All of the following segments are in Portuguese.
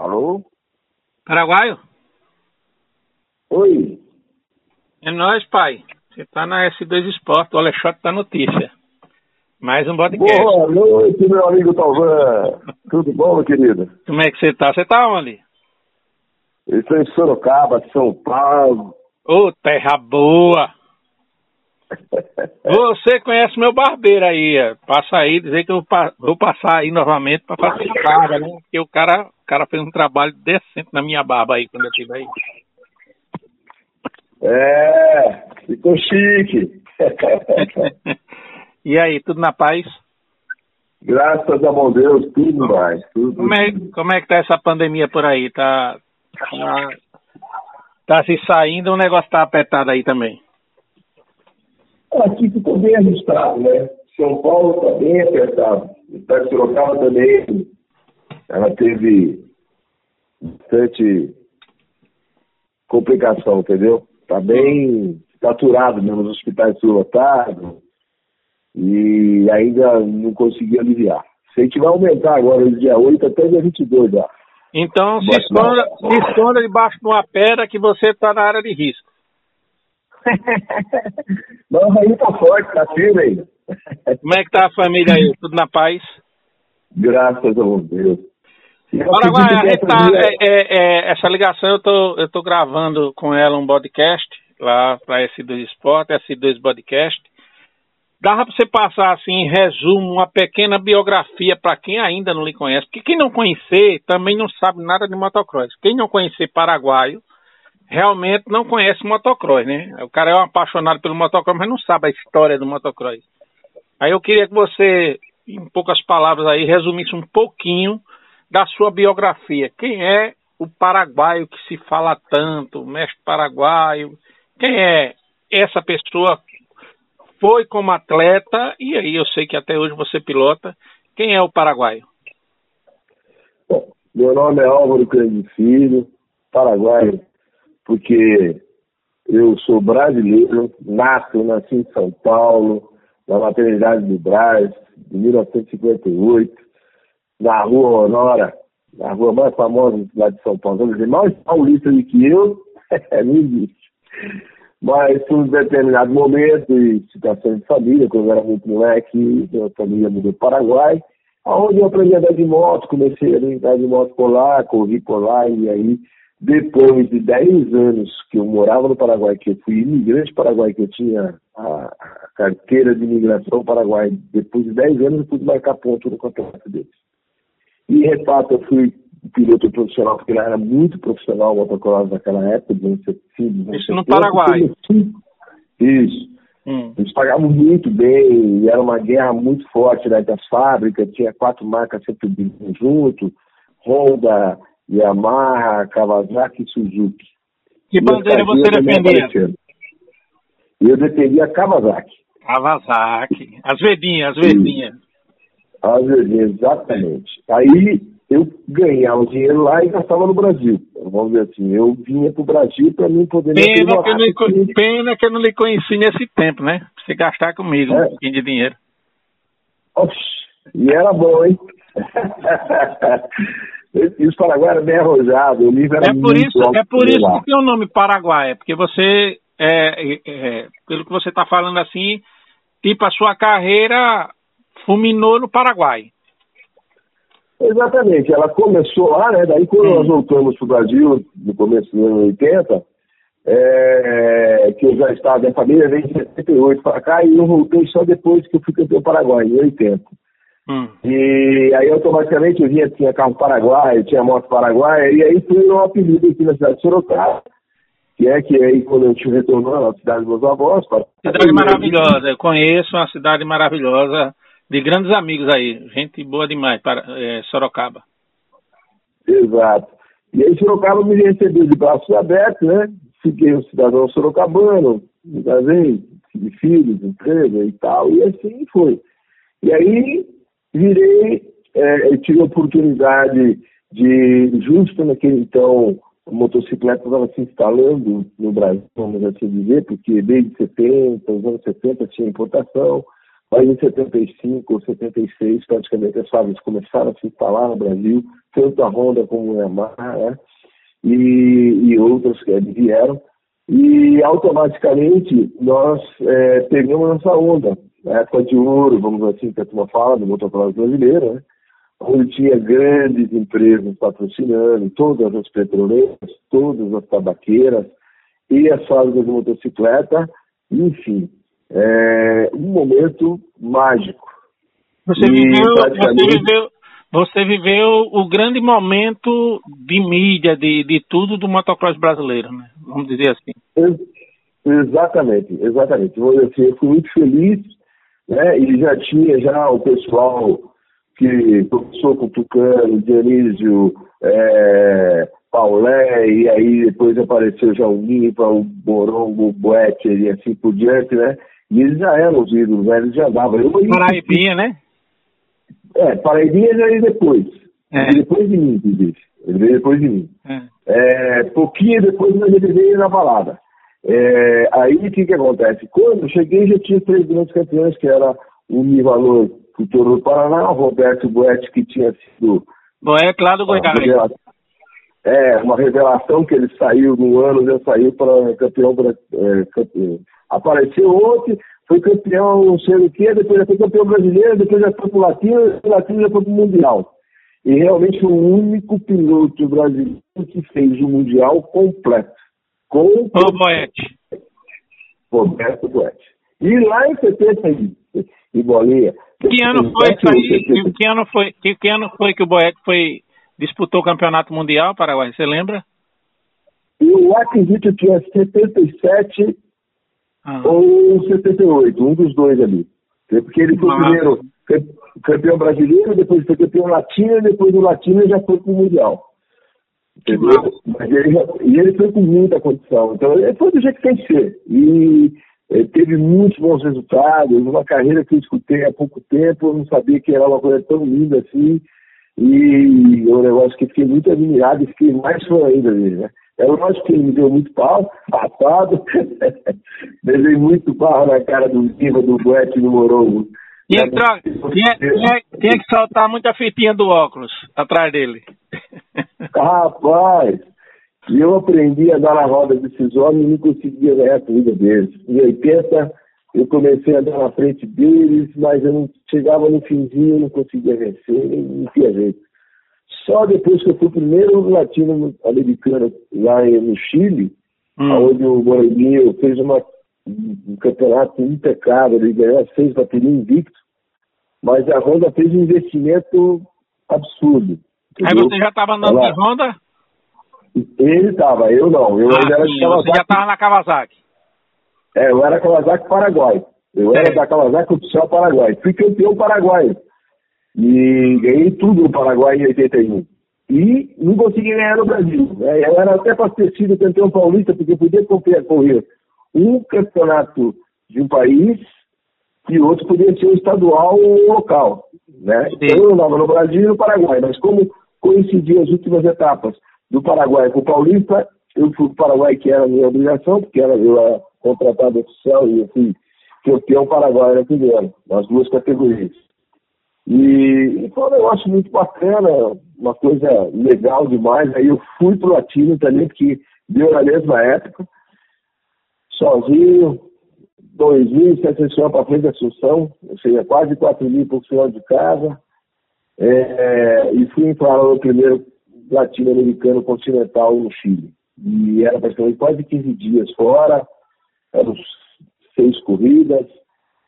Alô? Paraguaio? Oi. É nós, pai. Você tá na S2 Esporte, o Alexandre da notícia. Mais um podcast. Boa noite, meu amigo Talvan. Tudo bom, meu querido? Como é que você tá? Você tá onde? Eu estou em Sorocaba, São Paulo. Ô, terra boa! Você conhece meu barbeiro aí, é. passa aí, dizer que eu vou passar aí novamente para fazer a barba, né? Porque o cara, o cara fez um trabalho decente na minha barba aí quando eu estive aí. É, ficou chique. e aí, tudo na paz? Graças a bom Deus, tudo mais. Tudo como, é, como é que tá essa pandemia por aí? Tá, tá, tá se saindo, o negócio tá apertado aí também? Aqui ficou bem ajustado, né? São Paulo está bem apertado. O estado de Sorocaba também, ela teve bastante complicação, entendeu? Está bem saturado mesmo, os hospitais lotados e ainda não conseguiu aliviar. A gente vai aumentar agora dia 8 até dia 22 já. Então se esconda, se esconda debaixo de uma pedra que você está na área de risco. Não, aí tá forte, tá firme aí. Como é que tá a família aí? Tudo na paz? Graças a Deus. Paraguai, tá, é, é, é, essa ligação eu tô, eu tô gravando com ela um podcast lá para S2 Sport, S2 Podcast. Dava para você passar assim, em resumo, uma pequena biografia para quem ainda não lhe conhece, porque quem não conhecer também não sabe nada de motocross. Quem não conhecer paraguaio realmente não conhece motocross, né? O cara é um apaixonado pelo motocross, mas não sabe a história do motocross. Aí eu queria que você, em poucas palavras aí, resumisse um pouquinho da sua biografia. Quem é o paraguaio que se fala tanto, o mestre paraguaio? Quem é essa pessoa? Foi como atleta, e aí eu sei que até hoje você pilota. Quem é o paraguaio? Bom, meu nome é Álvaro Grande Filho, paraguaio porque eu sou brasileiro, nato, nasci em São Paulo, na maternidade do Brás, em 1958, na Rua Honora, na rua mais famosa lá de São Paulo. Vamos dizer, mais paulista do que eu, não existe. Mas, por um determinado momento e situação de família, quando eu era muito moleque, minha família mudou para o Paraguai, aonde eu aprendi a andar de moto, comecei a andar de moto por lá, corri por lá, e aí depois de 10 anos que eu morava no Paraguai, que eu fui imigrante paraguai, que eu tinha a, carteira de imigração paraguai, depois de 10 anos eu pude marcar ponto no campeonato deles. E, refato, eu fui piloto profissional, porque ele era muito profissional, o motocross naquela época, de 1970. Isso no Paraguai. Isso. Hum. Eles pagavam muito bem, e era uma guerra muito forte né, das fábricas, tinha quatro marcas sempre junto, Honda, Yamaha, Kawasaki e Suzuki. Que bandeira você defendia? Eu defendia Kawasaki. Kawasaki. As verdinhas, as verdinhas. As verdinhas, exatamente. Aí eu ganhava o dinheiro lá e gastava no Brasil. Vamos dizer assim, eu vinha para o Brasil para mim poder... Pena que, não, pena que eu não lhe conheci nesse tempo, né? Pra você gastar comigo é. um pouquinho de dinheiro. Oxi, e era bom, hein? E os Paraguai era bem arrojado, o livro era é por isso É por isso que tem o nome Paraguai, é porque você, é, é, é pelo que você está falando assim, tipo a sua carreira fulminou no Paraguai. Exatamente, ela começou lá, né? Daí quando hum. nós voltamos para o Brasil, no começo dos anos 80, é, que eu já estava, minha família veio em 78 para cá e eu voltei só depois que eu fui campeão Paraguai, em 80. Hum. E aí automaticamente eu vinha, tinha carro paraguaio, tinha moto paraguaia, e aí fui um apelido aqui na cidade de Sorocaba, que é que aí quando eu te retornou na cidade dos meus avós. Cidade maravilhosa, eu conheço uma cidade maravilhosa, de grandes amigos aí, gente boa demais, para é, Sorocaba. Exato. E aí Sorocaba me recebeu de braços abertos, né? Fiquei um cidadão sorocabano, me casei, tive filhos, empresa e tal, e assim foi. E aí virei, é, tive a oportunidade de, justo naquele então, a motocicleta estava se instalando no Brasil, vamos assim dizer, porque desde 70, os anos 70 tinha importação, Mas em 75 ou 76, praticamente as fábricas começaram a se instalar no Brasil, tanto a Honda como a Yamaha, né? e, e outras que vieram. E automaticamente nós é, pegamos essa onda, época de ouro, vamos assim, que a turma fala, do motocross brasileiro, né? onde tinha grandes empresas patrocinando, todas as petroleiras, todas as tabaqueiras e as fábricas de motocicleta, enfim, é um momento mágico. Você viveu, praticamente... você viveu, você viveu o grande momento de mídia, de, de tudo do motocross brasileiro, né? Vamos dizer assim. exatamente, exatamente. Assim, eu fui muito feliz, né? E já tinha já o pessoal que começou com Tucano, Dionísio, é, Paulé, e aí depois apareceu já o Nimpa, o Borongo, o Boetter e assim por diante, né? E eles já eram os ídolos, né? eles já davam. Eu, Paraibinha, né? É, Paraibinha já ia depois. É. Depois de mim, inclusive. Ele veio depois de mim. É. É, pouquinho depois ele veio na balada. É, aí o que, que acontece? Quando eu cheguei já tinha três grandes campeões, que era o Mivalor Futuro do Paraná, o Roberto Boetti, que tinha sido. Boetti lá do Goiás. É, uma revelação que ele saiu no ano, já saiu para campeão, é, campeão. Apareceu ontem, foi campeão não sei o quê, depois já foi campeão brasileiro, depois já foi para o Latino, e o Latino já foi para o Mundial. E realmente foi o único piloto brasileiro que fez o Mundial completo. Com o Boetti. Roberto Boetti. E lá em 70 e bolinha. Que ano foi isso aí? Que ano foi, que, que ano foi que o Boeck foi disputou o campeonato mundial Paraguai? Você lembra? Eu acredito que é 77 ah. ou 78, um dos dois ali. Porque ele foi ah. primeiro campeão brasileiro, depois foi campeão latino, e depois do latino já foi para o Mundial. Entendeu? Mas ele, e ele foi com muita condição. Então, ele foi do jeito que tem que ser. E ele teve muitos bons resultados, uma carreira que eu escutei há pouco tempo, eu não sabia que era uma coisa tão linda assim, e é um negócio que fiquei muito admirado e fiquei mais fã ainda dele, né? É lógico que ele me deu muito pau, passado, levei muito pau na cara do Viva, do Boete e do Morongo. Tinha, tinha, tinha, tinha que soltar muita fitinha do óculos atrás dele. Rapaz, e eu aprendi a dar na roda desses homens e não conseguia ganhar a corrida deles. Em 80, eu comecei a dar na frente deles, mas eu não chegava no finzinho, não conseguia vencer, não tinha jeito. Só depois que eu fui o primeiro latino-americano lá no Chile, hum. onde o Moreninho fez uma, um campeonato impecável, ele ganhou seis baterias invicto, mas a Honda fez um investimento absurdo. Entendeu? Aí você já estava andando Ela... de Honda? Ele estava, eu não. Eu ah, ainda era de Kawasaki. Você já estava na Kawasaki. É, eu era Kawasaki Paraguai. Eu é. era da Kawasaki oficial Paraguai. Fui campeão paraguai. E ganhei tudo no Paraguai em 81. E não consegui ganhar no Brasil. É, eu era até para ter sido campeão paulista, porque podia correr um campeonato de um país e outro podia ser um estadual ou local. Né? Então eu andava no Brasil e no Paraguai, mas como coincidiam as últimas etapas do Paraguai com o Paulista, eu fui para o Paraguai, que era a minha obrigação, porque era, eu era contratado oficial e eu fui campeão paraguaio na primeira, nas duas categorias. E, e foi um negócio muito bacana, uma coisa legal demais. Aí eu fui pro Latino também, porque deu na mesma época, sozinho, 2.700 para frente da Assunção, ou seja, quase 4 mil por final de casa. É, e fui entrar no primeiro latino-americano continental no Chile. E era praticamente quase 15 dias fora, eram seis corridas,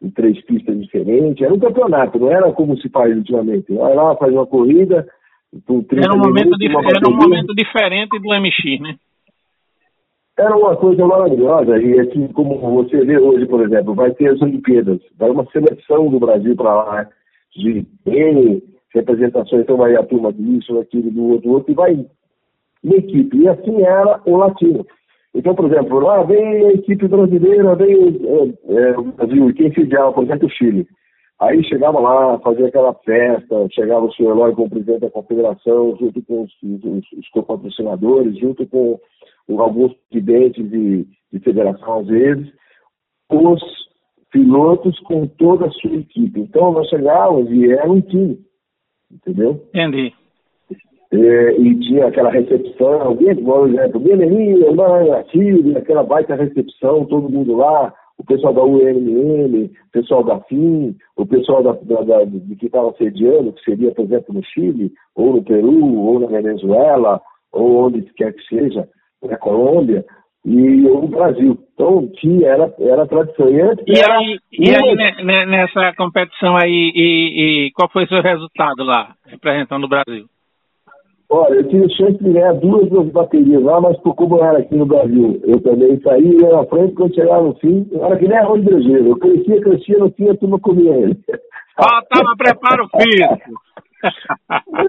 em três pistas diferentes. Era um campeonato, não era como se faz ultimamente. Vai lá, faz uma corrida, com 30 era um momento minutos, Era um momento diferente do MX, né? Era uma coisa maravilhosa, e assim como você vê hoje, por exemplo, vai ter as Olimpíadas, vai uma seleção do Brasil para lá, de N representações, então vai a turma disso, aquilo, do outro, do outro, e vai uma equipe. E assim era o latino. Então, por exemplo, lá vem a equipe brasileira, vem é, é, o Brasil, quem sediava, por exemplo, o Chile. Aí chegava lá, fazia aquela festa, chegava o senhor Eloy como presidente da confederação, junto com os, os, os co-patrocinadores, junto com, com alguns presidentes de, de federação, às vezes, os pilotos com toda a sua equipe. Então nós chegávamos e era um time, entendeu? Entendi. É, e tinha aquela recepção, por exemplo, Alemanha, Chile, aquela baita recepção, todo mundo lá, o pessoal da UNM, o pessoal da FIM, o pessoal da, da, da de que estava sediando, que seria, por exemplo, no Chile, ou no Peru, ou na Venezuela, ou onde quer que seja, na Colômbia, e o Brasil. Então, tinha, era, era tradição. E, e aí, e aí né, nessa competição aí, e, e, qual foi o seu resultado lá, representando o Brasil? Olha, eu tive chance de ganhar duas das baterias lá, mas por como eu era aqui no Brasil, eu também saí ia na frente quando chegava no fim, era que nem arroz de brejeiro. Eu crescia, crescia, no fim a turma comia ele. Faltava preparo físico.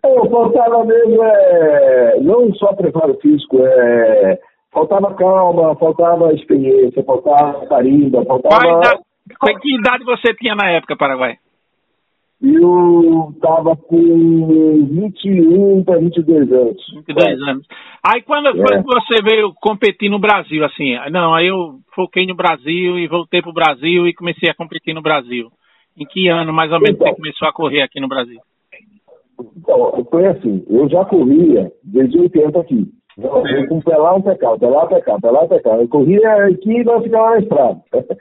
Não, faltava mesmo, é, não só preparo físico, é faltava calma, faltava experiência, faltava carimba, faltava. Qual idade, que idade você tinha na época, Paraguai? Eu estava com 21 para 22 anos. 22 é. anos. Aí quando, é. quando você veio competir no Brasil, assim, não, aí eu foquei no Brasil e voltei para o Brasil e comecei a competir no Brasil. Em que ano, mais ou menos, então, você começou a correr aqui no Brasil? Então, foi assim, eu já corria desde 80 aqui. Eu com pelar um pecado, pelar um pecado, pelar um pecado. Eu corria aqui e não ficava na estrada.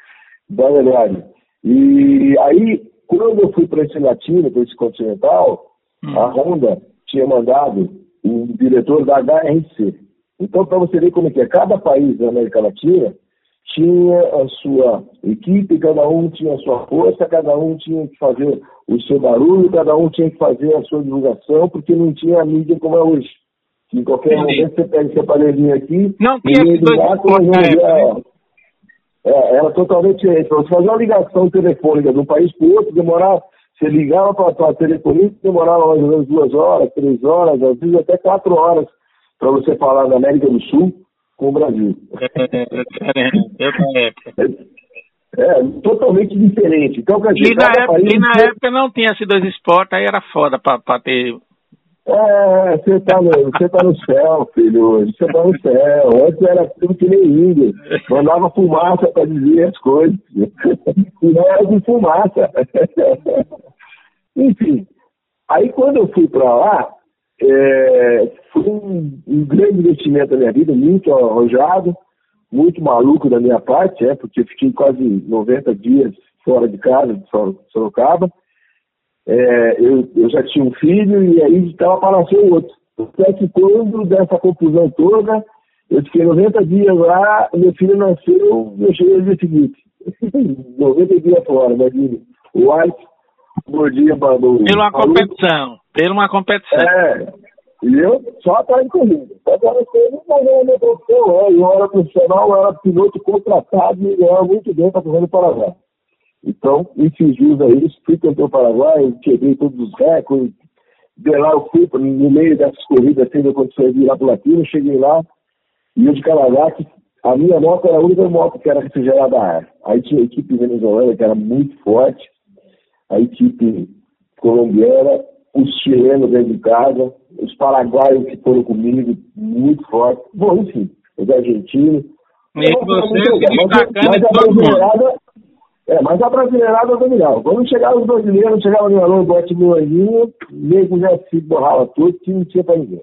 da verdade. E aí, quando eu fui para esse latino, para esse continental, hum. a Honda tinha mandado o diretor da HRC. Então, para você ver como é que é, cada país da América Latina tinha a sua equipe, cada um tinha a sua força, cada um tinha que fazer o seu barulho, cada um tinha que fazer a sua divulgação, porque não tinha a mídia como é hoje. Em qualquer Entendi. momento você pega esse aparelhinho aqui, não tinha ligar, é, é, era totalmente diferente. Você fazer uma ligação telefônica de um país para o outro, demorava, você ligava para a telefonia, demorava mais ou menos duas horas, três horas, às vezes até quatro horas para você falar da América do Sul com o Brasil. É, é, totalmente diferente. Então, quer dizer, e, na época, país... e na época não tinha esses dois esportes, aí era foda para ter é, você tá, no, você tá no céu, filho. Você tá no céu. Antes era tudo que nem índio. Mandava fumaça para dizer as coisas. E não era de fumaça. Enfim. Aí quando eu fui para lá, é, foi um, um, grande investimento da minha vida, muito arrojado, muito maluco da minha parte, é, porque eu fiquei quase 90 dias fora de casa, de Sorocaba. É, eu, eu, já tinha um filho e aí estava para nascer outro. Até que quando dessa confusão toda, eu fiquei 90 dias lá, meu filho nasceu eu cheguei no dia seguinte. 90 dias fora, imagina. O White mordia para Pela competição. Pela uma competição. É. E eu só corrida. Estava em corrida, mas não era minha profissão. Eu era profissional, eu era piloto contratado e ganhava muito bem para correr no Paraná. Então, fiz jus a isso, fui campeão paraguaio, quebrei todos os recordes. De lá eu fui, no meio dessas corridas, tendo condições de ir lá para o Latino, cheguei lá, e eu de Kawasaki, a minha moto era a única moto que era refrigerada a ar. Aí tinha a equipe venezuelana, que era muito forte, a equipe colombiana, os chilenos dentro de casa, os paraguaios que foram comigo, muito forte. Bom, enfim, os argentinos. E você se destacando em todo mundo. É, mas a brasileirada dominava. Quando chegavam os brasileiros, chegava no Alô, bote no Anguinho, nego já se borrava tudo, que não tinha pra ninguém.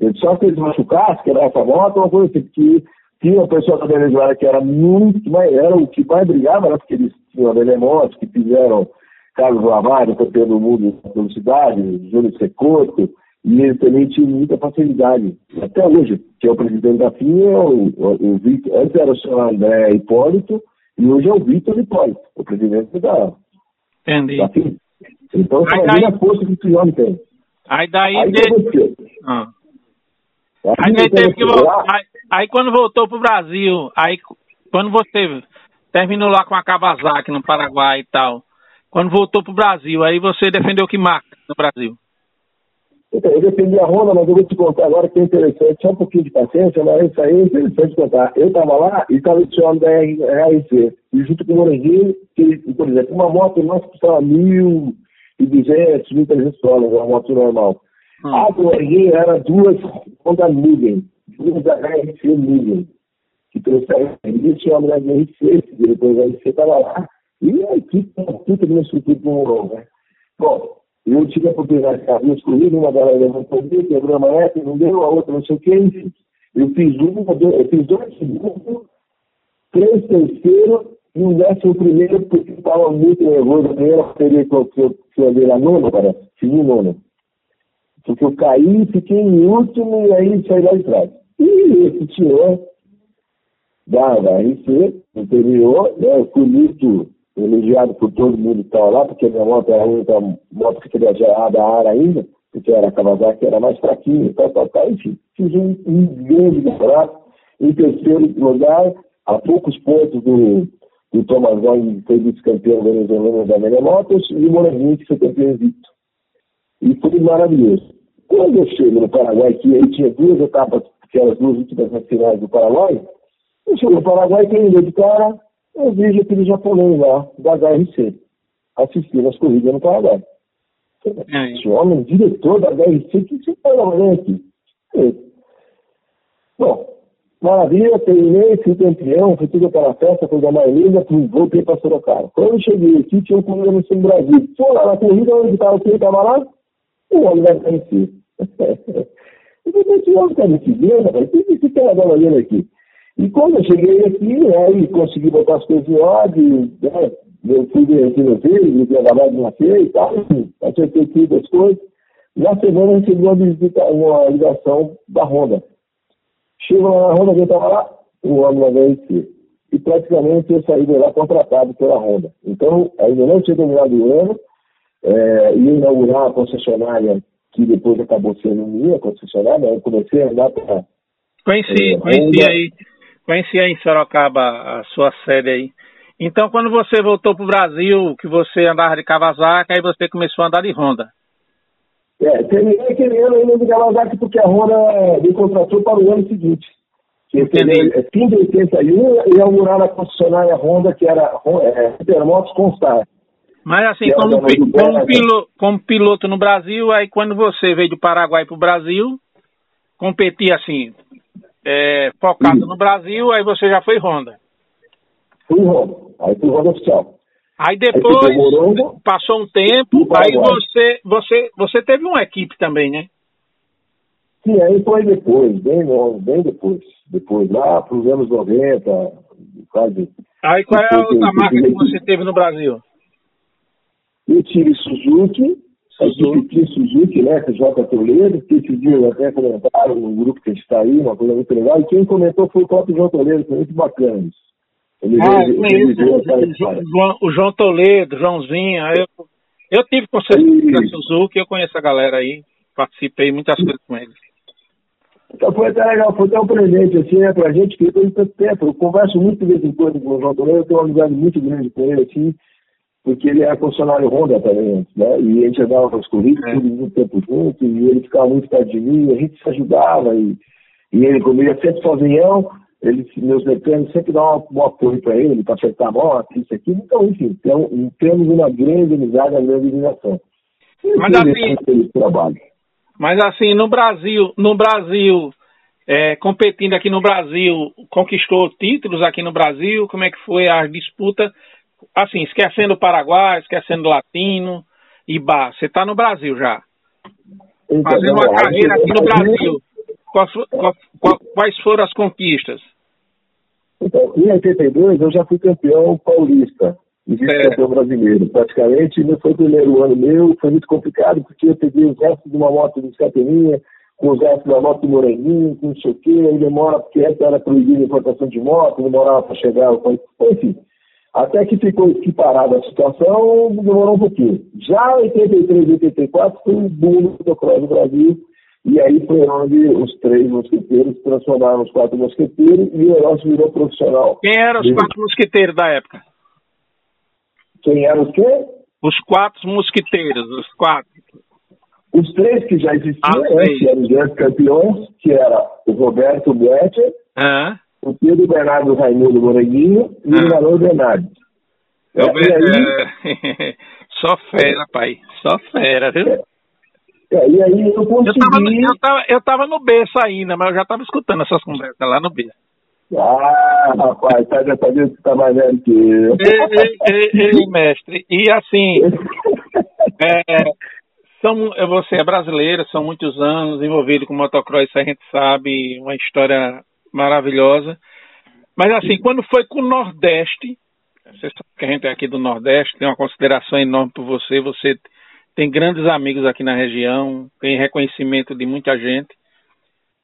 Eu só que eles machucassem, que era essa moto, uma coisa assim, porque tinha uma pessoa da Venezuela que era muito mais, era o que mais brigava, era porque eles tinham a Benemoto, que fizeram Carlos campeão do mundo de velocidade, Júlio Secoto, e ele também tinha muita facilidade. Até hoje, que é o presidente da FIA, o, o, o Victor, antes era o senhor André Hipólito, e hoje é o Vitor Hipólito, o presidente da, Entendi. da FIM. Então, aí daí, a força que o homem tem. Aí daí... Aí, de... ah. aí, teve que aí, aí quando voltou pro Brasil, aí quando você terminou lá com a Kawasaki no Paraguai e tal, quando voltou pro Brasil, aí você defendeu que marca no Brasil? Então, eu defendi a Honda, mas eu vou te contar agora que é interessante, só um pouquinho de paciência, mas isso aí é interessante contar. Eu estava lá e estava esse homem da RC, e junto com o Moranguinho, que, por exemplo, uma moto nossa custava mil e duzentos, mil trezentos dólares, uma moto normal. Hum. A do Moranguinho era duas Honda Mugen, duas da RC Mugen, que trouxeram esse homem da RC, esse diretor da RC estava lá, E a equipe tem uma puta de uma estrutura né? Bom, eu tive a oportunidade de fazer duas corridas, uma galera não podia, quebrou a maneta, não deu, a outra não sei o que, enfim. Eu fiz uma, eu fiz dois segundos, três terceiros e um décimo primeiro, porque estava muito nervoso. A primeira que eu, que eu, andei na nona, parece, segunda nona. Porque eu caí, fiquei em último e aí saí lá de trás. E esse senhor da, da RC, interior, né, fui muito elogiado por todo mundo que estava lá, porque minha moto era a única moto que teria gerado a ar ainda, porque era a Kawasaki, era mais fraquinha, tal, tal, tal, enfim. Fiz um, um grande campeonato. Em terceiro lugar, a poucos pontos do, do Thomas Wang, que foi vice-campeão venezuelano da Mega Motos, e o Moranguinho, que foi campeão invicto. E foi maravilhoso. Quando eu chego no Paraguai, que aí tinha duas etapas, que eram as duas últimas finais do Paraguai, eu chego no Paraguai, quem me de cara, eu vejo aquele japonês lá, da HRC, assistindo as corridas no Paraguai. É. Esse homem, diretor da HRC, o que você está trabalhando aqui? É. Bom, maravilha, terminei, fui campeão, fui tudo aquela festa, coisa mais linda, voltei para Sorocaba. Quando eu cheguei aqui, tinha um corrida no Sul Brasil. Pô, lá na corrida, onde estava quem estava lá? O homem da HRC. eu falei, esse homem está me seguindo, rapaz, o que você está olhando aqui? E quando eu cheguei aqui, aí consegui botar as coisas em ordem, né? eu fui aqui no filho, me trabalhar de nascer e tal, enfim, acertei tudo as coisas. Na semana eu recebi uma, visita, uma ligação da Honda. Chego lá na Honda, quem estava lá? O homem da VRC. E praticamente eu saí de lá contratado pela Honda. Então, ainda não tinha terminado o ano, é, ia inaugurar a concessionária que depois acabou sendo minha concessionária, eu comecei a andar para. Conheci, é, conheci aí Conheci aí em Sorocaba a sua sede aí. Então, quando você voltou para o Brasil, que você andava de Kawasaki, aí você começou a andar de Honda. É, terminei aquele ano ainda de Kawasaki porque a Honda me contratou para o ano seguinte. Que é fim de 81 e inaugurar a concessionária Honda, que era é, Supermotos Constar. Mas assim, como, como, piloto, como piloto no Brasil, aí quando você veio do Paraguai para o Brasil, competir assim, é, focado no Brasil, aí você já foi Honda. Fui Honda, aí fui Honda oficial. Aí depois aí passou um tempo, aí você, você, você teve uma equipe também, né? Sim, aí foi depois, bem bem depois. Depois, lá para os anos 90, quase. Aí qual é a outra marca que você teve no Brasil? Eu tive Suzuki, a equipe Suzuki, né, com J. Toledo, que esses dias até comentaram no grupo que a gente está aí, uma coisa muito legal, e quem comentou foi o próprio João Toledo, foi muito bacana isso. Ele, ah, ele, ele, ele João, o João Toledo, Joãozinho, eu, eu tive com a Suzuki, eu conheço a galera aí, participei muitas coisas com eles. Então foi até legal, foi até um presente assim, né, pra gente que depois de tanto tempo. Eu converso muito de vez em quando com o João Toledo, eu tenho uma amizade muito grande com ele, assim, porque ele era funcionário Honda também, né? E a gente andava com as corridas, é. tudo muito tempo junto, e ele ficava muito perto de mim, a gente se ajudava, e, e ele comigo sempre sozinhão, ele, meus mecânicos sempre davam um apoio para ele, para acertar a moto, isso aqui. Então, enfim, então, temos uma grande amizade, uma grande admiração. Mas assim, trabalho. mas assim, no Brasil, no Brasil, é, competindo aqui no Brasil, conquistou títulos aqui no Brasil, como é que foi a disputa? Assim, esquecendo o Paraguai, esquecendo o Latino, Ibá, você está no Brasil já. Então, Fazendo uma carreira aqui no Brasil. Quais, quais foram as conquistas? Então, em 82 eu já fui campeão paulista e vice-campeão brasileiro. Praticamente não foi o primeiro ano meu, foi muito complicado porque eu peguei os restos de uma moto de escapelinha, com os restos da moto do Moreninho, com não sei o quê, aí demora, porque essa era proibida a importação de moto, demorava para chegar, enfim. Até que ficou equiparada a situação, demorou um pouquinho. Já em 83 e 84 foi um boom no motocross do Brasil, e aí foi onde os três mosqueteiros transformaram nos quatro mosqueteiros e o Eros virou profissional. Quem eram os quatro mosqueteiros da época? Quem eram os quê? Os quatro mosqueteiros, os quatro. Os três que já existiam, ah, que eram os grandes campeões, que era o Roberto Bletcher, ah o Pedro Bernardo Raimundo Moreguinho e ah. o Marlon Bernardo. Eu é, e aí, só fera, pai. Só fera, viu? É, é, e aí eu consegui... Eu tava, eu, tava, eu tava no berço ainda, mas eu já tava escutando essas conversas lá no berço. Ah, rapaz, tá dessa vez que tá mais velho que eu. Ei, ei, ei, mestre, e assim, é, são, você é brasileira, são muitos anos envolvido com motocross, a gente sabe, uma história maravilhosa. Mas assim, quando foi com o Nordeste, você sabe que a gente é aqui do Nordeste, tem uma consideração enorme por você, você tem grandes amigos aqui na região, tem reconhecimento de muita gente.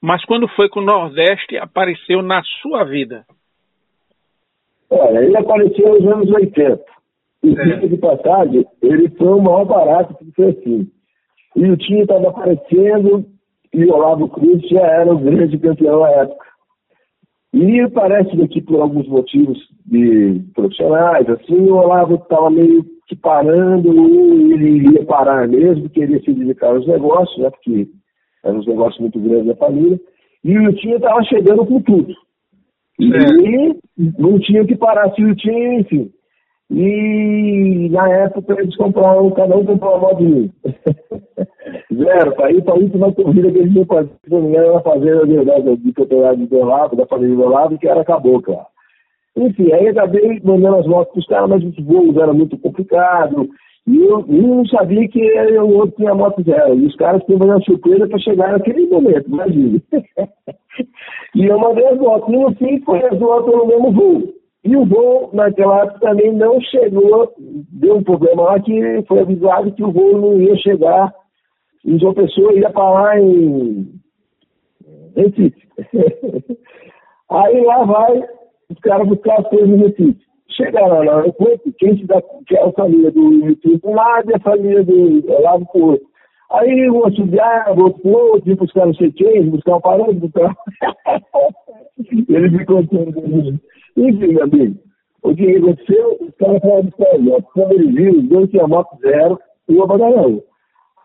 Mas quando foi com o Nordeste, apareceu na sua vida? Olha, ele apareceu nos anos 80. E é. de passagem, ele foi o maior barato que foi assim. E o time estava aparecendo e o Olavo Cruz já era o grande campeão na época. E parece que por alguns motivos de profissionais, assim, o Olavo estava meio que parando, ele ia parar mesmo, queria se dedicar aos negócios, né, porque eram uns negócios muito grandes da família, e o Iltinho estava chegando com tudo. E é. não tinha que parar se o Iltinho, enfim. E na época eles compraram, cada um comprou uma moto de. Zero, para ir para isso uma corrida que eles iam fazer, se não me engano, era fazer verdade de campeonato de Dolado, da família Dolado, que era cabocla. Enfim, aí acabei mandando as motos para os caras, mas os voos eram muito complicados, e eu, eu não sabia que o outro tinha moto zero. E os caras tinham uma surpresa para chegar naquele momento, imagina. e eu mandei as motos. E no fim foi as duas pelo mesmo voo. E o voo, naquela época, também não chegou. Deu um problema lá que foi avisado que o voo não ia chegar em João Pessoa, ia para lá em Recife. Aí lá vai os caras buscar as coisas no Recife. Chegaram lá no aeroporto, quem se dá, que é a família do YouTube para um lado e a família do lado para o outro. Aí um auxiliar, outro para o outro, ir buscar não sei quem, buscar um parede, buscar. Ele me contando. Enfim, meu amigo, o que aconteceu, os caras falaram buscar a moto. Quando ele viu, os dois tinham moto zero e o abandonou.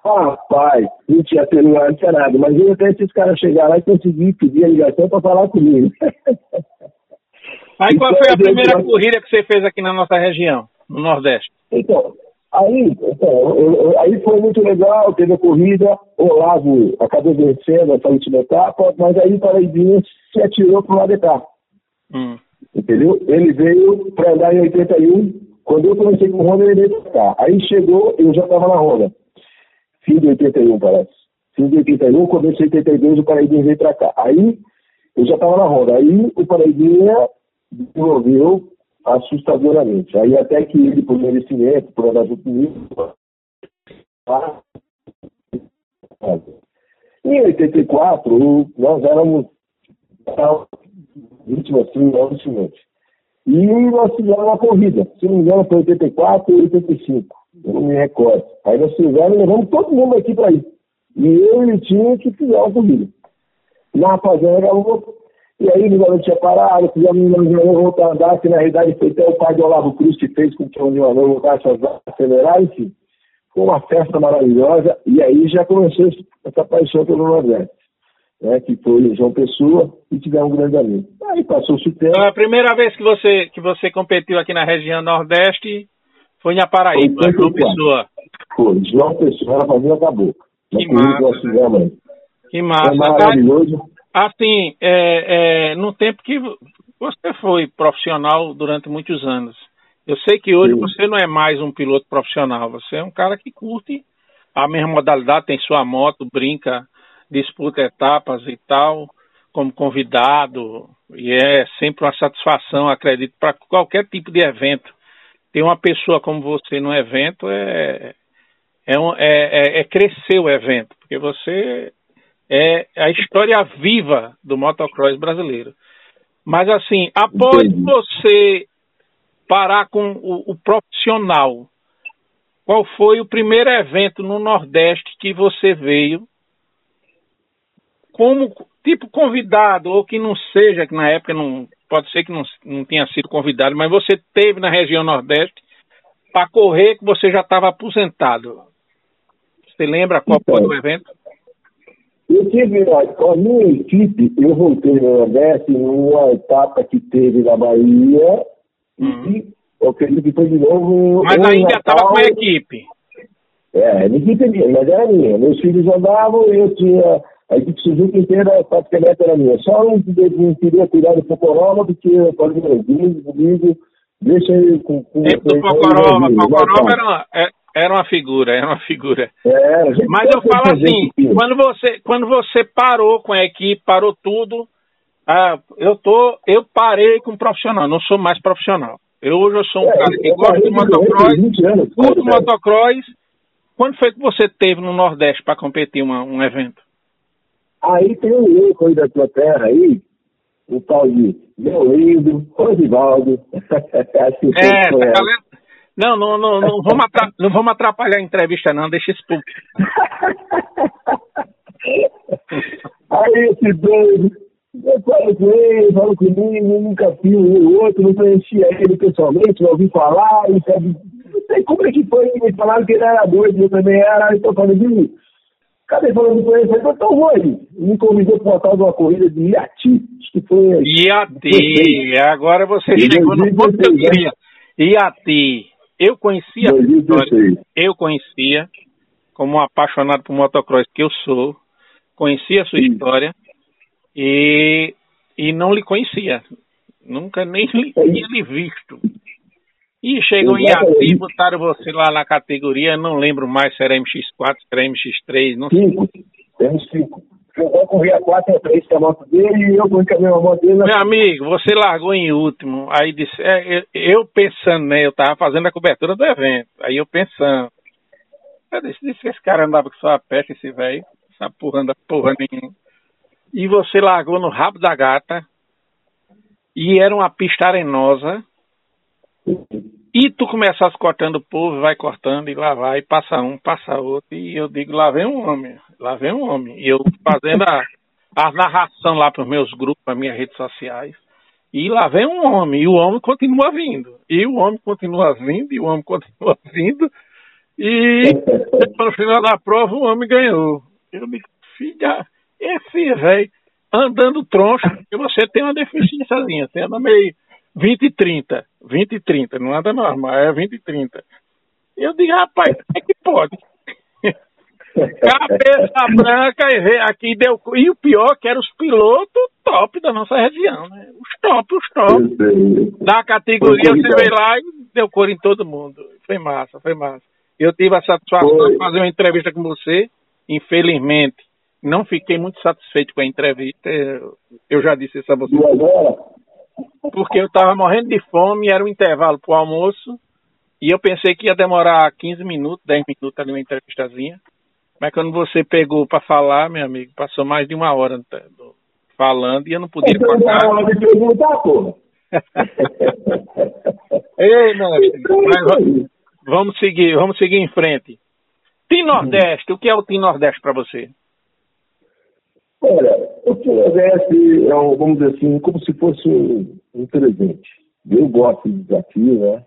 Rapaz, não tinha celular, não tinha nada, mas eu até esses caras chegaram lá e consegui pedir a ligação para falar comigo. Aí qual foi a então, primeira corrida que você fez aqui na nossa região, no Nordeste? Então, aí, então, aí foi muito legal, teve a corrida, o Olavo acabou vencendo essa última etapa, mas aí o Paraibinha se atirou para o lado de cá. Hum. Entendeu? Ele veio para andar em 81, quando eu comecei com o Honda, ele veio para cá. Aí chegou, eu já estava na Honda. Fim de 81, parece. Fim de 81, começo de 82, o Paraibinha veio para cá. Aí eu já estava na Honda. Aí o Paraibinha desenvolveu assustadoramente. Aí até que ele, por merecimento, por andar junto comigo, em 84, nós éramos vítimas assim, novamente. E nós fizemos uma corrida. Se não me engano, foi 84 ou 85. Eu não me recordo. Aí nós fizemos, levamos todo mundo aqui para ir. E eu e o time que fizeram a corrida. Na fazenda, e aí o garoto tinha parado, fizemos um voltar a andar, que na realidade foi até o pai do Olavo Cruz que fez com que o União voltasse a acelerar, enfim. Foi uma festa maravilhosa, e aí já começou essa paixão pelo Nordeste. Né, que foi João Pessoa e tivemos um grande amigo. Aí passou-se o tempo. A primeira vez que você, que você competiu aqui na região Nordeste foi em Aparaíba, João Pessoa. Foi, João Pessoa, a família acabou. Que massa. Que massa. Foi maravilhoso. Assim, é, é, no tempo que você foi profissional durante muitos anos, eu sei que hoje Sim. você não é mais um piloto profissional, você é um cara que curte a mesma modalidade, tem sua moto, brinca, disputa etapas e tal, como convidado, e é sempre uma satisfação, acredito, para qualquer tipo de evento. Ter uma pessoa como você no evento é, é, um, é, é, é crescer o evento, porque você é a história viva do motocross brasileiro. Mas assim, após Entendi. você parar com o, o, profissional, qual foi o primeiro evento no Nordeste que você veio como tipo convidado ou que não seja que na época não pode ser que não, não tenha sido convidado, mas você teve na região Nordeste para correr que você já estava aposentado. Você lembra qual então, foi o evento? Eu tive, a minha equipe, eu voltei no Nordeste numa etapa que teve na Bahia uhum. e eu acredito que foi de novo. Mas ainda estava com a equipe. É, a equipe minha, mas era minha. Meus filhos andavam e eu tinha A equipe Suzuka inteira praticamente era minha. Só um que não queria cuidar do Pocoroma, porque eu falei, comigo, comigo, deixa ele com... com Tempo do Pocoroma, Pocoroma era uma, é, era uma figura, era uma figura. É, Mas eu falo assim, quando você, quando você parou com a equipe, parou tudo, ah, eu tô, eu parei com profissional, não sou mais profissional. Eu hoje eu sou um é, cara que gosta de motocross, curto motocross. Quando foi que você teve no Nordeste para competir uma, um evento? Aí tem um louco aí da tua terra aí, o tal de meu lindo, Rosivaldo. assim, é, tá galera... Não, não, não, não, vamos atrapalhar, não vamos atrapalhar a entrevista não, deixa isso público. aí esse doido, eu falo com ele, falo comigo, nunca vi o outro, não conhecia ele pessoalmente, não ouvi falar, e sabe, não sei como é que foi, me falaram que ele era doido, eu também era, então falando de Cadê falando com ele? Então vou aí. Me convidou para botar uma corrida de Iati. Acho que foi. Iati. Agora você chegou no ponto que eu queria. Iati. Eu conhecia a história. Eu conhecia, como um apaixonado por motocross que eu sou, conhecia a sua Sim. história e, e não lhe conhecia. Nunca nem lhe é tinha lhe visto. E chegam em Iati, botaram você lá na categoria, não lembro mais se era MX4, se era MX3, não sei. MX5. Jogou com o Via 4 3 que é a moto dele e eu com a mesma moto dele. Meu amigo, você largou em último. Aí disse, é, eu pensando, né? Eu tava fazendo a cobertura do evento. Aí eu pensando. Eu disse, disse que esse cara andava com sua peste, esse velho. Essa porra anda porra nenhuma. E você largou no rabo da gata. E era uma pista arenosa e tu começas cortando o povo, vai cortando e lá vai, passa um, passa outro. E eu digo, lá vem um homem, lá vem um homem. E eu fazendo a, a narração lá para os meus grupos, para minhas redes sociais. E lá vem um homem, e o homem continua vindo. E o homem continua vindo, e o homem continua vindo. E no final da prova o homem ganhou. Eu digo, filha, esse velho andando troncho, porque você tem uma deficiênciazinha, você anda meio 20 e 30. 20 e 30, não anda normal, é 20 e 30. Eu digo, rapaz, como é que pode? Cabeça branca e aqui deu. E o pior que eram os pilotos top da nossa região, né? Os top, os top. Da categoria você veio lá e deu cor em todo mundo. Foi massa, foi massa. Eu tive a satisfação foi. de fazer uma entrevista com você. Infelizmente, não fiquei muito satisfeito com a entrevista. Eu já disse isso a você. E agora? Porque eu estava morrendo de fome, era um intervalo para o almoço, e eu pensei que ia demorar 15 minutos, 10 minutos ali uma entrevistazinha. Mas quando você pegou para falar, meu amigo, passou mais de uma hora falando e eu não podia então, cortar. hora de perguntar, porra. Ei, mestre, mas vamos seguir, vamos seguir em frente. Team Nordeste, o que é o Team Nordeste para você? Olha, o Nordeste é, um, vamos dizer assim, como se fosse um, um presente. Eu gosto de desafio, né?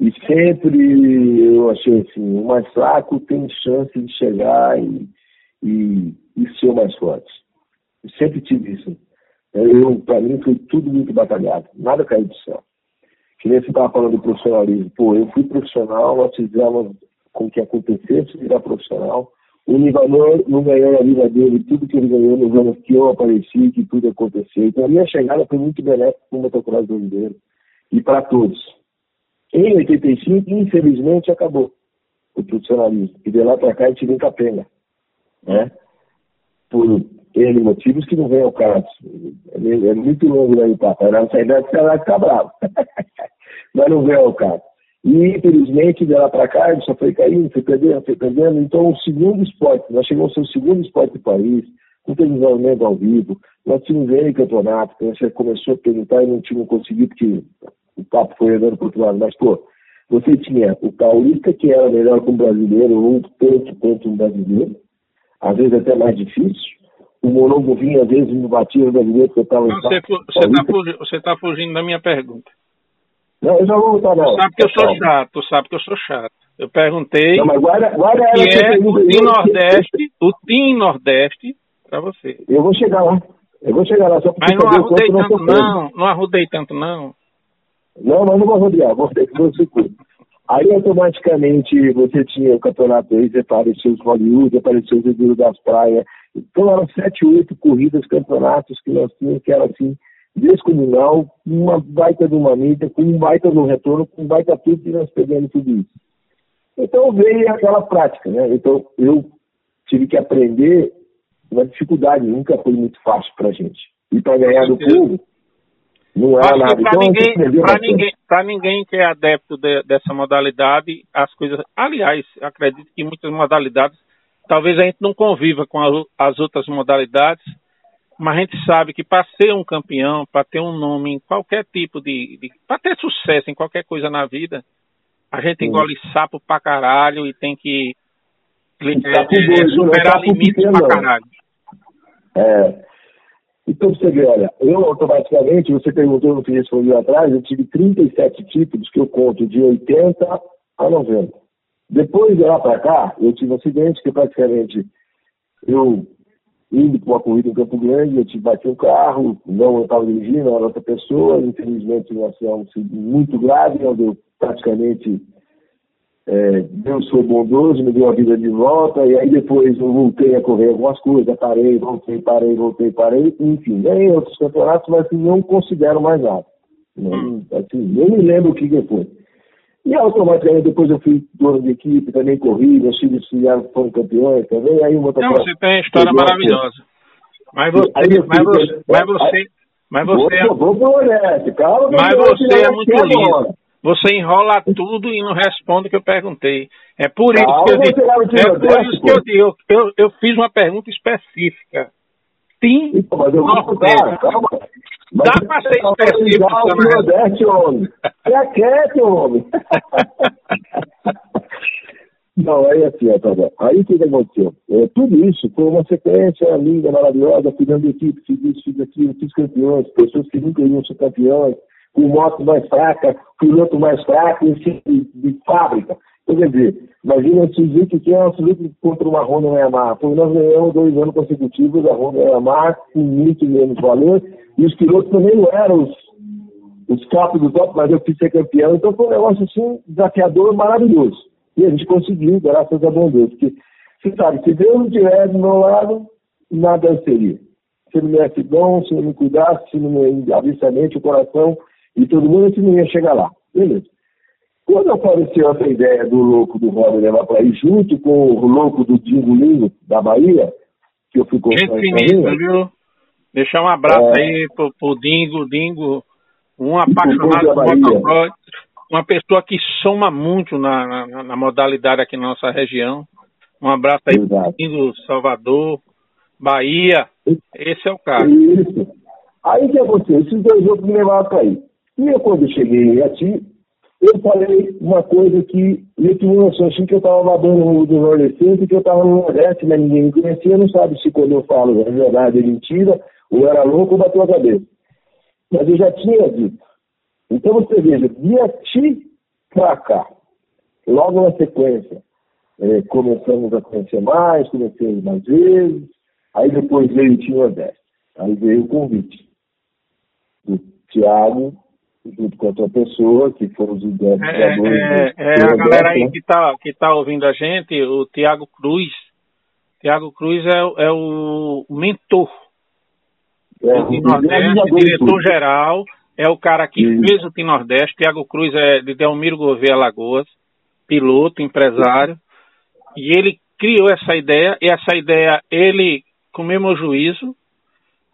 E sempre eu achei assim, o mais fraco tem chance de chegar e, e, e ser o mais forte. Eu sempre tive isso. Eu, para mim, foi tudo muito batalhado. Nada caiu do céu. Que nem você estava falando do profissionalismo. Pô, eu fui profissional, nós fizemos com que acontecesse virar profissional o Nivanor não ganhou a vida dele, tudo que ele ganhou nos anos que eu apareci, que tudo aconteceu. Então a minha chegada foi muito benéfica para o motocross brasileiro e para todos. Em 85, infelizmente, acabou o profissionalismo. E de lá para cá a gente vem com a pena. Né? Por N motivos que não vem ao caso. É, é muito longo daí, papai. Na nossa idade, você vai ficar bravo. Mas não vem ao caso. E, infelizmente, de lá para cá, ele só foi caindo, foi perdendo, foi perdendo. Então, o segundo esporte, nós chegamos ao segundo esporte do país, com desenvolvimento ao vivo. Nós tínhamos N campeonato, que você começou a perguntar e não tínhamos conseguido, porque o papo foi andando para outro lado. Mas, pô, você tinha o paulista, que era melhor que um brasileiro, ou tanto quanto um brasileiro, às vezes até mais difícil. O Morongo vinha, às vezes, me batia no brasileiro, porque eu estava... Você está você tá fugindo da minha pergunta. Não, eu já vou voltar, não. Tu sabe que eu sou chato, tu sabe que eu sou chato. Eu perguntei não, mas guarda, guarda que é o Team Nordeste, o Team Nordeste para você. Eu vou chegar lá. Eu vou chegar lá só para Mas não arrudei tanto não, não arrudei tanto não. Não, mas não vou rodear, vou ter que você. Aí automaticamente você tinha o campeonato aí, apareceu os Hollywood, apareceu o Rio das Praias. Então eram sete, oito corridas, campeonatos que nós tínhamos, que era assim, descomunal, uma baita de uma mídia, com um baita no retorno, com um baita tudo, e nós pegamos tudo isso. Então veio aquela prática, né? Então eu tive que aprender uma dificuldade, nunca foi muito fácil pra gente. E para ganhar do povo, não era nada. Para então, ninguém, ninguém, ninguém que é adepto de, dessa modalidade, as coisas. Aliás, acredito que muitas modalidades, talvez a gente não conviva com as outras modalidades, mas a gente sabe que para ser um campeão, para ter um nome em qualquer tipo de. de para ter sucesso em qualquer coisa na vida, a gente engole sapo pra caralho e tem que é, superar limites pra caralho. É. Então você vê, olha, eu automaticamente, você perguntou no que respondi atrás, eu tive 37 títulos que eu conto de 80 a 90. Depois de lá para cá, eu tive um acidente que praticamente eu indo para uma corrida em Campo Grande, eu tive bati um carro, não estava dirigindo, era outra pessoa, infelizmente um acidente muito grave, onde eu praticamente é, Deus foi bondoso, me deu a vida de volta, e aí depois eu voltei a correr algumas coisas, parei, voltei, parei, voltei, parei, enfim, ganhei outros campeonatos, mas assim, não considero mais nada. Não, assim, nem me lembro o que, que foi. E automaticamente depois eu fui dono de equipe, também corri, meus filhos foram campeões também, aí uma Não, você tem história maravilhosa. Mas você, mas você, mas você, mas você, calma, mas você é muito lindo. Você enrola tudo e não responde o que eu perguntei. É por isso que eu digo. É por isso que eu digo. Eu, eu fiz uma pergunta específica. Tim então, mas. Dá para ser específico. Nordeste, homem. É quieto, homem. Não, aí assim, ó, tá bom. Aí o que, aconteceu? É, tudo isso foi uma sequência linda, maravilhosa, cuidando de equipe, fiz isso, fiz aquilo, fiz campeões, pessoas que nunca iam ser campeões, com moto mais fraca, piloto mais fraco, enfim, de, de fábrica. Quer dizer, imagina o Suzuki que é uma Suzuki contra uma Honda Yamaha. Foi nós ganhamos dois anos consecutivos da Honda Yamaha com muito menos valor, e os pilotos também não eram os, os top do top, mas eu quis ser campeão. Então foi um negócio assim, desafiador, maravilhoso. E a gente conseguiu, graças a bom Deus. Porque, você sabe, se Deus não estiver do meu lado, nada seria. Se ele me desse se ele me cuidasse, se ele me abrisse a mente, o coração, e todo mundo assim não ia chegar lá. Beleza. Quando apareceu essa ideia do louco do Roda levar para ir junto com o louco do Dingo Lindo da Bahia, que eu fui conversar Gente viu? Deixar um abraço é... aí pro, pro Dingo, Dingo, um apaixonado por motocross, uma pessoa que soma muito na, na, na, modalidade aqui na nossa região. Um abraço aí Exato. pro Dingo, Salvador, Bahia. Esse é o cara. Isso. Aí que aconteceu? Esses dois outros me levaram para aí. E eu, quando cheguei aqui, eu falei uma coisa que eu tinha uma noção assim que eu estava babando do Nordeste, que eu estava no Nordeste, mas ninguém me conhecia, não sabe se quando eu falo é verdade, é mentira, ou era louco ou bateu a cabeça. Mas eu já tinha dito. Então você veja, de aqui para cá, logo na sequência, é, começamos a conhecer mais, comecei mais vezes, aí depois veio o Tim Nordeste, aí veio o convite do Tiago junto com outra pessoa, que foram os idealizadores. É, é, é a galera aí que está que tá ouvindo a gente, o Tiago Cruz. Tiago Cruz é, é o mentor é, do Nordeste, diretor-geral, é o cara que Sim. fez o Tim Nordeste. Tiago Cruz é de Delmiro Gouveia Lagoas, piloto, empresário, e ele criou essa ideia, e essa ideia ele, com o mesmo juízo,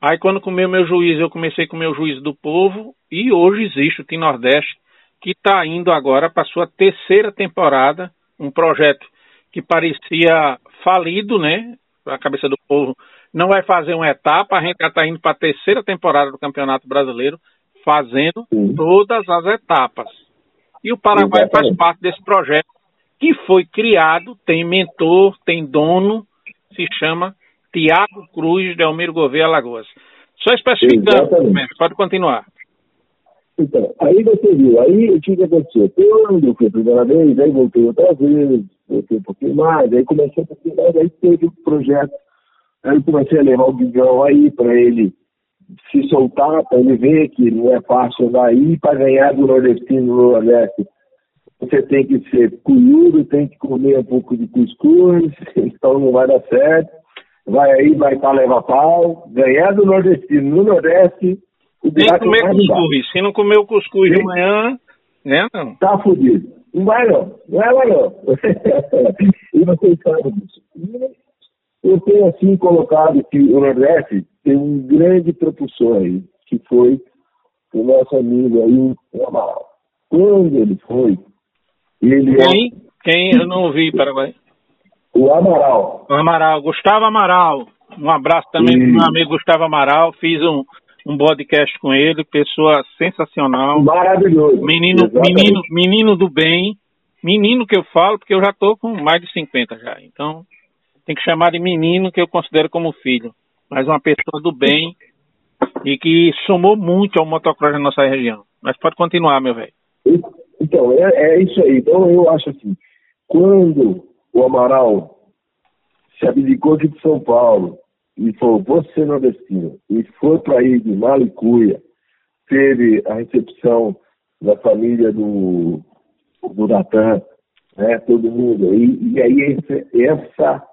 Aí quando comeu meu juiz, eu comecei com o meu juiz do povo e hoje existe o Tim Nordeste que está indo agora para sua terceira temporada, um projeto que parecia falido, né? A cabeça do povo não vai fazer uma etapa, a gente já está indo para a terceira temporada do Campeonato Brasileiro, fazendo Sim. todas as etapas. E o Paraguai Exatamente. faz parte desse projeto que foi criado, tem mentor, tem dono, se chama Tiago Cruz, Delmiro Gouveia, Alagoas. Só especificando, pode continuar. Então, aí você viu, aí o que, aconteceu? Quando eu fui a primeira vez, aí voltei outra vez, voltei um pouquinho mais, aí comecei um pouquinho mais, aí teve o um projeto, aí comecei a levar o Bigão aí para ele se soltar, para ele ver que não é fácil andar aí para ganhar do nordestino no Nordeste. você tem que ser cunhudo, tem que comer um pouco de cuscuz, então não vai dar certo. Vai aí, vai para levar pau, ganhar do nordestino no Nordeste. O tem que comer cuscuz. Se não comer o cuscuz de manhã, né? Não. Tá fudido. Não vai não, não é lá não. e vocês sabem disso. Eu tenho assim colocado que o Nordeste tem um grande propulsor aí, que foi o nosso amigo aí, o Amaral. Quando ele foi, ele é Quem? Quem? Eu não ouvi, Paraguai. O Amaral. O Amaral, Gustavo Amaral. Um abraço também e... para o meu amigo Gustavo Amaral. Fiz um, um podcast com ele, pessoa sensacional. Maravilhoso. Menino, menino, menino do bem. Menino que eu falo, porque eu já estou com mais de 50 já. Então, tem que chamar de menino que eu considero como filho. Mas uma pessoa do bem e que somou muito ao motocross na nossa região. Mas pode continuar, meu velho. Então, é, é isso aí. Então, eu acho assim, quando o Amaral se abdicou aqui de São Paulo e falou, vou ser nordestino, e foi para ir de Malicuia, teve a recepção da família do, do Natan, né, todo mundo, e, e aí esse, essa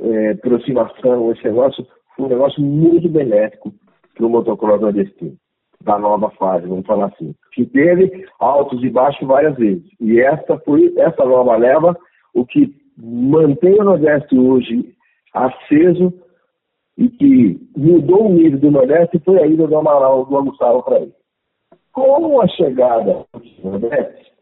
é, aproximação, esse negócio, foi um negócio muito benéfico para o motocross nordestino da nova fase, vamos falar assim, que teve altos e baixos várias vezes. E essa foi essa nova leva o que mantém o Nordeste hoje aceso e que mudou o nível do Nordeste foi a ida do Amaral do Gustavo para ele. Com a chegada do Nordeste,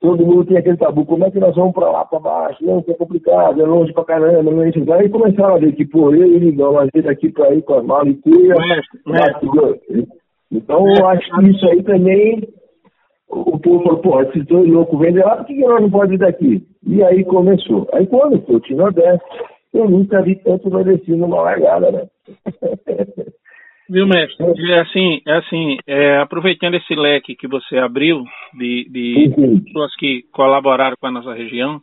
todo mundo tem aquele tabu, como é que nós vamos para lá, para baixo? Não, que é complicado, é longe para caramba, não é isso. Aí começaram a ver que, pô, eu e Ligão, a gente aqui para ir com as malas e cuia. Então, eu acho que isso aí também, o povo falou, pô, esses dois loucos vendem lá, por que nós não pode ir daqui? E aí começou. Aí quando foi o Nordeste, eu nunca vi tanto nordestino numa largada, né? Viu, mestre? É assim, é assim é, aproveitando esse leque que você abriu de, de uhum. pessoas que colaboraram com a nossa região,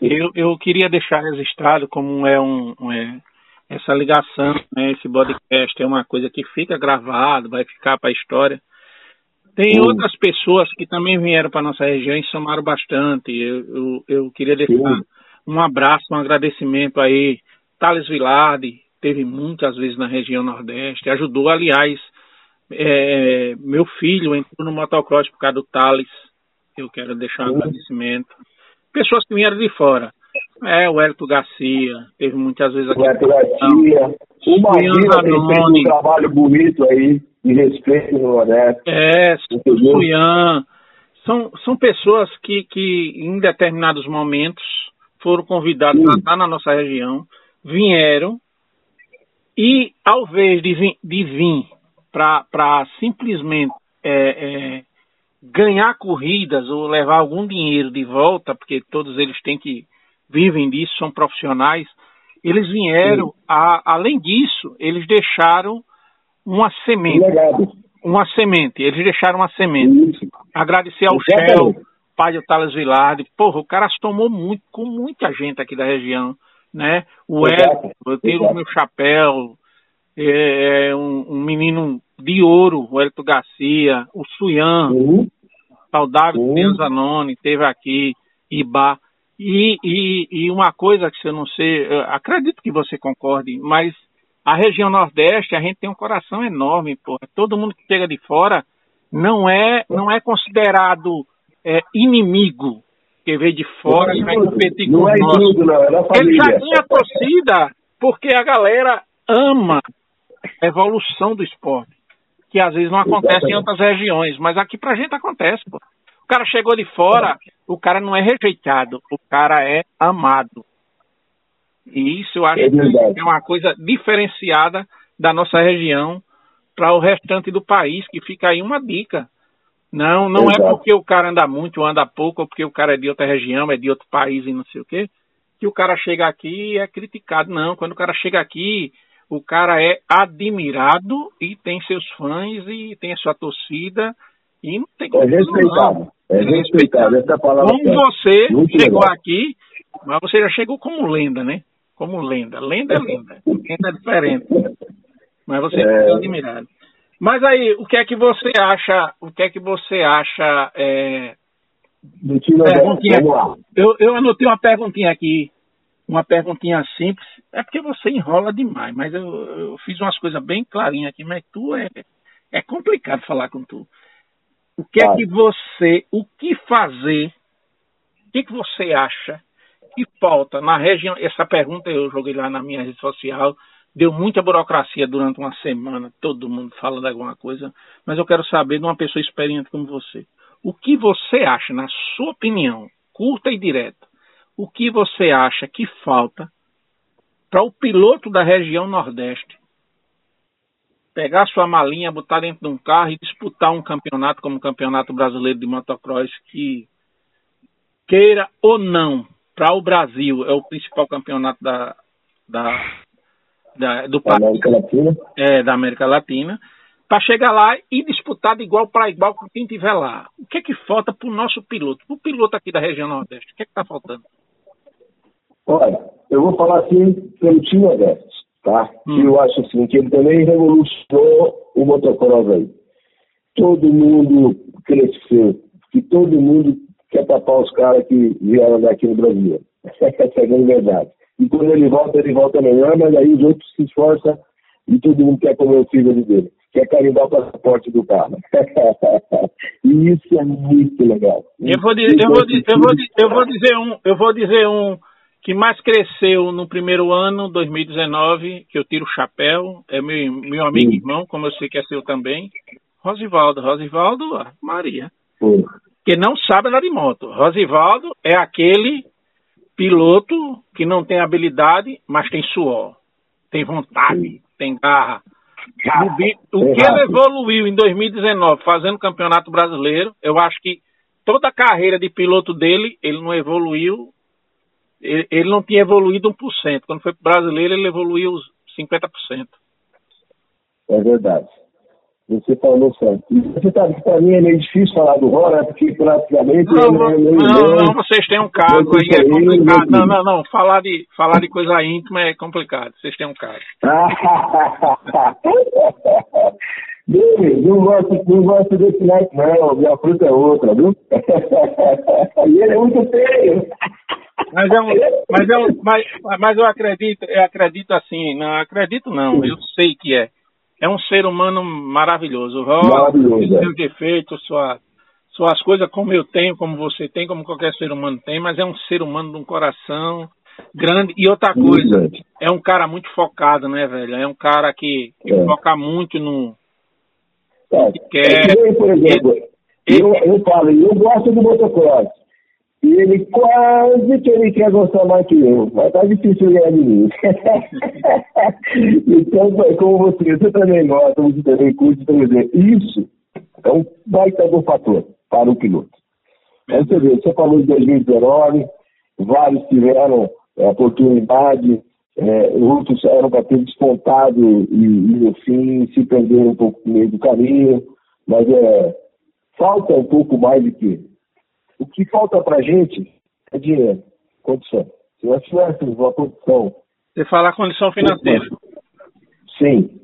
eu, eu queria deixar registrado como é um, um é, essa ligação, né, esse podcast é uma coisa que fica gravado, vai ficar para a história. Tem uhum. outras pessoas que também vieram para nossa região e somaram bastante. Eu, eu, eu queria deixar um abraço, um agradecimento aí. Thales Vilardi teve muitas vezes na região Nordeste, ajudou, aliás, é, meu filho entrou no motocross por causa do Thales. Eu quero deixar um uhum. agradecimento. Pessoas que vieram de fora. É, o Hélito Garcia, teve muitas vezes aqui. O Hélito Garcia, o feito um trabalho bonito aí, de respeito no Nordeste. É, Suyan. São, são pessoas que, que, em determinados momentos, foram convidados Sim. a estar na nossa região, vieram, e ao invés de vir, de vir para simplesmente é, é, ganhar corridas ou levar algum dinheiro de volta, porque todos eles têm que vivem disso, são profissionais, eles vieram, a, além disso, eles deixaram uma semente. Uma semente, eles deixaram uma semente. Isso. Agradecer ao Shell, pai do Thales Vilardi. Porra, o cara se tomou muito, com muita gente aqui da região, né? O Hélio, eu tenho o meu chapéu, é, é um, um, menino de ouro, o Hélio Garcia, o Suyan, uhum. saudável uhum. Zanoni, teve aqui, Ibá. E, e, e uma coisa que eu não sei, eu acredito que você concorde, mas a região Nordeste, a gente tem um coração enorme, pô. Todo mundo que chega de fora não é, não é considerado é, inimigo que veio de fora e vai competir com é nós. Tudo, não, é Ele já tinha torcida porque a galera ama a evolução do esporte, que às vezes não acontece em outras regiões, mas aqui pra gente acontece, pô. O cara chegou de fora, o cara não é rejeitado, o cara é amado. E isso eu acho é que é uma coisa diferenciada da nossa região para o restante do país, que fica aí uma dica. Não, não é porque o cara anda muito ou anda pouco, ou porque o cara é de outra região, é de outro país e não sei o quê, que o cara chega aqui e é criticado. Não, quando o cara chega aqui, o cara é admirado e tem seus fãs e tem a sua torcida e não tem como. É respeitado. É respeitado. Essa palavra. Como você chegou legal. aqui, mas você já chegou como lenda, né? Como lenda. Lenda é lenda. Lenda é diferente. Mas você é admirado. Mas aí, o que é que você acha? O que é que você acha é, lá. Eu, eu anotei uma perguntinha aqui, uma perguntinha simples. É porque você enrola demais, mas eu, eu fiz umas coisas bem clarinhas aqui, mas tu é, é complicado falar com tu. O que é que você, o que fazer, o que, que você acha que falta na região? Essa pergunta eu joguei lá na minha rede social, deu muita burocracia durante uma semana, todo mundo falando alguma coisa, mas eu quero saber de uma pessoa experiente como você. O que você acha, na sua opinião, curta e direta, o que você acha que falta para o piloto da região Nordeste pegar sua malinha, botar dentro de um carro e disputar um campeonato como o Campeonato Brasileiro de Motocross que queira ou não para o Brasil é o principal campeonato da, da, da do país, América Latina. É, da América Latina, para chegar lá e disputar de igual para igual com quem tiver lá. O que é que falta para o nosso piloto, para o piloto aqui da região Nordeste? O que é que está faltando? Olha, eu vou falar assim pelo time Nordeste, tá? Hum. E eu acho assim que ele também revolucionou o motocross aí. Todo mundo cresceu, que todo mundo quer tapar os caras que vieram daqui no Brasil. Essa é a grande verdade. E quando ele volta, ele volta melhor, mas aí os outros se esforçam e todo mundo quer comer o fígado dele. Quer carimbar o passaporte do carro. e isso é muito legal. Eu vou, dizer, eu, vou, eu, vou, eu vou dizer um, eu vou dizer um que mais cresceu no primeiro ano, 2019, que eu tiro o chapéu, é meu, meu amigo e irmão, como eu sei que é seu também, Rosivaldo. Rosivaldo, Maria. Sim que não sabe andar de moto. Rosivaldo é aquele piloto que não tem habilidade, mas tem suor, tem vontade, tem garra. O que ele evoluiu em 2019 fazendo campeonato brasileiro, eu acho que toda a carreira de piloto dele, ele não evoluiu, ele, não tinha evoluído 1%. Quando foi brasileiro, ele evoluiu 50%. É verdade. Você falou certo. Você sabe que para mim é meio difícil falar do Rora, porque praticamente. Não, não, é não, não, vocês têm um caso aí, é complicado. Não, não, não. Falar de, falar de coisa íntima é complicado. Vocês têm um caso. não gosto, não gosto desse like, não. Minha fruta é outra, viu? e ele é muito feio. Mas, é um, mas, é um, mas, mas eu acredito, eu acredito assim, não acredito não, eu sei que é é um ser humano maravilhoso. Maravilhoso, tem é. seus defeitos, sua, suas coisas como eu tenho, como você tem, como qualquer ser humano tem, mas é um ser humano de um coração grande. E outra coisa, é um cara muito focado, né, velho? É um cara que, que é. foca muito no. É, que quer. É por exemplo, ele, eu, eu falo, eu gosto do motocross. E ele quase que ele quer gostar mais que eu, mas tá difícil ganhar de mim. então, como você, você também gosta, você também curte, também dizer, isso é um baita do fator para o piloto. Aí você vê, você falou de 2019, vários tiveram é, oportunidade, é, outros eram para ter despontado e, e, no fim se perderam um pouco no meio do caminho, mas é, falta um pouco mais de que o que falta para a gente é dinheiro, condição. Se nós tivéssemos uma condição. Você fala condição financeira. Sim.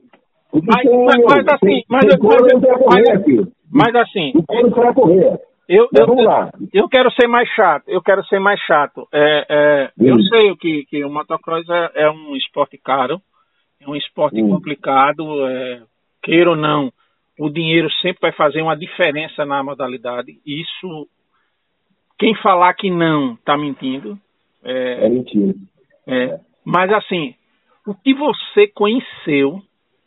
Mas, mas, mas, assim, mas, mas, mas assim. O couro vai correr. Eu, eu, vamos lá. eu quero ser mais chato, eu quero ser mais chato. É, é, eu sei que, que o motocross é, é, um esporte caro, é um esporte hum. complicado, é, queira ou não, o dinheiro sempre vai fazer uma diferença na modalidade. Isso quem falar que não está mentindo. É, é mentira. É, mas assim, o que você conheceu,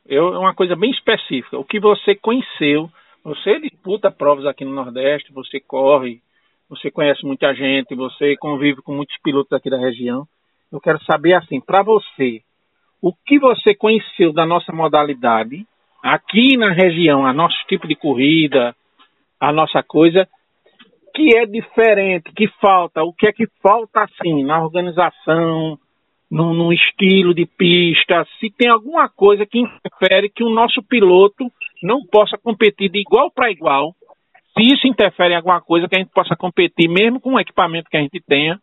é uma coisa bem específica. O que você conheceu, você disputa provas aqui no Nordeste, você corre, você conhece muita gente, você convive com muitos pilotos aqui da região. Eu quero saber assim, para você, o que você conheceu da nossa modalidade aqui na região, a nosso tipo de corrida, a nossa coisa, que é diferente, que falta, o que é que falta assim na organização, no, no, estilo de pista, se tem alguma coisa que interfere que o nosso piloto não possa competir de igual para igual, se isso interfere em alguma coisa que a gente possa competir, mesmo com o equipamento que a gente tenha,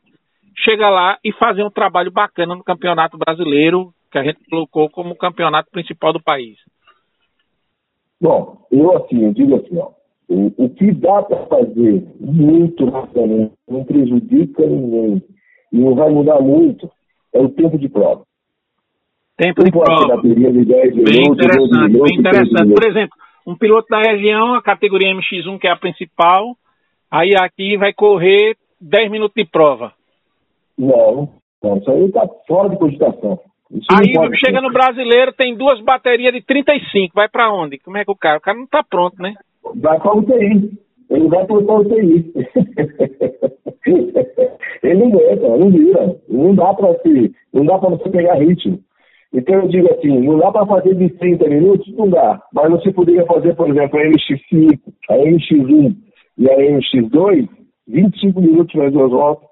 chega lá e fazer um trabalho bacana no campeonato brasileiro, que a gente colocou como campeonato principal do país. Bom, eu assim, eu digo assim, ó, o, o que dá para fazer muito rapidamente, não prejudica ninguém e não vai mudar muito, é o tempo de prova. Tempo de prova. De 10 minutos, bem interessante, minutos, bem interessante. Por exemplo, um piloto da região, a categoria MX1, que é a principal, aí aqui vai correr 10 minutos de prova. Não, não isso aí está fora de cogitação. Isso aí chega ser. no brasileiro, tem duas baterias de 35, vai para onde? Como é que o cara? O cara não está pronto, né? Vai para UTI. Ele vai para UTI. ele não aguenta, não vira. Não dá para se, não dá para você pegar ritmo. Então eu digo assim, não dá para fazer de 30 minutos? Não dá. Mas você poderia fazer, por exemplo, a MX5, a MX1 e a MX2, 25 minutos mais duas voltas.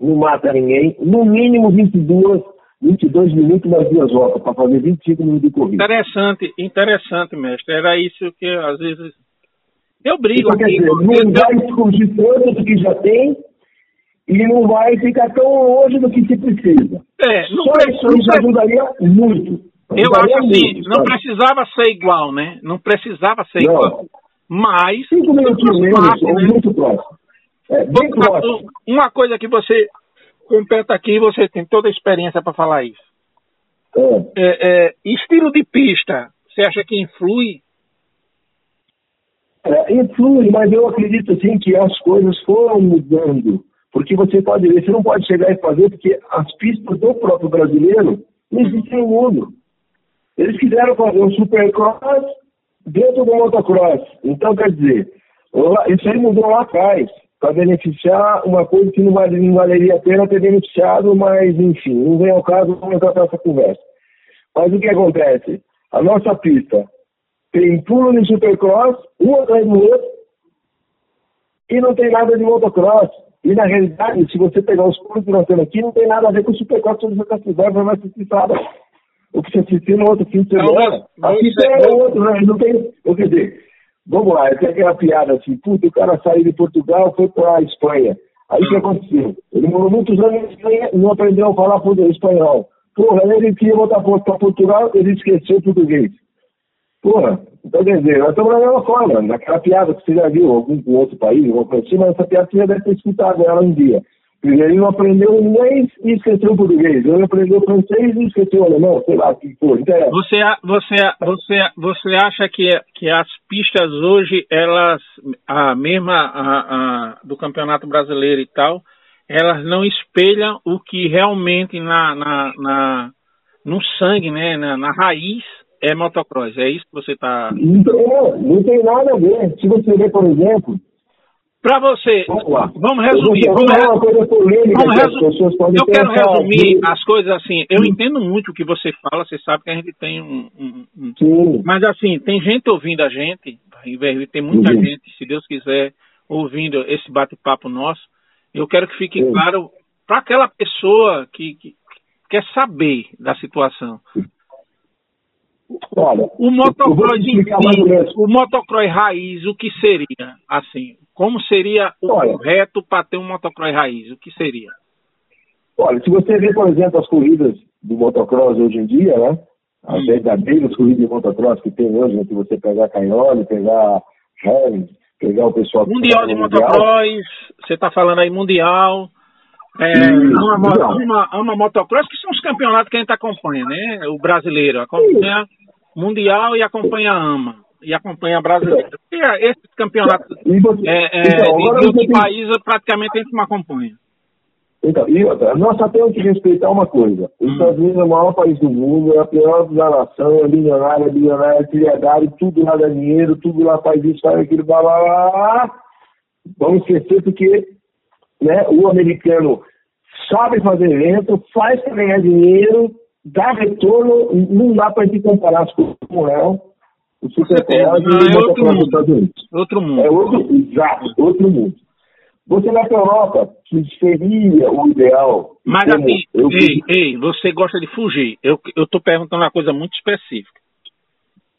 Não mata ninguém. No mínimo 22, 22 minutos mais duas voltas, para fazer 25 minutos de corrida. Interessante, interessante, mestre. Era isso que às vezes. Eu brigo então. Dizer, não vai fugir tanto do que já tem e não vai ficar tão longe do que se precisa. É, não Só precisa, isso ajudaria muito. Eu acho assim, muito, não precisava ser igual, né? Não precisava ser não. igual. Mas. Cinco minutinhos menos, né? muito próximo. É, bem próximo. Uma coisa que você compete aqui, você tem toda a experiência para falar isso. É. É, é, estilo de pista, você acha que influi? É, influi, mas eu acredito assim que as coisas foram mudando porque você pode ver, você não pode chegar e fazer, porque as pistas do próprio brasileiro não existem no mundo. Eles quiseram fazer um supercross dentro do motocross. Então, quer dizer, isso aí mudou lá atrás, para beneficiar uma coisa que não, não valeria a pena ter beneficiado, mas, enfim, não vem ao caso, vamos entrar nessa conversa. Mas o que acontece? A nossa pista tem pulo de supercross, um atrás do outro, e não tem nada de motocross. E na realidade, se você pegar os pulos que nós temos aqui, não tem nada a ver com o Supercopa de Santa Cidade, vai mais assistir sábado. O que você assistiu no outro fim de semana. Aqui tem é outro, né? Não tem. Eu, quer dizer, vamos lá, tem aquela piada assim, puta, o cara saiu de Portugal foi para a Espanha. Aí o que aconteceu? Ele morou muitos anos na Espanha e não aprendeu a falar espanhol. Porra, ele queria voltar para Portugal, ele esqueceu o português. Porra, então quer dizer, nós estamos da mesma forma, naquela piada que você já viu, algum outro país, alguma coisa assim, mas essa piada você já deve ter escutado ela um dia. Ele não aprendeu inglês e esqueceu português. Ele aprendeu francês e esqueceu o alemão, sei lá o que for. Então, você, você, você, você acha que, que as pistas hoje, elas, a mesma a, a, do Campeonato Brasileiro e tal, elas não espelham o que realmente na, na, na no sangue, né, na, na raiz é motocross, é isso que você está. Não, não tem nada a ver. Se você ver, por exemplo. Para você, vamos, vamos resumir. Vamos, vamos Eu quero resumir as coisas assim. Eu entendo muito o que você fala, você sabe que a gente tem um. um, um... Mas assim, tem gente ouvindo a gente, tem muita uhum. gente, se Deus quiser, ouvindo esse bate-papo nosso. Eu quero que fique Sim. claro para aquela pessoa que, que quer saber da situação. Olha, o motocross o motocross raiz, o que seria? Assim, como seria o olha, correto para ter um motocross raiz? O que seria? Olha, se você vê, por exemplo, as corridas do motocross hoje em dia, né? As hum. verdadeiras corridas de motocross que tem hoje, né? se você pegar Canhole, pegar Helms, pegar o pessoal... Mundial de motocross, você está falando aí mundial... É, uma, motocross que são os campeonatos que a gente acompanha, né? O brasileiro acompanha mundial e acompanha a AMA e acompanha a brasileira. E é, esses campeonatos é, é, então, de outros tem... países praticamente a gente não acompanha. Então, e outra, nós só temos que respeitar uma coisa. Os hum. Estados Unidos é o maior país do mundo, é a pior da nação, é bilionário, é bilionário, é trilhardário, tudo lá dá dinheiro, tudo lá faz isso, faz aquilo, blá, blá, blá. Vamos esquecer porque né, o americano sabe fazer evento, faz para ganhar dinheiro, dá retorno, não dá para gente comparar as coisas com ela. O supercross é, é outro mundo. Outro mundo. É outro, exato, outro mundo. Você vai para a Europa, que seria o ideal. Mas assim, eu... ei, ei, você gosta de fugir. Eu estou perguntando uma coisa muito específica.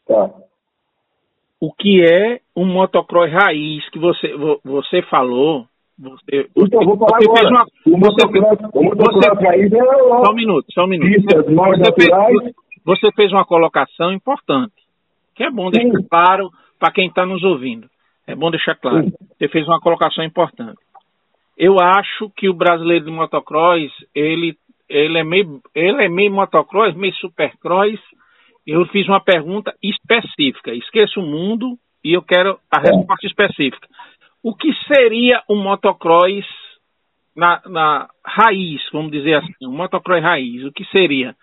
Tá. O que é um motocross raiz que você, você falou você, então, vou falar você agora. Fez uma, você, você, raiz é só um minuto, só um minuto. Você, fez, você fez uma colocação importante, que é bom deixar claro para quem está nos ouvindo. É bom deixar claro. Sim. Você fez uma colocação importante. Eu acho que o brasileiro de motocross, ele, ele, é, meio, ele é meio motocross, meio supercross. Eu fiz uma pergunta específica. Esqueça o mundo e eu quero a é. resposta específica. O que seria o motocross na, na raiz, vamos dizer assim, o motocross raiz? O que seria?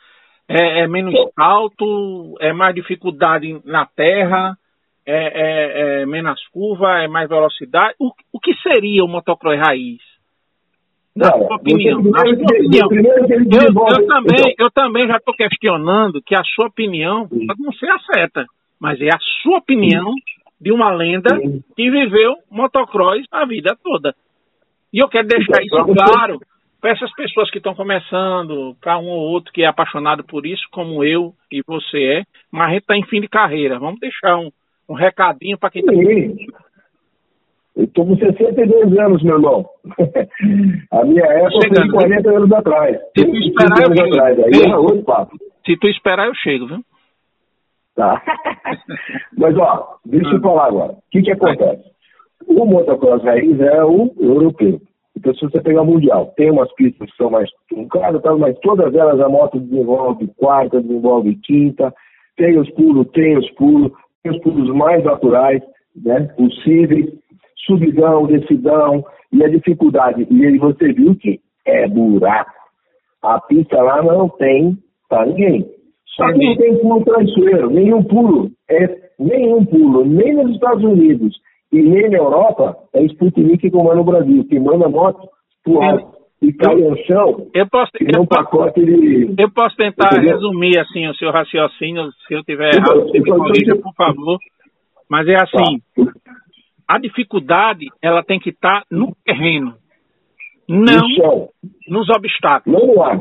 É, é menos alto? É mais dificuldade na terra? É, é, é, menos curva, é mais velocidade. O, o que seria o motocross raiz? Na sua opinião. Na sua opinião. Eu, eu, também, eu também já estou questionando que a sua opinião pode não ser a certa, mas é a sua opinião de uma lenda que viveu motocross a vida toda. E eu quero deixar isso claro para essas pessoas que estão começando, para um ou outro que é apaixonado por isso, como eu e você é, mas a gente está em fim de carreira. Vamos deixar um, um recadinho para quem está. Eu estou com 62 anos, meu irmão. a minha época foi de 40 anos atrás. Se tu esperar, eu chego. Atrás. Aí era outro papo. Se tu esperar, eu chego, viu? Tá. Mas, ó, deixa eu falar agora. O que que acontece? O motocross raiz é o europeu. Então, se você pegar o Mundial, tem umas pistas que são mais truncadas, mas todas elas a moto desenvolve quarta, desenvolve quinta, tem os pulos, tem os pulos, os pulos mais naturais né, possíveis, subidão, decidão e a dificuldade. E aí você viu que é buraco. A pista lá não tem para ninguém. Só que não tem pulo traiçoeiro, nenhum pulo, é, nenhum pulo, nem nos Estados Unidos e nem na Europa, é Sputnik que comanda no Brasil, que manda moto pro alto e cai no chão eu posso, eu, um pacote de... eu posso tentar Entendeu? resumir assim o seu raciocínio, se eu tiver errado, você me corrija, por favor. Mas é assim, tá. a dificuldade ela tem que estar tá no terreno, não no nos obstáculos. Não no ar.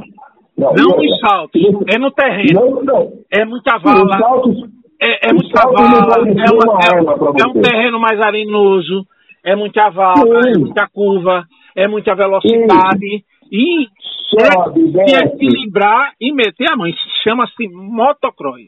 Não, não nos saltos, é no terreno. Não, não. É muita vala. Saltos, é, é muita vala, é, uma, é, é, um terreno mais arenoso, é muita vala, Sim. é muita curva, é muita velocidade. Sim. E Sobe, é, se equilibrar e meter a mão. Chama-se motocross.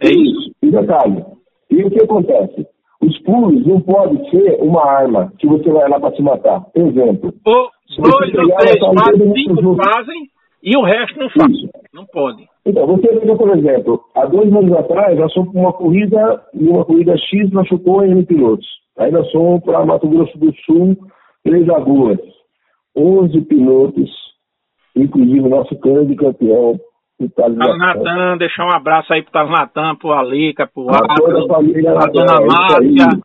É isso. isso. E detalhe, e o que acontece? Os pulos não podem ser uma arma que você vai lá para se matar. Exemplo. Ou dois ou três, quatro, cinco fazem e o resto não faz. Isso. Não pode. Então, você veja, por exemplo, há dois anos atrás, nós fomos para uma corrida, e uma corrida X machucou em pilotos. Aí nós fomos para Mato Grosso do Sul, Três Lagoas. 11 pilotos, inclusive o nosso grande campeão, Carlos Natan, deixar um abraço aí pro Carlos Natan, pro Alica, pro Arthur, a dona Márcia,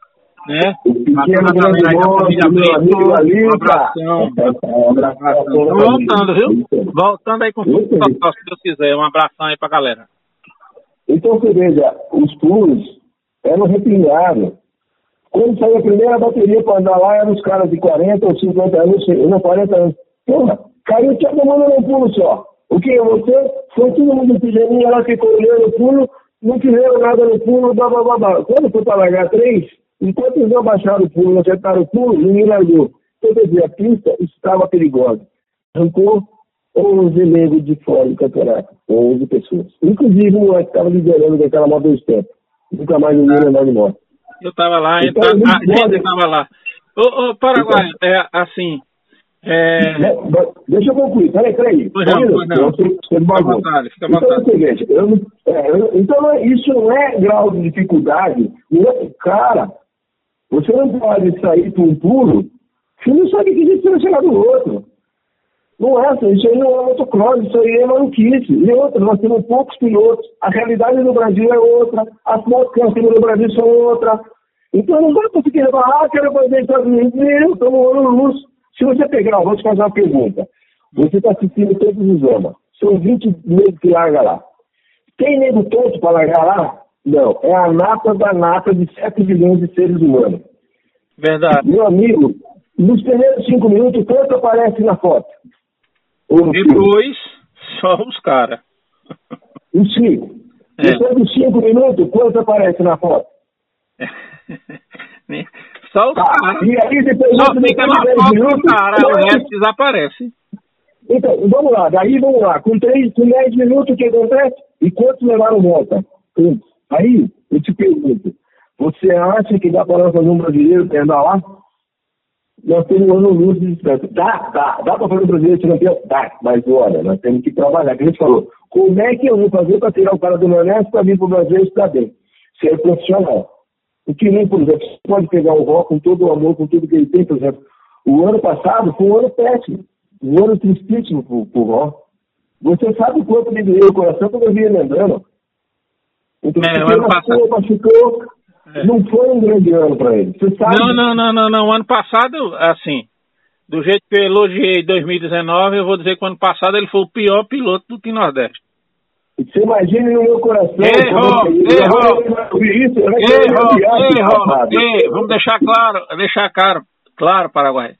né? O pequeno grande família meu amigo Um abração. Um abração. Voltando, viu? Voltando aí com o se Deus quiser. Um abração aí pra galera. Então você veja, os pulos eram reclinados. Quando saiu a primeira bateria para andar lá, eram os caras de 40 ou 50 anos, não 40 anos. Porra, caiu todo mundo num pulo só. O que? Você foi todo mundo pijaminha lá, ficou olhando o pulo, não fizeram nada no pulo, blá blá blá blá. Quando foi para largar três, enquanto eles não baixaram o pulo, não acertaram o pulo, ninguém largou. Quer dizer, a pista estava perigosa. Arrancou 11 negros de fora do campeonato, 11 pessoas. Inclusive o moleque estava liderando daquela moto do step. Nunca mais ninguém andar de moto. Eu estava lá, então, a gente estava lá. Ô, ô Paraguai, então, é assim. É... Deixa eu concluir, peraí, peraí. Pois não, pois não. Fica à vontade, fica à então, vontade. Então, seguinte, eu, é, eu, então, isso não é grau de dificuldade. É, cara, você não pode sair para um pulo você não sabe que diferenciar do outro. Não é, isso aí não é motocross, isso aí é maluquice. E outra, nós temos poucos pilotos, a realidade do Brasil é outra, as motos que nós temos no Brasil são outra. Então não dá você querer falar, ah, quero fazer Estados Unidos. Meu, estamos no luz. Se você pegar, vou te fazer uma pergunta. Você está assistindo todos os anos. São 20 meses que larga lá. Tem nego tonto para largar lá? Não. É a nata da nata de 7 bilhões de seres humanos. Verdade. Meu amigo, nos primeiros 5 minutos, quanto aparece na foto? Depois, só os caras. Os 5. É. Depois dos 5 minutos, quanto aparece na foto? Só os tá. caras. E aí depois Só fica na foto minutos, cara, o resto desaparece. Então, vamos lá, daí vamos lá. Com, 3, com 10 minutos, o que acontece? E quantos levaram volta? Aí, eu te pergunto, Você acha que dá para fazer um brasileiro lá? Nós temos um ano luz de distância. Dá, dá, dá para fazer um brasileiro campeão? Dá, mas olha, nós temos que trabalhar. Que a gente falou, como é que eu vou fazer para tirar o cara do Nordeste para vir para o Brasil e estar bem? Ser profissional. O que nem, por exemplo, você pode pegar o Ró com todo o amor, com tudo que ele tem, por exemplo. O ano passado foi um ano péssimo, um ano tristíssimo para o Ró. Você sabe o quanto me doeu o coração quando eu vi ele lembrando. Então, é, o ano passado... machucou, é. não foi um grande ano para ele. Você sabe? Não, não, não, não, não. O ano passado, assim, do jeito que eu elogiei 2019, eu vou dizer que o ano passado ele foi o pior piloto do Team Nordeste. Você imagina no meu coração. Errou, errou, errou, errou, Vamos deixar claro, deixar claro, claro, Paraguai.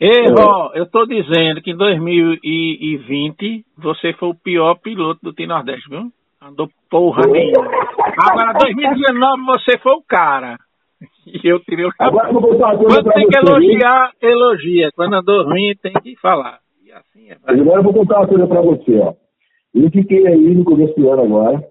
Errou, eu estou dizendo que em 2020 você foi o pior piloto do Team Nordeste, viu? Andou porra nenhuma. Agora, 2019 você foi o cara. E eu tirei o Agora eu vou botar uma coisa Quando tem que elogiar, elogia. Quando andou ruim, tem que falar. E assim é. Agora eu vou contar uma coisa pra você, ó. Eu fiquei aí no começo do ano agora.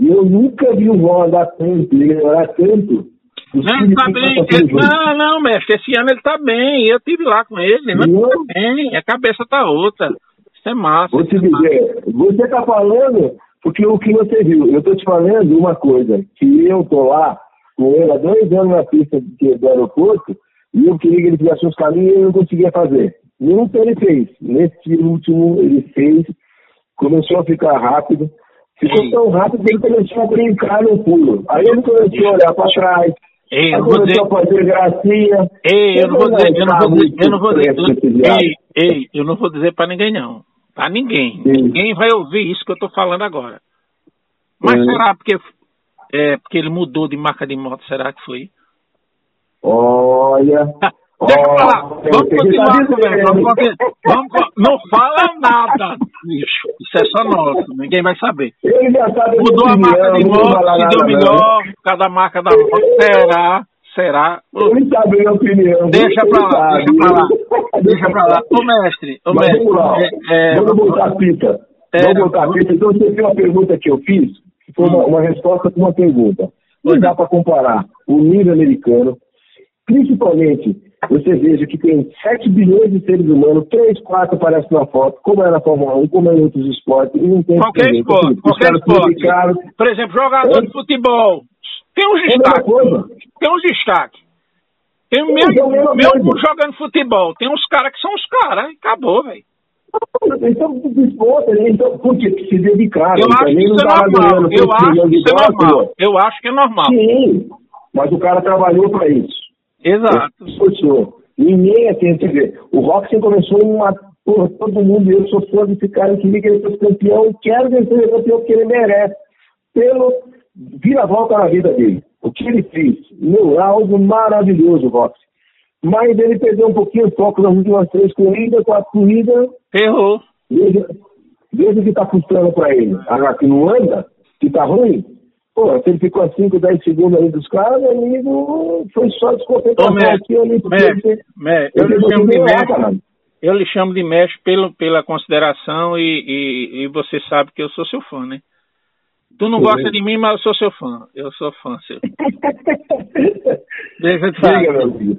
E eu nunca vi o Ron andar tanto, ele melhorar tanto. Não, ele tá bem. Ele, não, não, mestre, esse ano ele tá bem. Eu tive lá com ele, ele não tá bem. A cabeça tá outra. Isso é massa. Vou te é dizer, você tá falando porque o que você viu. Eu tô te falando uma coisa, que eu tô lá com ele há dois anos na pista do aeroporto e eu queria que ele fizesse uns caminhos e eu não conseguia fazer. Nunca ele fez. Nesse último ele fez começou a ficar rápido. Ficou Ei. tão rápido que ele começou a brincar no pulo. Aí ele começou a olhar para trás. Ei, eu vou dizer... a fazer gracinha. Ei, eu não vou dizer, eu não vou dizer, eu não vou dizer, ei, ei, eu não vou dizer para ninguém não. Para ninguém. Sim. Ninguém vai ouvir isso que eu tô falando agora. Mas é. será porque é porque ele mudou de marca de moto, será que foi? Olha. Deixa eu falar. Vamos continuar conversando. Vamos, vamos, não fala nada, bicho. Isso é só nosso. Ninguém vai saber. Mudou a marca de moto, se deu melhor. Cada marca da moto. Será? Será? Ele sabe a minha opinião. Deixa pra lá, deixa pra lá. Deixa pra lá. Ô mestre, ô mestre. Vamos. É, é, vamos botar a fita. É, vamos botar a fita. Então você viu uma pergunta que eu fiz, que foi uma, uma resposta com uma pergunta. Não dá para comparar o nível americano, principalmente você veja que tem 7 bilhões de seres humanos, 3, 4 aparecem na foto, como é na Fórmula 1, como é em outros esportes, e não tem Qualquer que esporte, qualquer esporte. Por exemplo, jogador é. de futebol. Tem uns destaques. Tem uns destaques. Tem o mesmo, mesmo jogando futebol. Tem uns caras que são os caras, acabou, velho. Então, desporto, então, porque se dedicaram. Eu acho que isso é normal. Eu acho que isso é normal. Eu acho que é normal. Sim, mas o cara trabalhou para isso. Exato. Esforçou. Ninguém assim, quer dizer, o Roxen começou uma. Porra, todo mundo, eu sou fã desse cara, queria que ele fosse campeão, quero que ele seja campeão porque ele merece. Pelo vira-volta na vida dele. O que ele fez? Meu, é algo maravilhoso, Roxen. Mas ele perdeu um pouquinho o foco nas últimas três corridas, quatro corridas. Errou. Veja, veja o que está frustrando para ele. Agora que não anda, que está ruim, Pô, se ele ficou a 5, 10 segundos ali dos caras, meu amigo, foi só desconcentração aqui ali. Mé, eu, lhe chamo de mestre, eu lhe chamo de mestre pelo, pela consideração e, e, e, você sabe que eu sou seu fã, né? Tu não gosta de mim, mas eu sou seu fã. Eu sou fã seu. deixa, eu falar,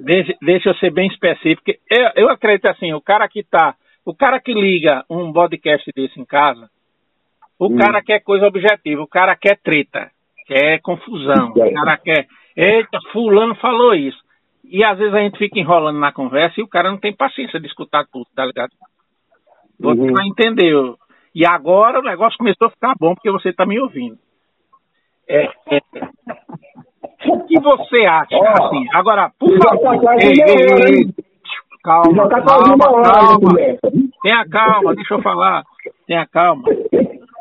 deixa, deixa eu ser bem específico. Eu, eu acredito assim, o cara que tá, o cara que liga um podcast desse em casa, o hum. cara quer coisa objetiva, o cara quer treta quer confusão, o cara quer. Eita, fulano falou isso. E às vezes a gente fica enrolando na conversa e o cara não tem paciência de escutar tudo, tá ligado? Você uhum. vai entender. E agora o negócio começou a ficar bom porque você tá me ouvindo. É, é. O que você acha, oh, assim? Agora, por favor. Tá ei, ei, ei, calma, tá calma, calma. Tenha calma, deixa eu falar. Tenha calma.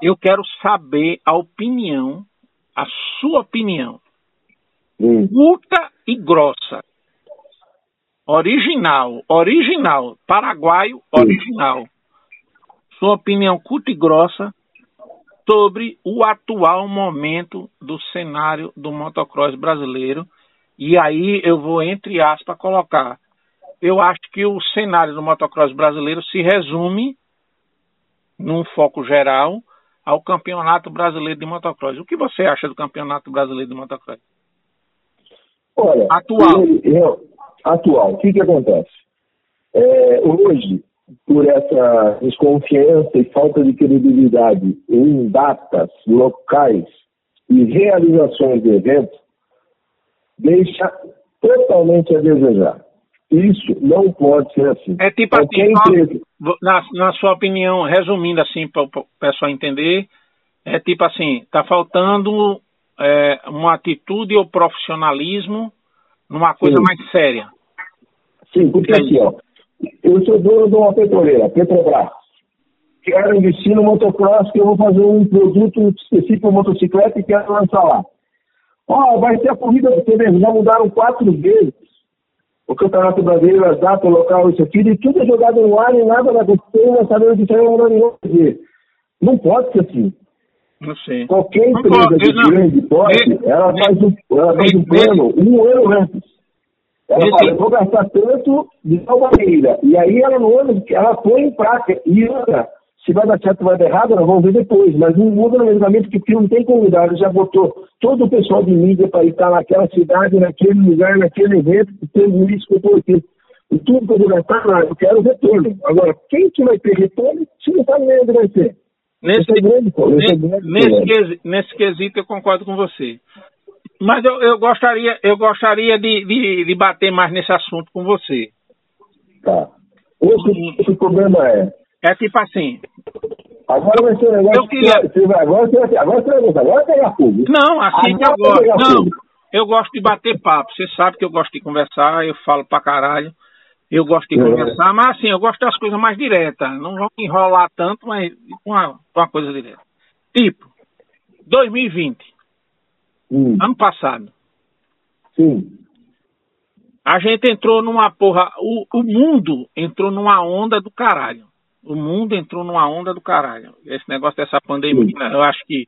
Eu quero saber a opinião a sua opinião. Hum. Curta e grossa. Original, original, paraguaio, original. Hum. Sua opinião curta e grossa sobre o atual momento do cenário do motocross brasileiro. E aí eu vou, entre aspas, colocar. Eu acho que o cenário do motocross brasileiro se resume, num foco geral, ao Campeonato Brasileiro de Motocross. O que você acha do Campeonato Brasileiro de Motocross? Olha, atual. Eu, atual. O que, que acontece? É, hoje, por essa desconfiança e falta de credibilidade em datas, locais e realizações de eventos, deixa totalmente a desejar. Isso não pode ser assim. É tipo assim, empresa... na, na sua opinião, resumindo assim para o pessoal entender, é tipo assim, está faltando é, uma atitude ou profissionalismo numa coisa Sim. mais séria. Sim, porque é assim, ó, eu sou dono de uma petroleira, Petrobras. Quero investir no motocross, que eu vou fazer um produto específico motocicleta e quero lançar lá. Ó, oh, vai ser a corrida, você vê, já mudaram quatro vezes o Campeonato Brasileiro, as datas, o local, isso aqui, e tudo é jogado no ar e nada vai acontecer, não sabemos o que não fazer. Não pode ser assim. Não sei. Qualquer empresa de grande porte, ela faz um, ela faz um plano um ano antes. Ela fala, eu vou gastar tanto de tal maneira. E aí ela no ano, ela põe em prática. E outra, se vai dar certo ou vai dar errado, nós vamos ver depois. Mas não muda no regulamento porque não tem como mudar. Ele já botou todo o pessoal de mídia para estar naquela cidade, naquele lugar, naquele evento, tem isso que eu estou aqui. E tudo que eu vou gastar, não, eu quero retorno. Agora, quem que vai ter retorno, se não sabe nem onde vai ser. Nesse, é grande, é grande, nesse, quesito, nesse quesito eu concordo com você. Mas eu, eu gostaria, eu gostaria de, de, de, bater mais nesse assunto com você. Tá. Esse, esse problema é. É tipo assim. Agora vai ser um negócio. Eu queria... Você vai, agora você vai, agora você vai gostar. Agora pegar fogo. Não, assim que eu gosto. Não, eu gosto de bater papo. Você sabe que eu gosto de conversar, eu falo pra caralho. Eu gosto de é. conversar, mas assim, eu gosto das coisas mais diretas. Não vou enrolar tanto, mas uma, uma coisa direta. Tipo, 2020. Hum. Ano passado. Sim. A gente entrou numa porra. O, o mundo entrou numa onda do caralho. O mundo entrou numa onda do caralho. Esse negócio dessa pandemia, Sim. eu acho que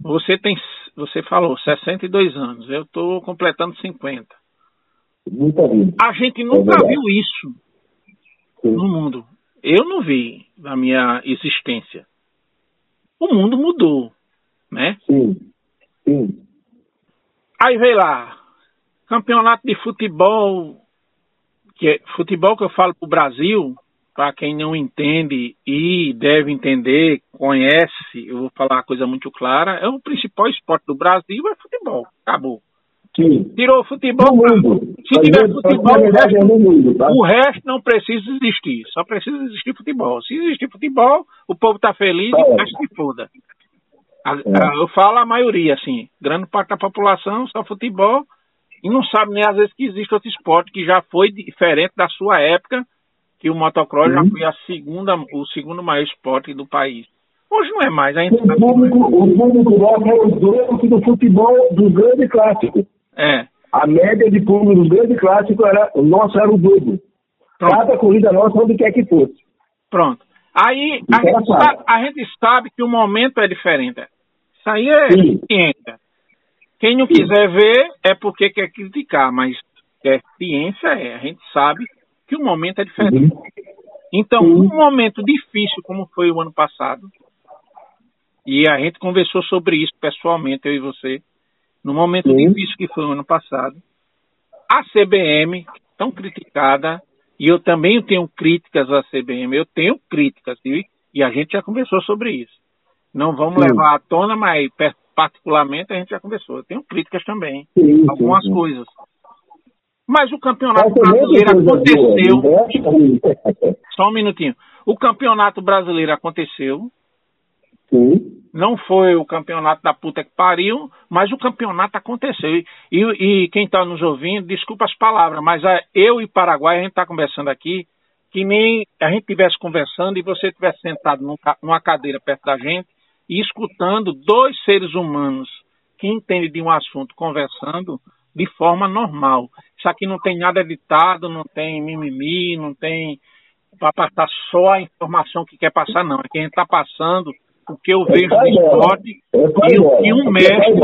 você tem. Você falou 62 anos, eu estou completando 50. Nunca vi. A gente nunca é viu isso Sim. no mundo. Eu não vi na minha existência. O mundo mudou, né? Sim. Sim. Aí veio lá, campeonato de futebol, que é, futebol que eu falo pro Brasil, para quem não entende e deve entender, conhece, eu vou falar uma coisa muito clara, é o principal esporte do Brasil é futebol. Acabou. Sim. Tirou o futebol. Se tiver futebol, o resto, é mundo, tá? o resto, não precisa existir. Só precisa existir futebol. Se existir futebol, o povo está feliz tá e o resto se foda. É. Eu falo a maioria, assim. Grande parte da população só futebol e não sabe nem às vezes que existe outro esporte que já foi diferente da sua época, que o motocross uhum. já foi a segunda, o segundo maior esporte do país. Hoje não é mais. A gente o público, o público nosso é o dobro do futebol do grande clássico. É. A média de público dos grandes clássicos era, o nosso era o dobro. Cada corrida nossa, onde quer que fosse. Pronto. Aí a gente, sabe, a gente, sabe, que o momento é diferente. Isso aí é ciência. Quem não Sim. quiser ver é porque quer criticar, mas é ciência é. A gente sabe que o momento é diferente. Uhum. Então, um momento difícil como foi o ano passado, e a gente conversou sobre isso pessoalmente, eu e você, no momento Sim. difícil que foi o ano passado, a CBM, tão criticada, e eu também tenho críticas à CBM, eu tenho críticas, e, e a gente já conversou sobre isso. Não vamos sim. levar à tona, mas particularmente a gente já conversou. Eu tenho críticas também, sim, algumas sim, coisas. Mas o campeonato brasileiro aconteceu. Né? Só um minutinho. O campeonato brasileiro aconteceu. Sim. Não foi o campeonato da puta que pariu, mas o campeonato aconteceu. E, e quem está nos ouvindo, desculpa as palavras, mas a, eu e Paraguai, a gente está conversando aqui, que nem a gente estivesse conversando e você estivesse sentado num, numa cadeira perto da gente e escutando dois seres humanos que entendem de um assunto conversando de forma normal. Isso aqui não tem nada editado, não tem mimimi, não tem para passar só a informação que quer passar, não. Aqui a gente está passando o que eu vejo no esporte e, e um mestre.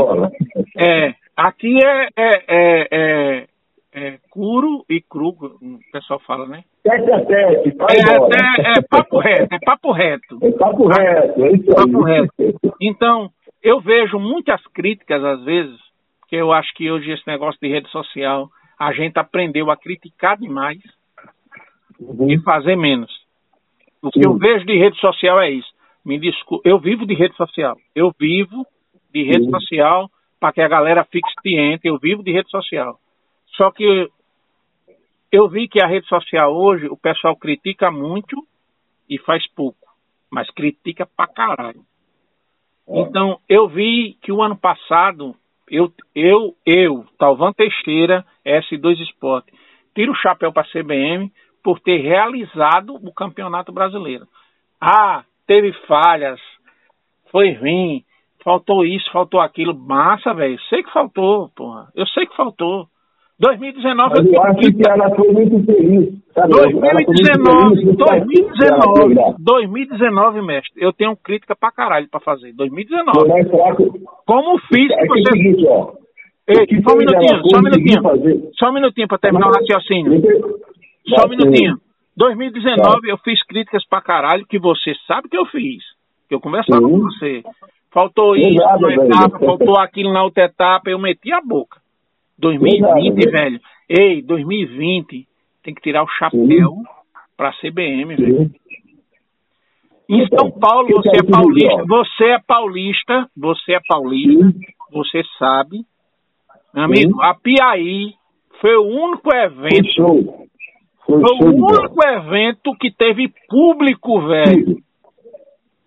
É, aqui é, é, é, é, é curo e cru, o pessoal fala, né? Tete a tete, é, é, é, papo reto, é papo reto. É papo reto, é isso papo reto. Então, eu vejo muitas críticas, às vezes, porque eu acho que hoje esse negócio de rede social, a gente aprendeu a criticar demais uhum. e fazer menos. O que Sim. eu vejo de rede social é isso. Me desculpe, eu vivo de rede social. Eu vivo de rede Sim. social para que a galera fique ciente. Eu vivo de rede social. Só que eu vi que a rede social hoje, o pessoal critica muito e faz pouco, mas critica pra caralho. É. Então, eu vi que o ano passado, eu, eu, eu, Talvan Teixeira, S2 Sport, tiro o chapéu para a CBM por ter realizado o Campeonato Brasileiro. Ah, teve falhas, foi ruim, faltou isso, faltou aquilo. Massa, velho. Sei que faltou, porra. Eu sei que faltou. 2019 Mas eu acho que ela foi muito feliz. Sabe? 2019, feliz 2019, 2019, mestre. Eu tenho crítica pra caralho pra fazer. 2019. Como fiz é você. É seguinte, ó, Ei, só um minutinho, só um minutinho. Fazer... Só um minutinho pra terminar o raciocínio. Só um minutinho. 2019 eu fiz críticas pra caralho que você sabe que eu fiz. Que eu conversava Sim. com você. Faltou isso na etapa, faltou aquilo na outra etapa, eu meti a boca. 2020, velho. Ei, 2020 tem que tirar o chapéu para a CBM, velho. Em então, São Paulo você é paulista, você é paulista, você é paulista, você sabe. Amigo, a Piaí foi o único evento. Foi, foi o único evento que teve público, velho.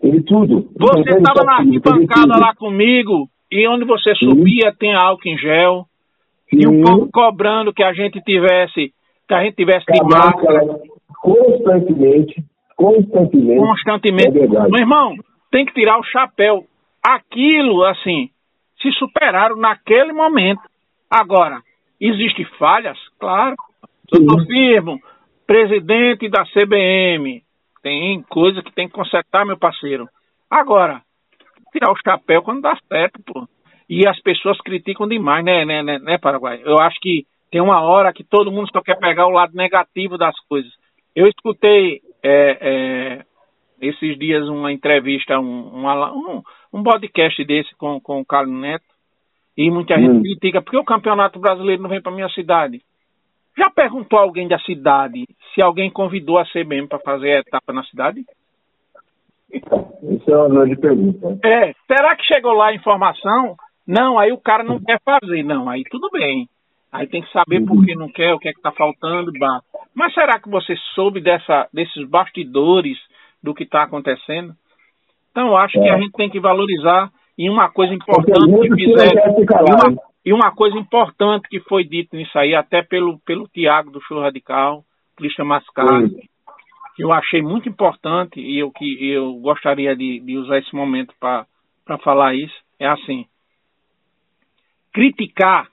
Teve tudo. Você estava na arquibancada lá comigo e onde você subia tem álcool em gel. E o povo cobrando que a gente tivesse, que a gente tivesse de máscara. Constantemente, constantemente. Constantemente. É Meu irmão, tem que tirar o chapéu. Aquilo, assim, se superaram naquele momento. Agora, existem falhas? Claro. Doutor Firmo, presidente da CBM, tem coisa que tem que consertar, meu parceiro. Agora, tirar o chapéu quando dá certo, pô e as pessoas criticam demais, né, né, né, né, Paraguai? Eu acho que tem uma hora que todo mundo só quer pegar o lado negativo das coisas. Eu escutei é, é, esses dias uma entrevista, um, um, um podcast desse com, com o Carlos Neto, e muita gente hum. critica, porque o campeonato brasileiro não vem para minha cidade? Já perguntou alguém da cidade se alguém convidou a CBM para fazer a etapa na cidade? Isso é uma grande pergunta. É, será que chegou lá a informação não, aí o cara não quer fazer. Não, aí tudo bem. Aí tem que saber por que não quer, o que é que está faltando. Bah. Mas será que você soube dessa, desses bastidores do que está acontecendo? Então, eu acho é. que a gente tem que valorizar. E uma coisa importante que fizeram. E uma, e uma coisa importante que foi dito nisso aí, até pelo, pelo Tiago do Show Radical, Cristian Mascari, que eu achei muito importante e eu, que eu gostaria de, de usar esse momento para falar isso, é assim criticar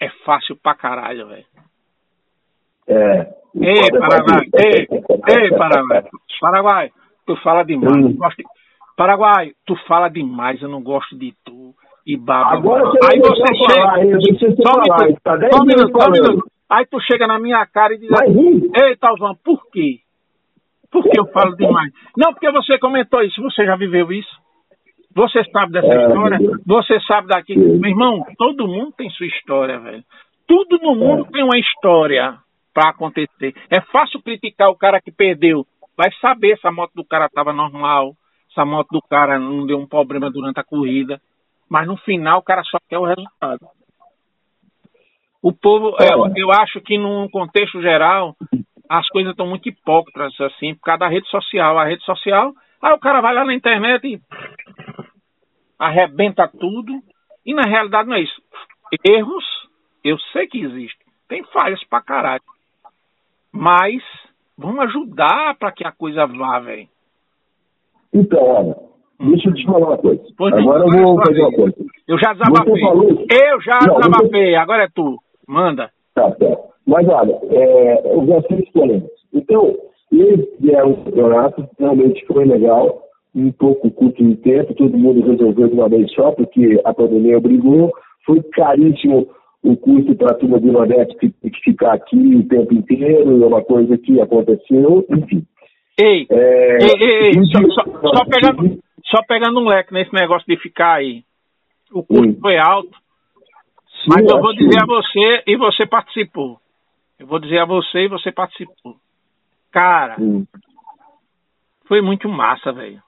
é fácil pra caralho, velho. É. Ei, Paraguai, ei, ei, Paraguai. Paraguai, tu fala demais. Hum. De... Paraguai, tu fala demais, eu não gosto de tu. E baba. Agora você aí você chega. Só, minuto, tá só um minuto, só um minuto. Aí tu chega na minha cara e diz assim, ei, Talvão, por quê? Por que eu falo demais? Não, porque você comentou isso, você já viveu isso. Você sabe dessa é, história? Você sabe daqui. Meu irmão, todo mundo tem sua história, velho. Tudo no mundo é. tem uma história para acontecer. É fácil criticar o cara que perdeu. Vai saber se a moto do cara estava normal, se a moto do cara não deu um problema durante a corrida. Mas no final o cara só quer o resultado. O povo, é, eu acho que num contexto geral, as coisas estão muito hipócritas, assim, por causa da rede social. A rede social, aí o cara vai lá na internet e arrebenta tudo. E na realidade não é isso. Erros, eu sei que existem. Tem falhas pra caralho. Mas vamos ajudar para que a coisa vá, velho. Então, olha, hum. deixa eu te falar uma coisa. Pois agora eu vou fazer uma coisa. Eu já desabafei. Eu já não, desabafei, você... agora é tu. Manda. Tá, tá. Mas olha, é, eu já fiz polêmicas. Então, esse é um campeonato, realmente foi legal um pouco curto de tempo, todo mundo resolveu de uma vez só, porque a pandemia obrigou. Foi caríssimo o custo para a turma do Nordeste ficar aqui o tempo inteiro, é uma coisa que aconteceu, enfim. Ei, é, ei, ei, ei só, só, só, pegando, só pegando um leque nesse negócio de ficar aí. O custo foi alto, Mas eu vou dizer a você e você participou. Eu vou dizer a você e você participou. Cara, hum. foi muito massa, velho.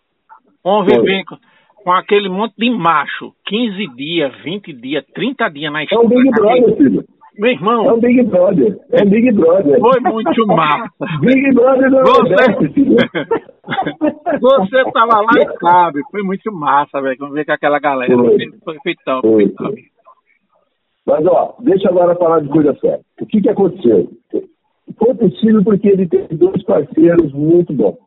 Conviver com, com aquele monte de macho, 15 dias, 20 dias, 30 dias na estrada. É um Big Brother, filho. Meu irmão. É um Big Brother. É Big Brother. Foi muito massa. Big Brother do Você, você tava lá e sabe. Foi muito massa, velho. Vamos ver com aquela galera. Foi, foi, foi top. Foi, foi top. Mas, ó, deixa agora falar de coisa séria. O que, que aconteceu? Foi possível porque ele teve dois parceiros muito bons.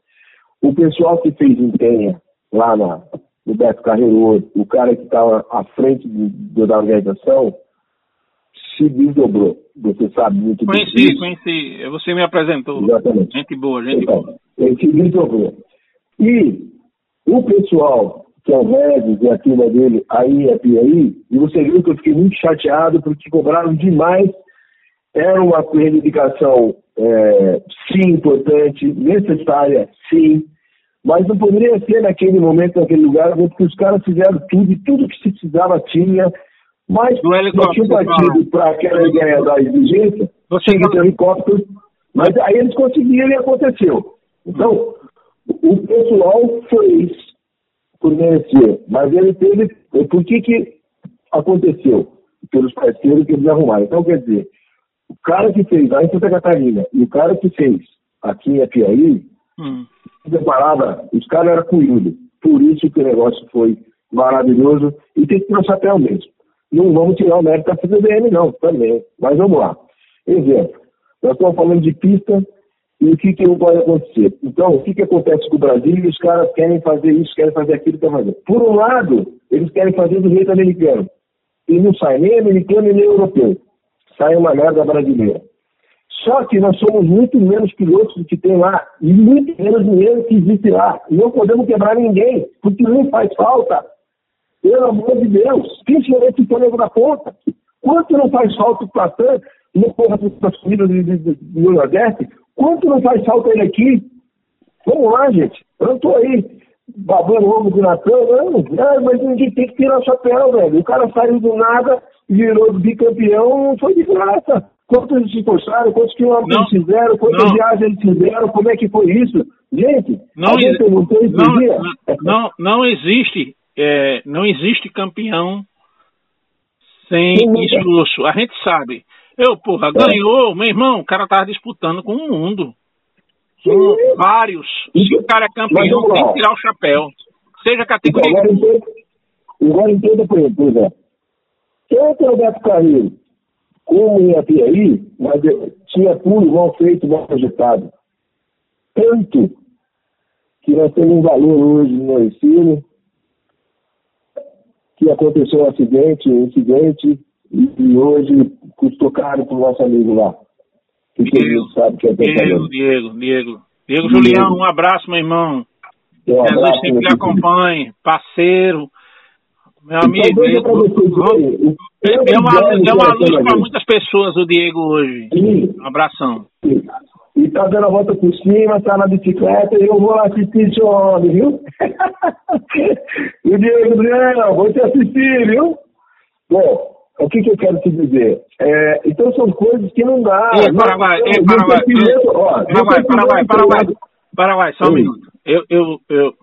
O pessoal que fez empenha lá na, no Beto Carreiro, o cara que estava à frente de, da organização, se desdobrou. Você sabe muito bem. Conheci, conheci. Você me apresentou. Exatamente. Gente boa, gente então, boa. Ele se desdobrou. E o pessoal que é o Regis e a turma dele aí, aqui, aí, e você viu que eu fiquei muito chateado porque cobraram demais. Era uma reivindicação, é, sim, importante, necessária, sim, mas não poderia ser naquele momento, naquele lugar, porque os caras fizeram tudo e tudo que se precisava tinha, mas não tinha partido para aquela ideia da exigência, tinha que helicóptero, mas aí eles conseguiram e aconteceu. Então, o pessoal fez por merecer, mas ele teve. Por que, que aconteceu? Pelos parceiros que eles arrumaram. Então, quer dizer, o cara que fez lá em Santa Catarina e o cara que fez aqui em Apiaí, hum. os caras eram cuido. Por isso que o negócio foi maravilhoso e tem que ter o chapéu mesmo. Não vamos tirar o mérito da CBN, não, também. Mas vamos lá. Exemplo, nós estamos falando de pista e o que, que pode acontecer. Então, o que, que acontece com o Brasil? Os caras querem fazer isso, querem fazer aquilo, querem fazer. Por um lado, eles querem fazer do jeito americano. E não sai nem americano nem europeu. Sai uma merda brasileira. Só que nós somos muito menos pilotos do que tem lá, e muito menos dinheiro que existe lá. E não podemos quebrar ninguém, porque não faz falta. Pelo amor de Deus, principalmente o nego da ponta. Quanto não faz falta o Platã, no porra das comidas do Nordeste? Quanto não faz falta ele aqui? Vamos lá, gente. Eu estou aí babando o ovo do Natan, não. não. Mas ninguém tem que tirar o chapéu, velho. O cara saiu do nada, virou bicampeão, foi de graça. Quantos eles se esforçaram, quantos quilômetros eles fizeram, quantas não. viagens eles fizeram, como é que foi isso? Gente, não, alguém perguntou isso não, dia? Não, não existe, é, não existe campeão sem esforço. A gente sabe. Eu, porra, ganhou, meu irmão, o cara tava disputando com o mundo. São vários. Se o cara é campeão, tem que tirar o chapéu. Seja categoria. Agora entenda, agora entenda por exemplo, tanto o Roberto Carreiro como em Apiaí, mas tinha tudo mal feito, mal projetado. Tanto que nós temos um valor hoje no ensino, que aconteceu um acidente, um incidente, e, hoje custou caro para o nosso amigo lá. Que Diego, sabe que é Diego, Diego, Diego, Diego. Julião, um abraço, meu irmão. Um abraço, Jesus sempre lhe acompanhe, parceiro. Meu então, amigo, é uma, é uma luz para muitas pessoas o Diego hoje. Sim. Um abração. Sim. E tá dando a volta por cima, tá na bicicleta e eu vou lá assistir esse homem, viu? o Diego, não, vou te assistir, viu? Bom, o que, que eu quero te dizer? É, então são coisas que não dá. Ei, Paraguai, ei, Paraguai, Paraguai, Paraguai, Paraguai, Paraguai, só um minuto. Eu, eu, eu,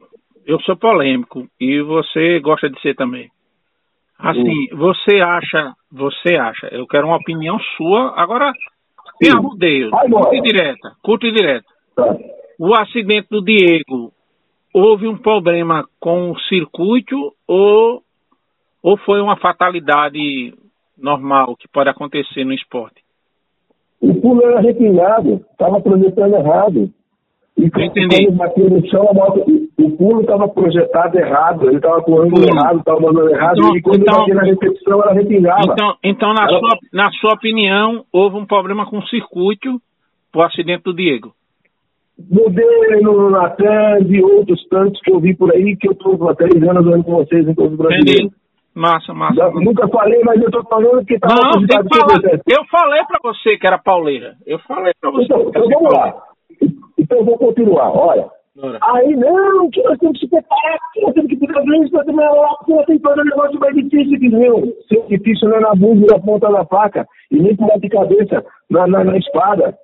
eu sou polêmico e você gosta de ser também. Assim, você acha, você acha, eu quero uma opinião sua, agora tem arrudeio, curto e direta, curto e direta. Tá. O acidente do Diego, houve um problema com o circuito ou, ou foi uma fatalidade normal que pode acontecer no esporte? O pulo era reclinado, estava projetando errado. E Entendi. quando bateu no chão, a moto, o pulo estava projetado errado, ele estava com o ângulo errado, estava mandando errado, então, e quando então, bateu na repetição, ela reclinava. Então, então na, ela... sua, na sua opinião, houve um problema com o circuito o acidente do Diego? Modelo, no Natan e outros tantos que eu vi por aí, que eu estou há três anos andando com vocês em todos os brasileiros. Entendi. Massa, massa. Eu nunca falei, mas eu tô falando que tá Não, tem que falar. Eu falei pra você que era pauleira. Eu falei pra você. Então, então vamos lá. Então eu vou continuar. Olha, Aí, não, que nós temos que se preparar, que nós temos que ficar isso, nós temos que nós temos que fazer um negócio mais difícil que meu. Ser difícil não é na bunda da ponta da faca, e nem com de cabeça na, na, na, espada.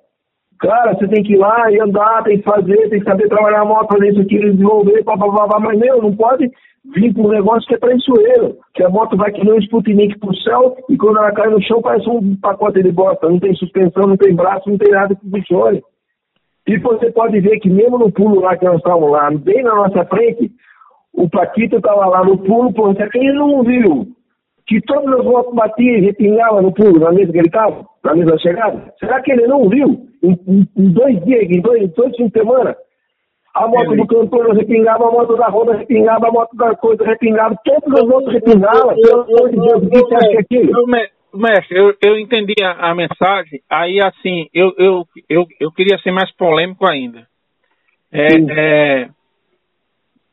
Cara, você tem que ir lá e andar, tem que fazer, tem que saber trabalhar a moto, fazer isso aqui, desenvolver, papapá, mas meu, não pode vir com um negócio que é traiçoeiro, que a moto vai que nem um Sputnik pro céu, e quando ela cai no chão parece um pacote de bosta, não tem suspensão, não tem braço, não tem nada que funcione. E você pode ver que mesmo no pulo lá que nós estávamos lá, bem na nossa frente, o Paquito estava lá no pulo, pô, será que ele não viu que todas as motos batiam e repingavam no pulo, na mesa que ele estava, na mesa da chegada? Será que ele não viu? Em, em, em dois dias, em dois, dois fins de semana, a moto do cantor repingava, a moto da roda repingava, a moto da coisa repingava, todas as motos repingavam. Pelo amor de Deus, o que você acha que é aquilo? Mestre, eu, eu entendi a, a, mensagem, aí assim, eu, eu, eu, eu queria ser mais polêmico ainda. É, é,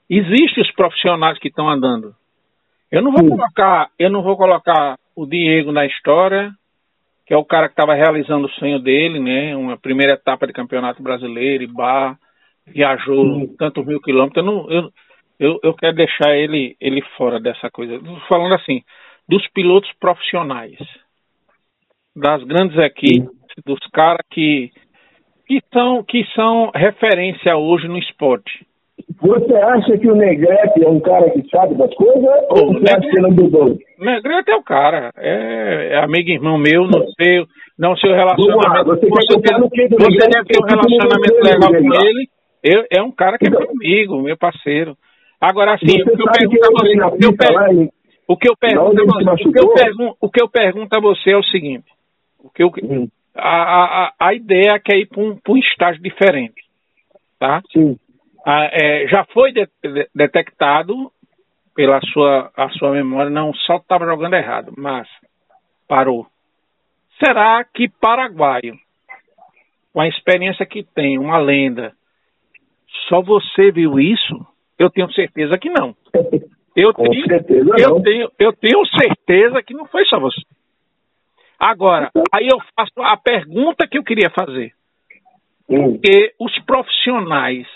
Existem os profissionais que estão andando. Eu não vou Sim. colocar, eu não vou colocar o Diego na história, que é o cara que estava realizando o sonho dele, né? Uma primeira etapa de campeonato brasileiro, e bar, viajou Sim. tantos mil quilômetros. Eu, não, eu, eu, eu quero deixar ele, ele fora dessa coisa. Falando assim, dos pilotos profissionais, das grandes equipes, dos caras que, que, são, que são referência hoje no esporte. Você acha que o Negrete é um cara que sabe das coisas ou você Negrete, acha que ele mudou? Negrete é o cara, é, é amigo irmão meu, não sei, não sei o relacionamento. você, você, deve, você deve ter um relacionamento legal com ele. Eu, é um cara que é meu então- amigo, meu parceiro. Agora, assim, o que eu pergunto a você, o eu pergunto, o que eu pergunto, o que eu pergunto, o que eu pergunto a você é o seguinte: o que eu, hum. a, a, a ideia é que é ir para um, um estágio diferente, tá? Sim. A, é, já foi de, de, detectado pela sua, a sua memória, não só estava jogando errado, mas parou. Será que paraguaio, com a experiência que tem, uma lenda, só você viu isso? Eu tenho certeza que não. Eu Com tenho, certeza eu não. tenho, eu tenho certeza que não foi só você. Agora, então- aí eu faço a pergunta que eu queria fazer. Hum. Porque os profissionais,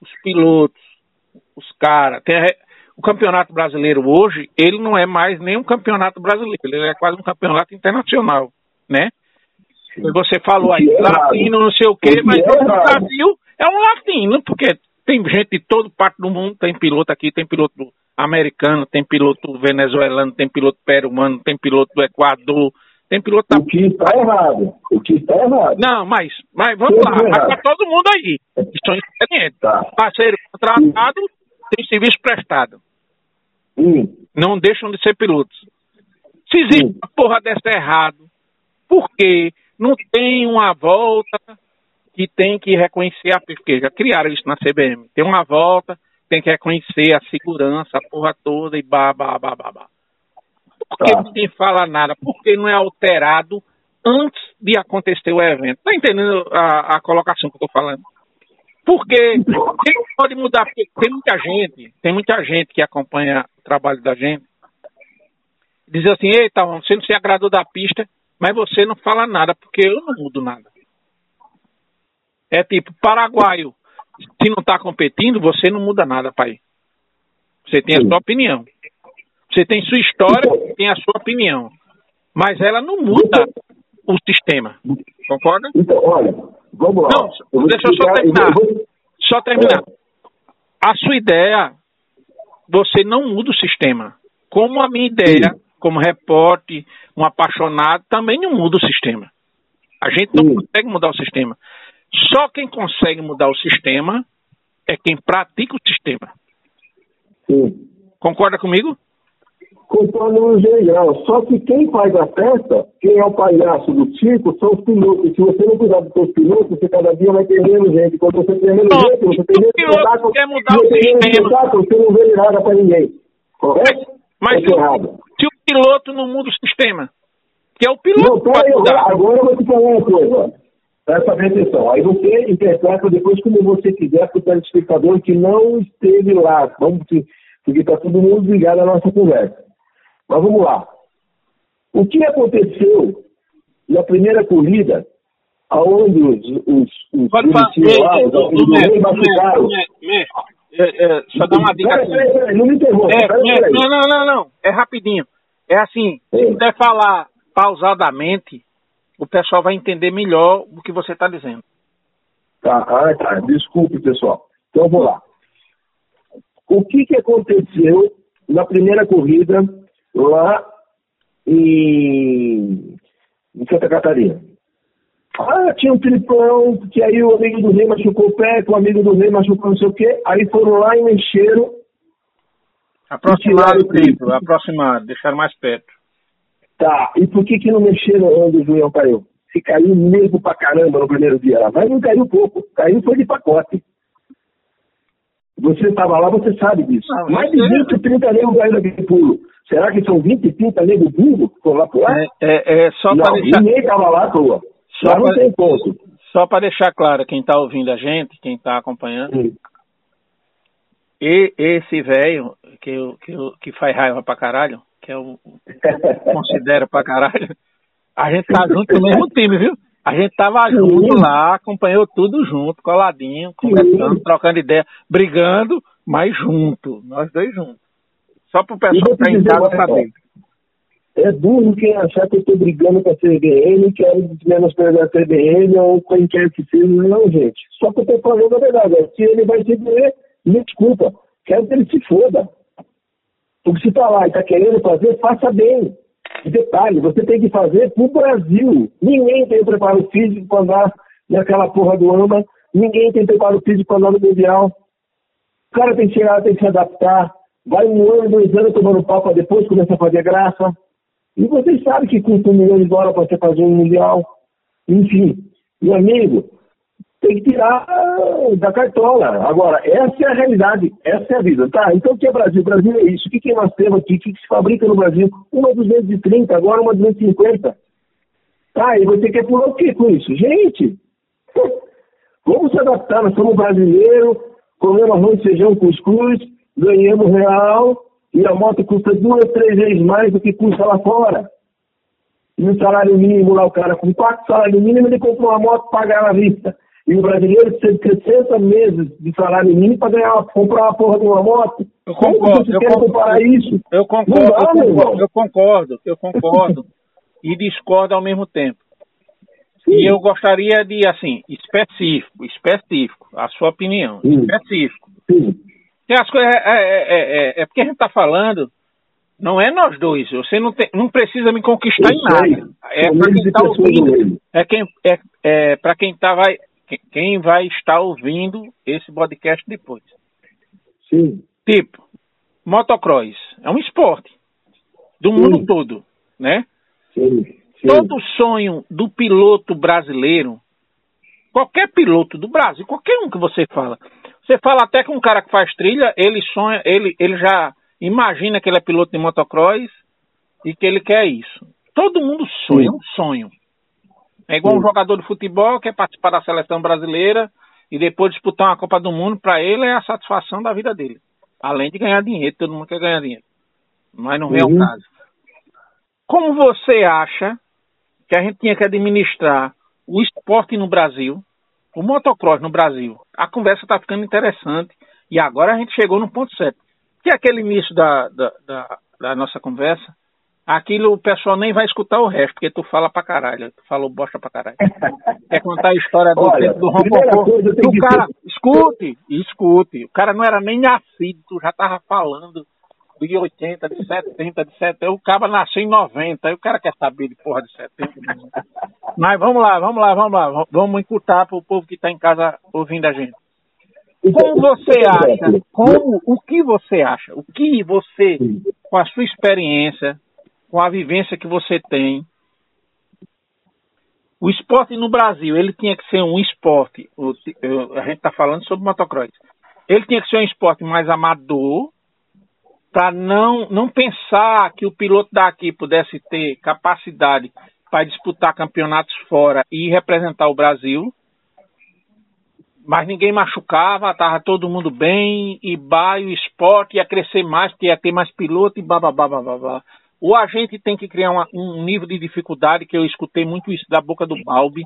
os pilotos, os caras, o campeonato brasileiro hoje, ele não é mais nem um campeonato brasileiro, ele é quase um campeonato internacional, né? Sim. Você falou aí, é latino, não sei o quê, mas é no Brasil é um latino, porque tem gente de todo parte do mundo, tem piloto aqui, tem piloto americano, tem piloto venezuelano, tem piloto peruano, tem piloto do Equador, tem piloto da... O que está errado. O que está errado. Não, mas, mas vamos lá, mas tá todo mundo aí. São experientes. Tá. Parceiro contratado, tem serviço prestado. Hum. Não deixam de ser pilotos. Se existe hum. uma porra dessa errado, por quê? Não tem uma volta que tem que reconhecer a já criaram isso na CBM. Tem uma volta, tem que reconhecer a segurança, a porra toda e bah, bah, bah. Por que tá. ninguém fala nada? Por que não é alterado antes de acontecer o evento? Tá entendendo a, a colocação que eu tô falando? Porque quem pode mudar? Porque tem muita gente, tem muita gente que acompanha o trabalho da gente, diz assim, eita, você não se agradou da pista, mas você não fala nada, porque eu não mudo nada. É tipo, paraguaio, se não está competindo, você não muda nada, pai. Você tem a sua opinião. Você tem sua história, tem a sua opinião. Mas ela não muda o sistema. Concorda? Então, olha, vamos lá. Não, deixa eu só terminar. Só terminar. É. A sua ideia, você não muda o sistema. Como a minha ideia, como repórter, um apaixonado, também não muda o sistema. A gente não consegue mudar o sistema. Só quem consegue mudar o sistema é quem pratica o sistema. Sim. Concorda comigo? Concordo no geral. Só que quem faz a festa, quem é o palhaço do circo, são os pilotos. Se você não cuidar dos seus pilotos, você cada dia vai ter menos gente. Quando você tem menos gente, você tem menos espetáculo. Quer mudar o sistema. Você não vê nada para ninguém. Correto? Mas, mas se, o, se o piloto não muda o sistema, que é o piloto não, pera aí, agora, agora eu vou te falar uma coisa. Presta atenção. Aí você interpreta depois como você quiser para o telespectador que não esteve lá. Vamos, porque está todo mundo ligado à nossa conversa. Mas vamos lá. O que aconteceu na primeira corrida, aonde os, os, os do mestre, machucaram. É, é, só dá uma dica peraí, não me interrompa. É, peraí, não, não, não, não. É rapidinho. É assim, se puder falar pausadamente, o pessoal vai entender melhor o que você está dizendo. Tá, ah, tá. Desculpe, pessoal. Então, vou lá. O que, que aconteceu na primeira corrida lá em, em Santa Catarina? Ah, tinha um tripão, que aí o amigo do rei machucou o pé, que o amigo do rei machucou não sei o quê. Aí foram lá e mexeram. Aproximaram o triplo, aproximaram, deixaram mais perto. Tá, e por que que não mexeram onde o Julião caiu? Se caiu mesmo pra caramba no primeiro dia lá, mas não caiu pouco, caiu foi de pacote. Você estava lá, você sabe disso. Mais de 20, 30 negros caíram daquele pulo. Será que são 20, 30 negros burros que foram lá? É, é, é só para deixar... Ninguém estava lá à toa. Só não tem ponto. Só para deixar claro, quem está ouvindo a gente, quem está acompanhando, Sim. e esse velho que, que, que faz raiva pra caralho, que eu considero pra caralho, a gente tá junto no mesmo time, viu? A gente tava junto lá, acompanhou tudo junto, coladinho, conversando, trocando ideia, brigando, mas junto, nós dois juntos. Só pro pessoal que tá em casa saber. É burro quem achar que eu tô brigando com a CBN, quero menosprezar a CBN ou quem quer que seja, não, gente. Só que eu tô falando a verdade. Se ele vai se doer, me desculpa. Quero que ele se foda. Porque se tá lá e tá querendo fazer, faça bem. Detalhe, você tem que fazer pro Brasil. Ninguém tem preparo físico para andar naquela porra do AMA. Ninguém tem preparo físico para andar no Mundial. O cara tem que chegar, tem que se adaptar. Vai um ano, dois anos tomando para depois começar a fazer graça. E vocês sabem que custa um milhão de dólares para você fazer um Mundial. Enfim, meu amigo, tem que tirar da cartola. Agora, essa é a realidade, essa é a vida. Tá, então o que é Brasil? Brasil é isso. O que, que nós temos aqui? O que, que se fabrica no Brasil? Uma 230, agora uma 250. Tá, e você quer pular o que com isso? Gente, vamos se adaptar. Nós somos brasileiros, comemos arroz, feijão, cuscuz, ganhamos real e a moto custa duas, três vezes mais do que custa lá fora. E o salário mínimo lá, o cara com quatro salários mínimos, ele comprou uma moto pagar na vista. E o brasileiro precisa de 60 meses de salário mínimo para ganhar, comprar uma porra de uma moto. Eu concordo. Como você quer comparar isso? Eu concordo, dá, eu, concordo eu concordo, eu concordo. e discordo ao mesmo tempo. Sim. E eu gostaria de, assim, específico, específico, a sua opinião, Sim. específico. Sim. Tem as coisas, é, é, é, é, porque a gente está falando, não é nós dois, você não, tem, não precisa me conquistar eu em nada. É para quem está ouvindo, é, quem, é, é para quem tá, vai, quem vai estar ouvindo esse podcast depois. Sim. Tipo, motocross é um esporte do Sim. mundo todo, né? Sim. Sim. Todo sonho do piloto brasileiro, qualquer piloto do Brasil, qualquer um que você fala, você fala até com um cara que faz trilha, ele sonha, ele, ele já imagina que ele é piloto de motocross e que ele quer isso. Todo mundo sonha, é um sonho. É igual um jogador de futebol que quer participar da seleção brasileira e depois disputar uma Copa do Mundo, para ele é a satisfação da vida dele. Além de ganhar dinheiro, todo mundo quer ganhar dinheiro. Mas não é uhum. o caso. Como você acha que a gente tinha que administrar o esporte no Brasil, o motocross no Brasil? A conversa está ficando interessante e agora a gente chegou no ponto certo. Que é aquele início da, da, da, da nossa conversa, aquilo o pessoal nem vai escutar o resto, porque tu fala pra caralho, tu falou bosta pra caralho. Quer contar a história do Olha, tempo do? O cara, escute, escute, o cara não era nem nascido, tu já tava falando de 80, de 70, de 70, o cara nasceu em 90, aí o cara quer saber de porra de 70. Mas vamos lá, vamos lá, vamos lá, vamos encurtar pro povo que tá em casa ouvindo a gente. Como você acha, como, o que você acha, o que você, com a sua experiência, com a vivência que você tem. O esporte no Brasil, ele tinha que ser um esporte, a gente está falando sobre motocross, ele tinha que ser um esporte mais amador, para não, não pensar que o piloto daqui pudesse ter capacidade para disputar campeonatos fora e representar o Brasil, mas ninguém machucava, estava todo mundo bem, e baio, esporte ia crescer mais, porque ia ter mais piloto e bababá, babá. Ou a gente tem que criar uma, um nível de dificuldade, que eu escutei muito isso da boca do Balbi,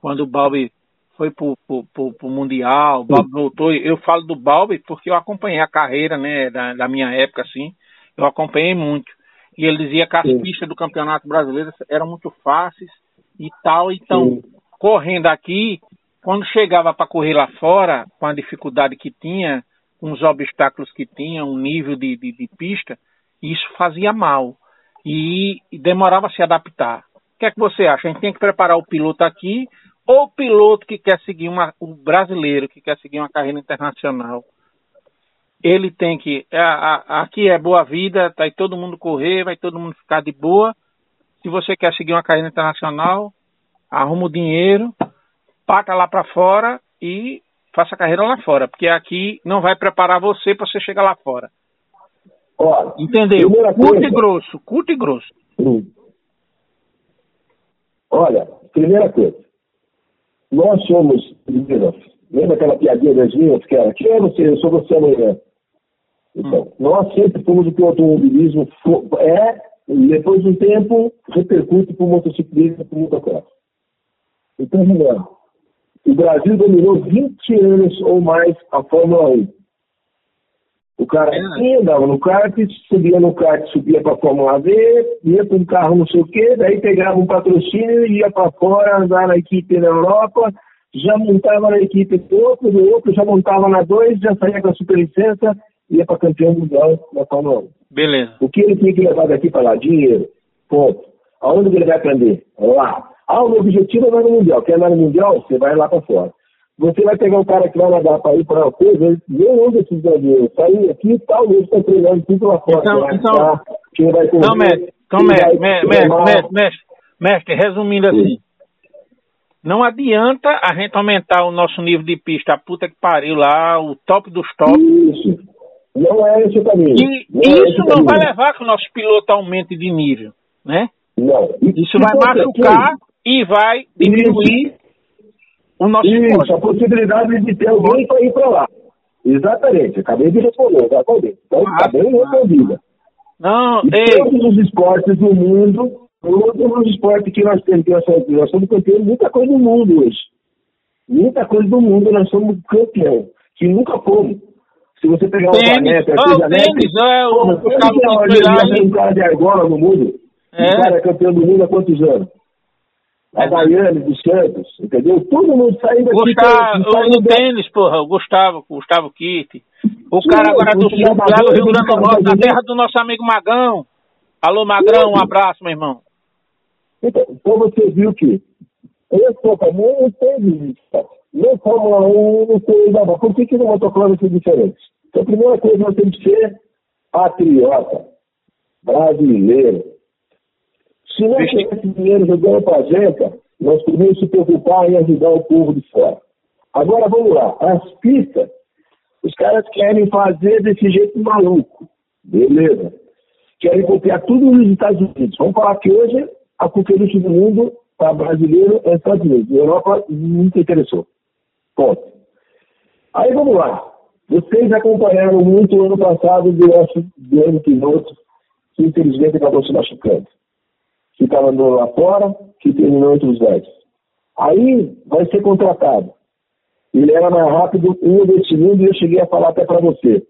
quando o Balbi foi pro, pro, pro, pro Mundial, o Balbi voltou. Eu falo do Balbi porque eu acompanhei a carreira, né, da, da minha época, assim. Eu acompanhei muito. E ele dizia que as Sim. pistas do Campeonato Brasileiro eram muito fáceis e tal. Então, Sim. correndo aqui, quando chegava para correr lá fora, com a dificuldade que tinha, com os obstáculos que tinha, um nível de, de, de pista, isso fazia mal. E, demorava a se adaptar. O que é que você acha? A gente tem que preparar o piloto aqui ou o piloto que quer seguir uma, o brasileiro que quer seguir uma carreira internacional ele tem que. A, a, aqui é boa vida, vai todo mundo correr, vai todo mundo ficar de boa. Se você quer seguir uma carreira internacional, arruma o dinheiro, paga lá para fora e faça a carreira lá fora, porque aqui não vai preparar você para você chegar lá fora. Olha, Entendeu? Curto coisa, e grosso, curto e grosso. Olha, primeira coisa, nós somos Lembra aquela piadinha das minhas que era, quem é você? Eu sou você amanhã. Então, hum. nós sempre fomos o que o automobilismo é, depois de um tempo, repercute para o motociclismo, para o motocross. Então, O Brasil dominou 20 anos ou mais a Fórmula 1. O cara é. andava no kart, subia no kart, subia para a Fórmula V, ia para um carro não sei o quê, daí pegava um patrocínio e ia para fora andar na equipe na Europa, já montava na equipe do outro, do outro, já montava na 2, já saía com a superlicença ia para campeão mundial da Fórmula 1. Beleza. O que ele tem que levar daqui para lá? Dinheiro. Ponto. Aonde ele vai aprender? Lá. Ah, o meu objetivo é andar no Mundial. Quer andar no Mundial? Você vai lá para fora. Você vai pegar um cara que vai nadar para ir para uma coisa, ele nem precisa de dinheiro. Sair aqui e tal, ele está treinando tudo lá fora. Então, então, tá? quem vai correr, então, mestre, então, mestre, mestre, mestre, mestre, mestre, resumindo assim, não adianta a gente aumentar o nosso nível de pista, a puta que pariu lá, o top dos tops. Isso. Não é esse o caminho. E não é isso é não vai levar que o nosso piloto aumente de nível, né? Não. E isso vai machucar e vai diminuir. O nosso Isso, esporte. a possibilidade de ter alguém para ir para lá. Exatamente, acabei de responder, exatamente. Então, está ah, bem respondida. Não, e ei. todos os esportes do mundo, todos os esportes que nós temos, que nós, somos, nós somos campeões, muita coisa do mundo hoje. Muita coisa do mundo nós somos campeão, que nunca fomos. Se você pegar o Vanessa, oh, o tênis, é o, o, o, um cara de argola no mundo. É. O cara é campeão do mundo há quantos anos? A Daiane dos Santos, entendeu? Todo mundo saindo daqui. Gustavo, no tênis, porra, o Gustavo, o Gustavo Kitt. O Sim, cara agora do sul, lá do Rio Grande do Norte, na terra do nosso amigo Magão. Alô, Magrão, um abraço, meu irmão. Então, então você viu que esse caminho não teve isso. Nem Fórmula 1, não sei, não, por que, que no motocross ser diferente? Então, a primeira coisa, nós temos que ser patriota, brasileiro. Se não tivesse dinheiro jogando para a gente, nós podemos se preocupar em ajudar o povo de fora. Agora, vamos lá. As pistas, os caras querem fazer desse jeito maluco. Beleza. Querem copiar tudo nos Estados Unidos. Vamos falar que hoje a conferência do mundo para brasileiro é Estados Unidos. A Europa nunca interessou. Ponto. Aí vamos lá. Vocês acompanharam muito o ano passado do nosso grande piloto, que infelizmente acabou se machucando. Que estava andando lá fora, que terminou entre os 10. Aí vai ser contratado. Ele era mais rápido, um desse mundo, e eu cheguei a falar até para você.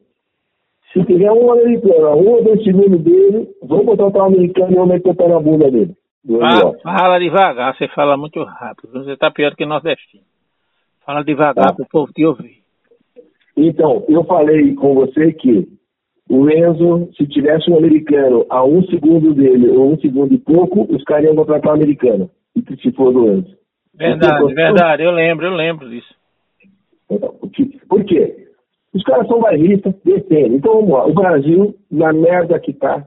Se tiver um americano, um desse mundo dele, vamos contratar um americano e vamos meter o pé na bunda dele. Ah, fala devagar, você fala muito rápido. Você está pior que nordestino. Fala devagar tá. para o povo te ouvir. Então, eu falei com você que o Enzo, se tivesse um americano a um segundo dele, ou um segundo e pouco, os caras iam contratar o americano. E se for do Enzo. Verdade, verdade, eu lembro, eu lembro disso. Então, por quê? Os caras são bairristas, defendem. Então vamos lá, o Brasil, na merda que tá,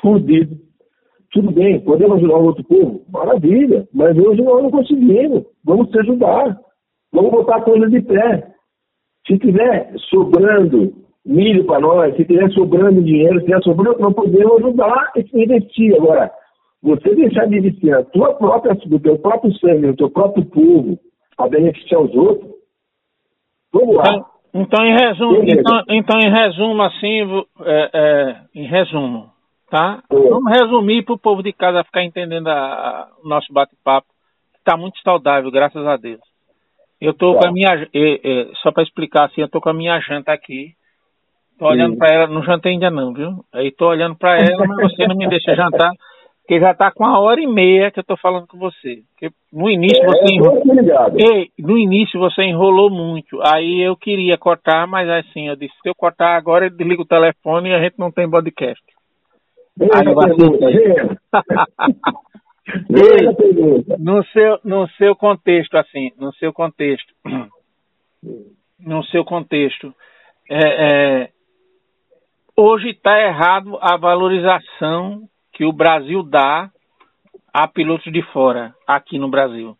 fudido. Tudo bem, podemos ajudar o outro povo? Maravilha, mas hoje nós não conseguimos. Vamos te ajudar. Vamos botar a coisa de pé. Se tiver sobrando milho para nós, se tiver sobrando dinheiro, se tiver sobrando, nós podemos ajudar a investir. Agora, você deixar de investir a tua própria, do teu próprio sangue, do teu próprio povo, para beneficiar os outros, vamos lá. Então, então em resumo, então, então, em resumo, assim, é, é, em resumo, tá? É. Vamos resumir para o povo de casa ficar entendendo a, a, o nosso bate-papo. tá muito saudável, graças a Deus. Eu tô tá. com a minha. só para explicar assim, eu tô com a minha janta aqui. Tô olhando para ela, não jantei ainda não, viu? Aí tô olhando para ela, mas você não me deixa jantar, porque já tá com uma hora e meia que eu tô falando com você. Porque no início é, você enrolou. Ei, no início você enrolou muito. Aí eu queria cortar, mas assim, eu disse, se eu cortar agora, eu desligo o telefone e a gente não tem podcast. no seu no seu contexto assim no seu contexto no seu contexto é, é, hoje está errado a valorização que o Brasil dá a pilotos de fora aqui no Brasil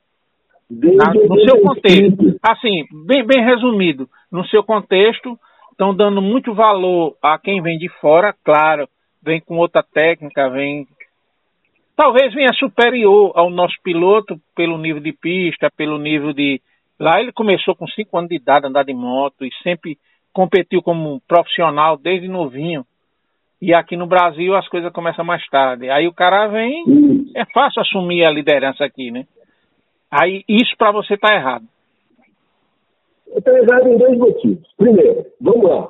Na, no seu contexto assim bem bem resumido no seu contexto estão dando muito valor a quem vem de fora claro vem com outra técnica, vem. Talvez venha superior ao nosso piloto pelo nível de pista, pelo nível de. Lá ele começou com 5 anos de idade a andar de moto e sempre competiu como profissional desde novinho. E aqui no Brasil as coisas começam mais tarde. Aí o cara vem, é fácil assumir a liderança aqui, né? Aí isso para você tá errado. Está errado em dois motivos. Primeiro, vamos lá.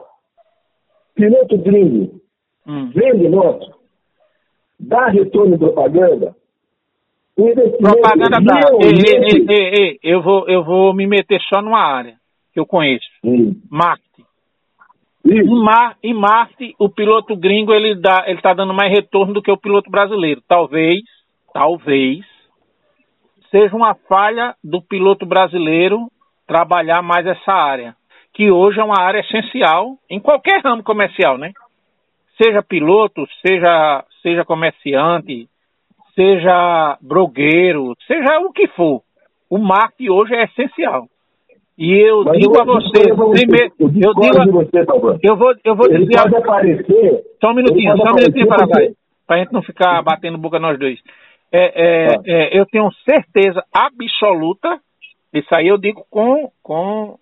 Piloto gringo hum. vende moto, dá retorno em propaganda, propaganda dá. Ei, ei, ei, ei, eu vou, eu vou me meter só numa área que eu conheço. Hum. Marketing. Em, mar, em Marte, o piloto gringo ele ele está dando mais retorno do que o piloto brasileiro. Talvez, talvez seja uma falha do piloto brasileiro trabalhar mais essa área, que hoje é uma área essencial em qualquer ramo comercial, né? seja piloto, seja, seja comerciante, seja blogueiro, seja o que for. O marketing hoje é essencial. E eu Mas digo eu, a você, primeiro, eu, eu digo, você, eu vou, eu vou ele dizer, pode aparecer, só um minutinho, só um minutinho para você. para a gente não ficar batendo boca nós dois. É, é, ah. é, eu tenho certeza absoluta, isso aí eu digo com, com,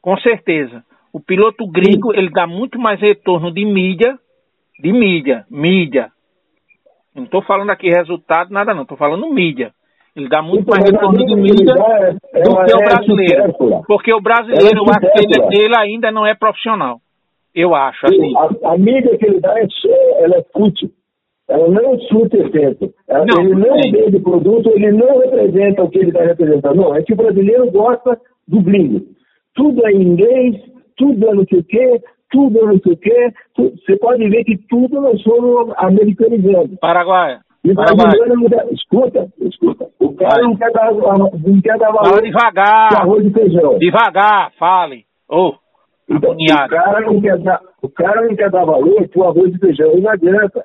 com certeza, o piloto gringo, ele dá muito mais retorno de mídia, de mídia, mídia. Não estou falando aqui resultado, nada não, estou falando mídia. Ele dá muito então, mais retorno de mídia é, do que o brasileiro. Porque o brasileiro, eu acho que ele, ele, ainda não é profissional. Eu acho, assim. A, a mídia que ele dá é, ela é fútil. Ela não surta efeito. Não, ele não vende produto, ele não representa o que ele está representando. Não, é que o brasileiro gosta do gringo. Tudo é em inglês, tudo é não sei o quê, tudo é não sei o quê. Você pode ver que tudo nós somos americanizando. Paraguai. E Paraguai. Não escuta, escuta. O cara não quer dar, não quer dar valor Fala devagar. arroz e feijão. Devagar, fale. Oh, então, o, cara não quer dar, o cara não quer dar valor para o arroz e feijão. E não adianta.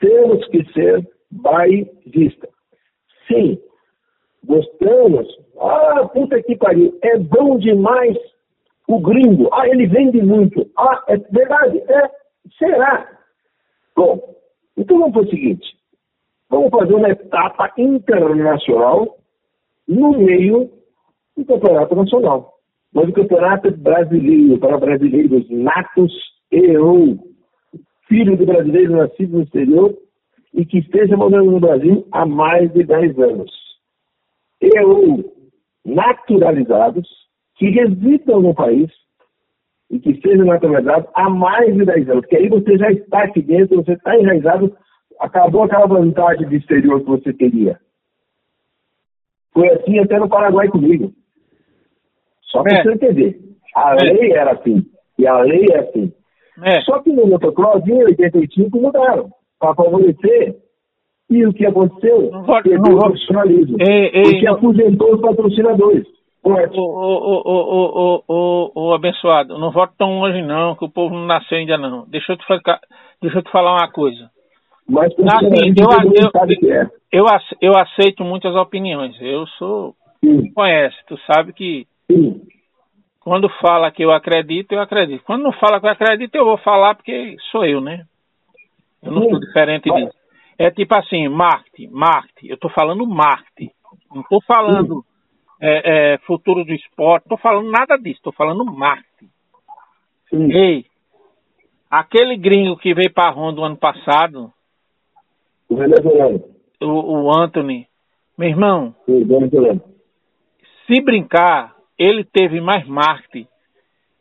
Temos que ser bairrista. Sim, gostamos. Ah, puta que pariu. É bom demais o gringo, ah, ele vende muito. Ah, é verdade? É. Será? Bom, então vamos para o seguinte. Vamos fazer uma etapa internacional no meio do campeonato nacional. Mas o campeonato brasileiro, para brasileiros natos e ou filho de brasileiros nascidos no exterior e que esteja morando no Brasil há mais de 10 anos. E ou naturalizados que residam no país e que sejam naturalizados há mais de 10 anos, porque aí você já está aqui dentro, você está enraizado, acabou aquela vantagem de exterior que você teria. Foi assim até no Paraguai comigo. Só para é. você entender. A é. lei era assim. E a lei é assim. É. Só que no motocross, em 85, mudaram. Para favorecer. E o que aconteceu? Perdeu o profissionalismo. Porque aposentou os patrocinadores. O, o, abençoado, não voto tão longe não, que o povo não nasceu ainda não. Deixa eu te, falar, deixa eu te falar uma coisa. Mas assim, eu, eu, é. eu, eu, aceito muitas opiniões. Eu sou. Sim. conhece, tu sabe que Sim. quando fala que eu acredito, eu acredito. Quando não fala que eu acredito, eu vou falar porque sou eu, né? Eu não sou diferente disso. É tipo assim, marketing, marketing. Eu tô falando marketing. Não tô falando é, é, futuro do esporte, estou falando nada disso, estou falando marketing. Sim. Ei, aquele gringo que veio para a Honda o ano passado, o venezuelano, o, o Anthony, Meu irmão, se brincar, ele teve mais marketing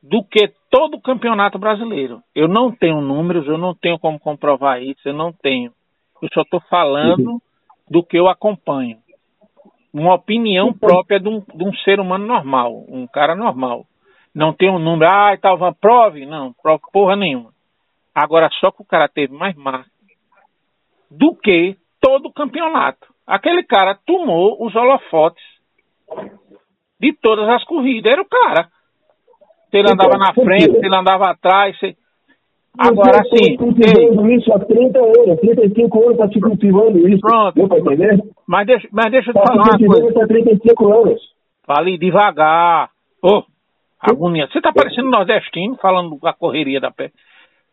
do que todo o campeonato brasileiro. Eu não tenho números, eu não tenho como comprovar isso, eu não tenho. Eu só estou falando uhum. do que eu acompanho. Uma opinião então, própria de um, de um, ser humano normal, um cara normal. Não tem um número, ah, estava prove? Não, prove porra nenhuma. Agora, só que o cara teve mais marketing do que todo o campeonato. Aquele cara tomou os holofotes de todas as corridas. Era o cara. Se ele andava na frente, se ele andava atrás. Se... Agora sim. cultivando isso há 30 anos, 35 anos está se cultivando isso. Pronto. Deu para entender? Mas deixa, mas deixa eu te tá falar uma coisa. Há 35 anos. Fale devagar. Ô, oh, agonia. Você está parecendo nordestino falando da correria da pé.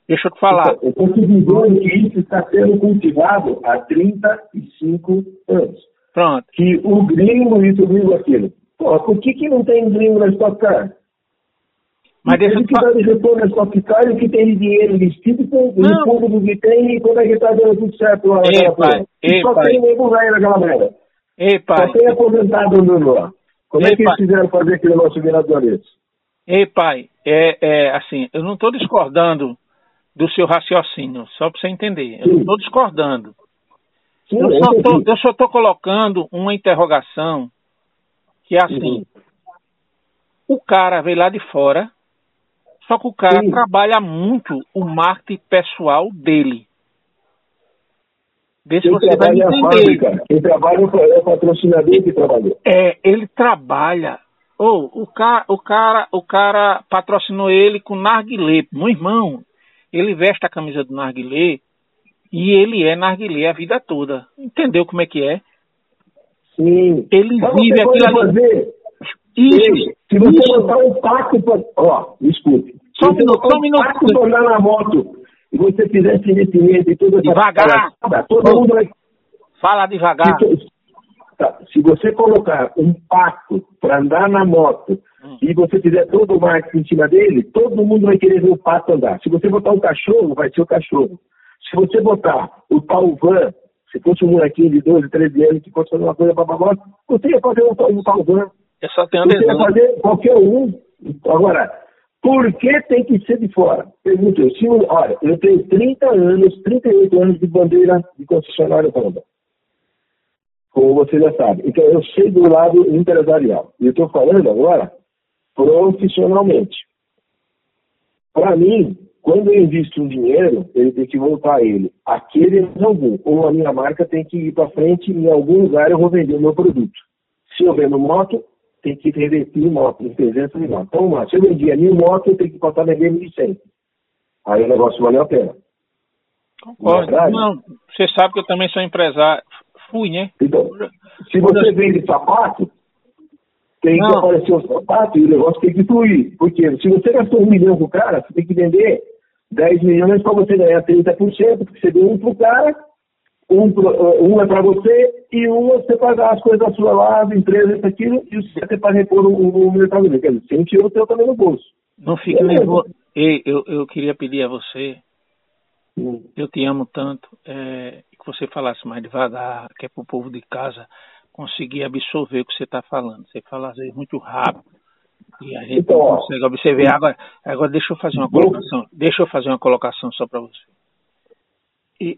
Deixa eu te falar. Te dizendo que isso está sendo cultivado há 35 anos. Pronto. Que o gringo, isso, o gringo, aquilo. Pô, por que, que não tem gringo na Stock Car? Mas deixa eu te falar. que dá de retorno na Stock Car e que tem dinheiro investido com o fundo do que tem e quando é que está dando tudo certo lá naquela ei, Só tem nego velho naquela merda. Ei, pai. Só tem aposentado andando lá. Como é ei, é que eles fizeram fazer aquele nosso virador desse? Ei, pai, é, é assim, eu não estou discordando do seu raciocínio, só para você entender. Eu não estou discordando. Sim, eu, só tô, eu só estou colocando uma interrogação que é assim. O cara veio lá de fora, só que o cara Sim. trabalha muito o marketing pessoal dele. Vê se você vai entender. Quem trabalha é o patrocinador que trabalhou. É, ele trabalha. Oh, o, cara, o, cara, o cara patrocinou ele com narguilé. Meu irmão, ele veste a camisa do narguilé e ele é narguilé a vida toda. Entendeu como é que é? Sim. Ele Mas vive aquilo ali. Fazer. Isso. Se você isso. botar um pacto para. Ó, escute. Só um minuto, só um minuto. pacto para andar na moto e você fizesse investimento e tudo Devagar. todo mundo vai. Fala devagar. Se, tá, se você colocar um pacto para andar na moto. E você fizer todo o marketing em cima dele, todo mundo vai querer ver o pato andar. Se você botar um cachorro, vai ser o cachorro. Se você botar o tal van, se fosse um molequinho de 12, 13 anos que fosse fazer uma coisa para moto, você ia fazer um, um tal van. Eu só tenho Você ia fazer qualquer um. Agora, por que tem que ser de fora? Pergunta eu. Se, olha, eu tenho 30 anos, 38 anos de bandeira de concessionário Honda como você já sabe. Então, eu sei do lado empresarial. E eu estou falando agora profissionalmente. Para mim, quando eu invisto um dinheiro, ele tem que voltar a ele. Aquele algum. Ou a minha marca tem que ir para frente e em algum lugar eu vou vender o meu produto. Se eu vendo moto, tem que revertir moto, em presença de moto. Então, se eu vendia mil motos, eu tenho que passar a vender 1.100. Aí o negócio valeu a pena. Concordo. Não, você sabe que eu também sou empresário, fui, né? Então, se você vende sapato, tem não. que aparecer o sapato e o negócio tem que fluir. Porque se você gastou um milhão com o cara, você tem que vender 10 milhões para você ganhar 30%, porque você deu um pro cara, um, um é para você e um é você pagar as coisas da sua lá, da empresa, isso, aquilo, e você tem para repor o, o mercado dele. Quer dizer, você tirou o teu também no bolso. Não fique é nervoso. Ei, eu, eu queria pedir a você, hum. eu te amo tanto, é, que você falasse mais devagar, que é para o povo de casa conseguir absorver o que você está falando. Você fala às vezes muito rápido e a gente então, não consegue absorver. Agora, agora deixa eu fazer uma colocação. Deixa eu fazer uma colocação só para você.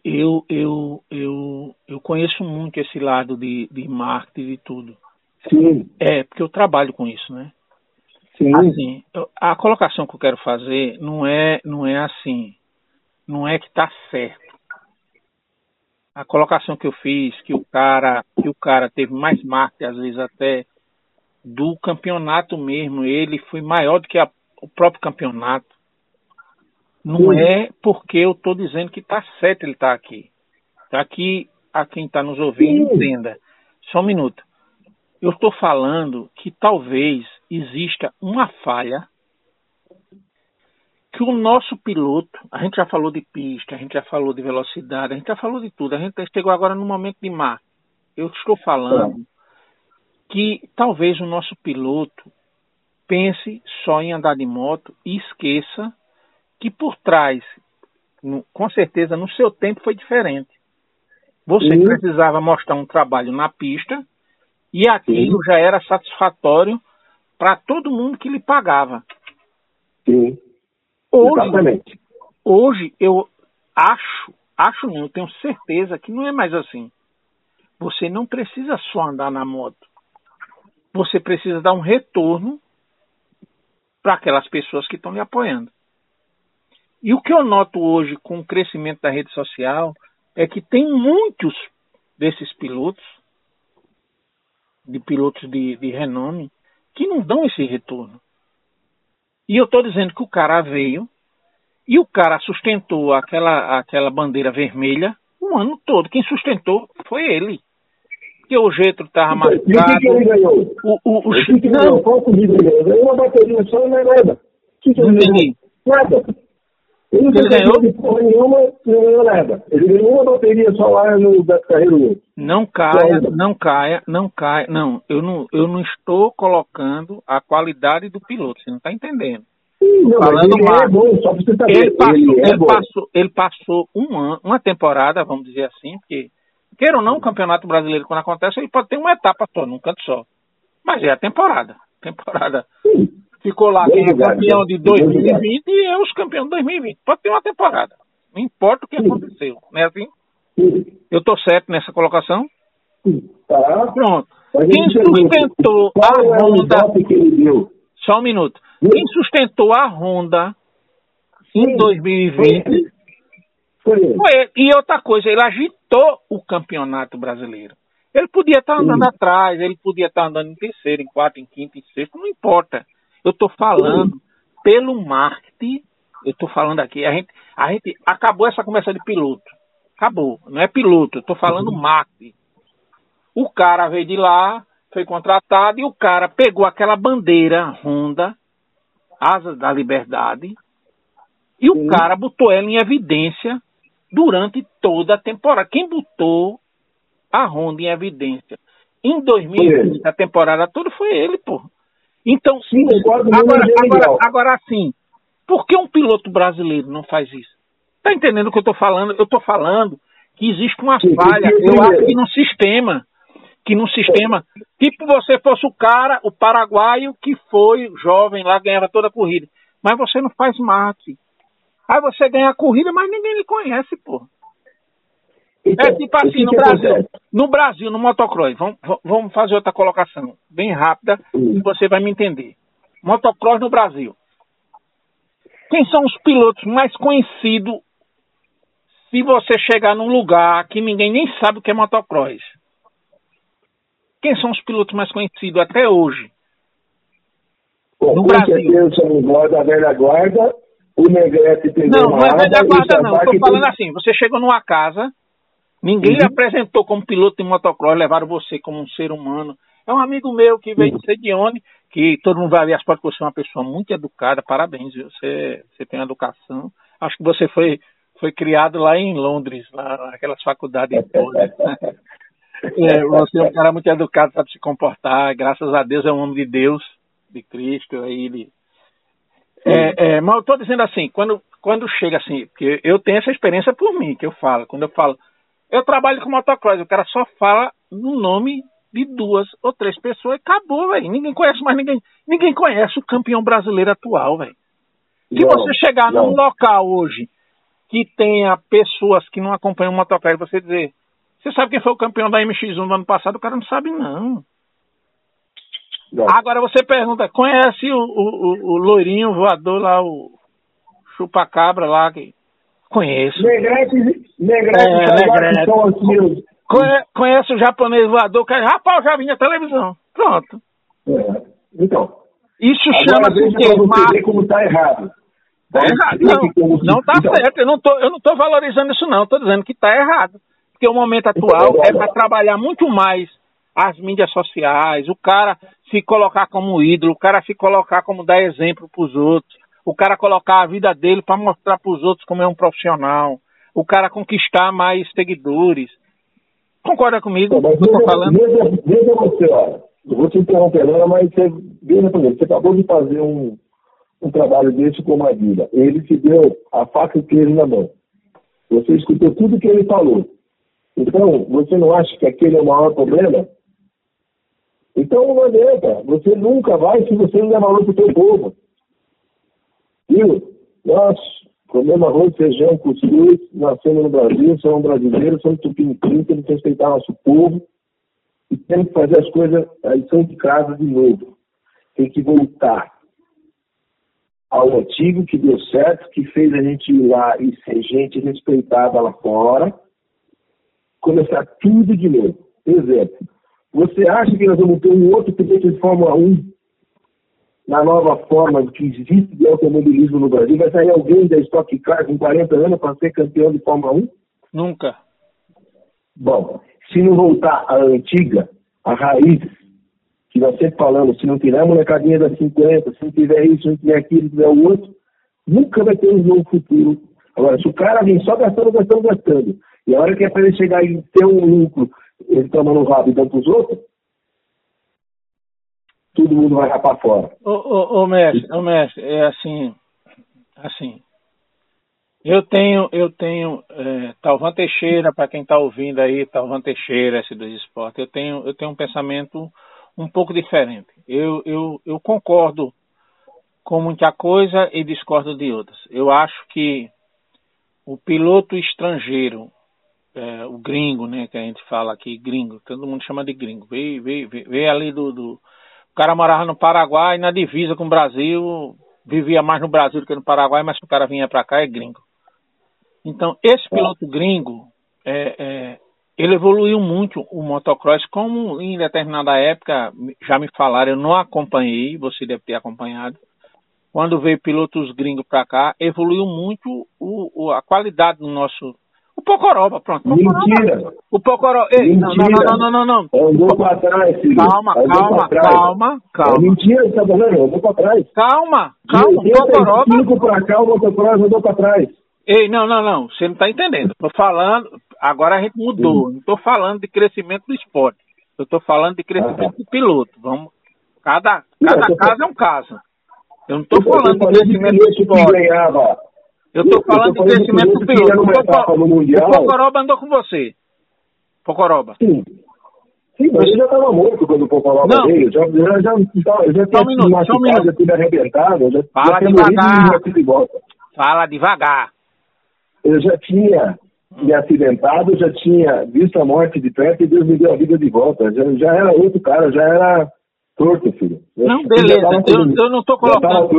Eu, eu, eu, eu conheço muito esse lado de, de marketing e tudo. Sim. É, porque eu trabalho com isso, né? Sim. Assim, a colocação que eu quero fazer não é, não é assim, não é que está certo a colocação que eu fiz, que o cara, que o cara teve mais marketing, às vezes até do campeonato mesmo, ele foi maior do que a, o próprio campeonato. Não é porque eu estou dizendo que está certo ele estar tá aqui. Para que a quem está nos ouvindo entenda. Só um minuto. Eu estou falando que talvez exista uma falha que o nosso piloto, a gente já falou de pista, a gente já falou de velocidade, a gente já falou de tudo, a gente chegou agora no momento de mar. Eu estou falando que talvez o nosso piloto pense só em andar de moto e esqueça que por trás, com certeza no seu tempo foi diferente. Você Sim. precisava mostrar um trabalho na pista E aquilo Sim. já era satisfatório para todo mundo que lhe pagava. Sim. Hoje, Exatamente. Hoje eu acho, acho não, tenho certeza que não é mais assim. Você não precisa só andar na moto. Você precisa dar um retorno para aquelas pessoas que estão lhe apoiando. E o que eu noto hoje com o crescimento da rede social é que tem muitos desses pilotos, de pilotos de, de renome, que não dão esse retorno. E eu estou dizendo que o cara veio e o cara sustentou aquela, aquela bandeira vermelha o ano todo. Quem sustentou foi ele. Porque o Getro estava marcado. E o que, ele ganhou? O, o, o, o que, que ele ganhou? Qual corrida ele ganhou? Ganhou uma bateria só não é nada. O que, que ele ganhou? Nada. Ele não ganhou nenhuma, não ganhou nada. Ele ganhou uma bateria só lá no Beto Carreiro. Não caia, não caia, não caia. Não, eu não, eu não estou colocando a qualidade do piloto, você não está entendendo. Sim, não, Falando ele é bom, só você saber. Ele passou, ele, é ele passou, ele passou um ano, uma temporada, vamos dizer assim, porque, queira ou não, o Campeonato Brasileiro, quando acontece, ele pode ter uma etapa só, num canto só. Mas é a temporada. Temporada. Sim. Ficou lá quem é campeão de 2020 e é os campeões de 2020. Pode ter uma temporada. Não importa o que aconteceu. Não é assim? Eu estou certo nessa colocação? Tá. Pronto. Quem sustentou a é Honda. Só um minuto. Quem sustentou a Honda em 2020 foi ele. E outra coisa, ele agitou o campeonato brasileiro. Ele podia estar andando atrás, ele podia estar andando em terceiro, em quarto, em quinto, em sexto, não importa. Eu estou falando pelo marketing. Eu estou falando aqui. A gente, a gente acabou essa conversa de piloto. Acabou. Não é piloto. Eu estou falando uhum. marketing. O cara veio de lá, foi contratado e o cara pegou aquela bandeira Honda, Asas da Liberdade, e o cara botou ela em evidência durante toda a temporada. Quem botou a Honda em evidência em 2020, a temporada toda, foi ele, pô. Então, Sim, agora, agora, agora sim, por que um piloto brasileiro não faz isso? Tá entendendo o que eu estou falando? Eu estou falando que existe uma sim, falha, eu acho que no sistema, que no sistema, tipo você fosse o cara, o paraguaio que foi jovem lá, ganhava toda a corrida, mas você não faz mate. Aí você ganha a corrida, mas ninguém lhe conhece, pô. Então, é tipo assim, no Brasil, no Brasil, no motocross, vamos, vamos fazer outra colocação, bem rápida, e você vai me entender. Motocross no Brasil. Quem são os pilotos mais conhecidos se você chegar num lugar que ninguém nem sabe o que é motocross? Quem são os pilotos mais conhecidos até hoje? Bom, no Brasil. Certeza, da velha guarda, o Negrete Não, não é velha guarda não, estou falando tem... assim, você chega numa casa Ninguém uhum. lhe apresentou como piloto de motocross, levaram você como um ser humano. É um amigo meu que veio uhum. de onde, que todo mundo vai ver as fotos, você é uma pessoa muito educada, parabéns, você, você tem educação. Acho que você foi, foi criado lá em Londres, lá naquelas faculdades todas. é, você é um cara muito educado, sabe se comportar, graças a Deus é um homem de Deus, de Cristo, aí ele. É, é, mas eu estou dizendo assim, quando, quando chega assim, porque eu tenho essa experiência por mim, que eu falo, quando eu falo, eu trabalho com motocross, o cara só fala no nome de duas ou três pessoas e acabou, velho. Ninguém conhece mais ninguém. Ninguém conhece o campeão brasileiro atual, velho. Se você chegar não. num local hoje que tenha pessoas que não acompanham o motocross você dizer, você sabe quem foi o campeão da MX1 do ano passado? O cara não sabe, não. não. Agora você pergunta, conhece o, o, o, o loirinho voador lá, o chupacabra lá, que Conheço. Negrete, Negrete, é, Negrete. Assim, conhece o japonês voador, que rapaz, já vi na televisão. Pronto. É. Então. Isso chama-se o quê? Você como está errado. Tá errado. Não, não está então. certo. Eu não tô, eu não estou valorizando isso, não. Estou dizendo que está errado. Porque o momento atual então, é para trabalhar muito mais as mídias sociais, o cara se colocar como ídolo, o cara se colocar como dar exemplo para os outros o cara colocar a vida dele para mostrar para os outros como é um profissional, o cara conquistar mais seguidores. Concorda comigo? Mas veja, falando? Veja, veja você, olha, eu vou te interromper agora, mas você, veja por você acabou de fazer um, um trabalho desse com uma vida. Ele te deu a faca e o queijo na mão. Você escutou tudo que ele falou. Então, você não acha que aquele é o maior problema? Então não adianta, você nunca vai se você não der valor para o seu povo. Viu? Nós comemos arroz, feijão, cuscuz, nascemos no Brasil, somos brasileiros, somos tupiniquim, temos que respeitar nosso povo e temos que fazer as coisas, a lição de casa de novo. Tem que voltar ao antigo que deu certo, que fez a gente ir lá e ser gente respeitada lá fora, começar tudo de novo. Exemplo, você acha que nós vamos ter um outro piloto de Fórmula 1 na nova forma que existe de automobilismo no Brasil? Vai sair alguém da Stock Car com 40 anos para ser campeão de Fórmula 1? Nunca. Bom, se não voltar à antiga, a raiz, que nós sempre falamos, se não tiver a molecadinha das 50, se não tiver isso, se não tiver aquilo, se não tiver o outro, nunca vai ter um novo futuro. Agora, se o cara vem só gastando, gastando, gastando, e a hora que é para ele chegar e ter um lucro, ele toma no rabo e dando para os outros, todo mundo vai rapar fora. Ô, ô, ô mestre, ô mestre, é assim, assim, eu tenho, eu tenho é, Talvan Teixeira, para quem está ouvindo aí, Talvan Teixeira, S2 Esporte, eu tenho, eu tenho um pensamento um pouco diferente. Eu, eu, eu concordo com muita coisa e discordo de outras. Eu acho que o piloto estrangeiro, é, o gringo, né, que a gente fala aqui, gringo, todo mundo chama de gringo, veio, veio, veio, veio ali do, do. O cara morava no Paraguai, na divisa com o Brasil, vivia mais no Brasil do que no Paraguai, mas o cara vinha para cá é gringo. Então, esse piloto gringo, é, é, ele evoluiu muito o motocross, como em determinada época já me falaram, eu não acompanhei, você deve ter acompanhado. Quando veio pilotos gringos para cá, evoluiu muito o, o, a qualidade do nosso. O Pocoroba, pronto. Mentira! O Pocoroba. Ei, não, não, não, não, não, não. Andou para trás, filho. Calma, calma, calma, calma. É mentira, você tá falando? Andou para trás. Calma, calma. O Pocoroba. Cinco para cá, o motocross andou para trás. Ei, não, não, não, você não está entendendo. Estou falando, agora a gente mudou. Não estou falando de crescimento do esporte. Eu estou falando de crescimento ah, do piloto. Vamos, cada cada caso é um caso. Eu não estou falando de crescimento do esporte. Eu estou falando de crescimento do piloto. O Pocoroba andou com você. Pocoroba. Sim. Sim, mas ele já estava morto quando o Pocoroba não. veio. Já, já, já, já, já tinha um minuto, machucado, já tinha arrebentado. Já, Fala já devagar. Fala devagar eu já tinha me acidentado, já tinha visto a morte de perto e Deus me deu a vida de volta. Já, já era outro cara, já era torto, filho. Eu não, beleza, eu, eu, não estou colocando.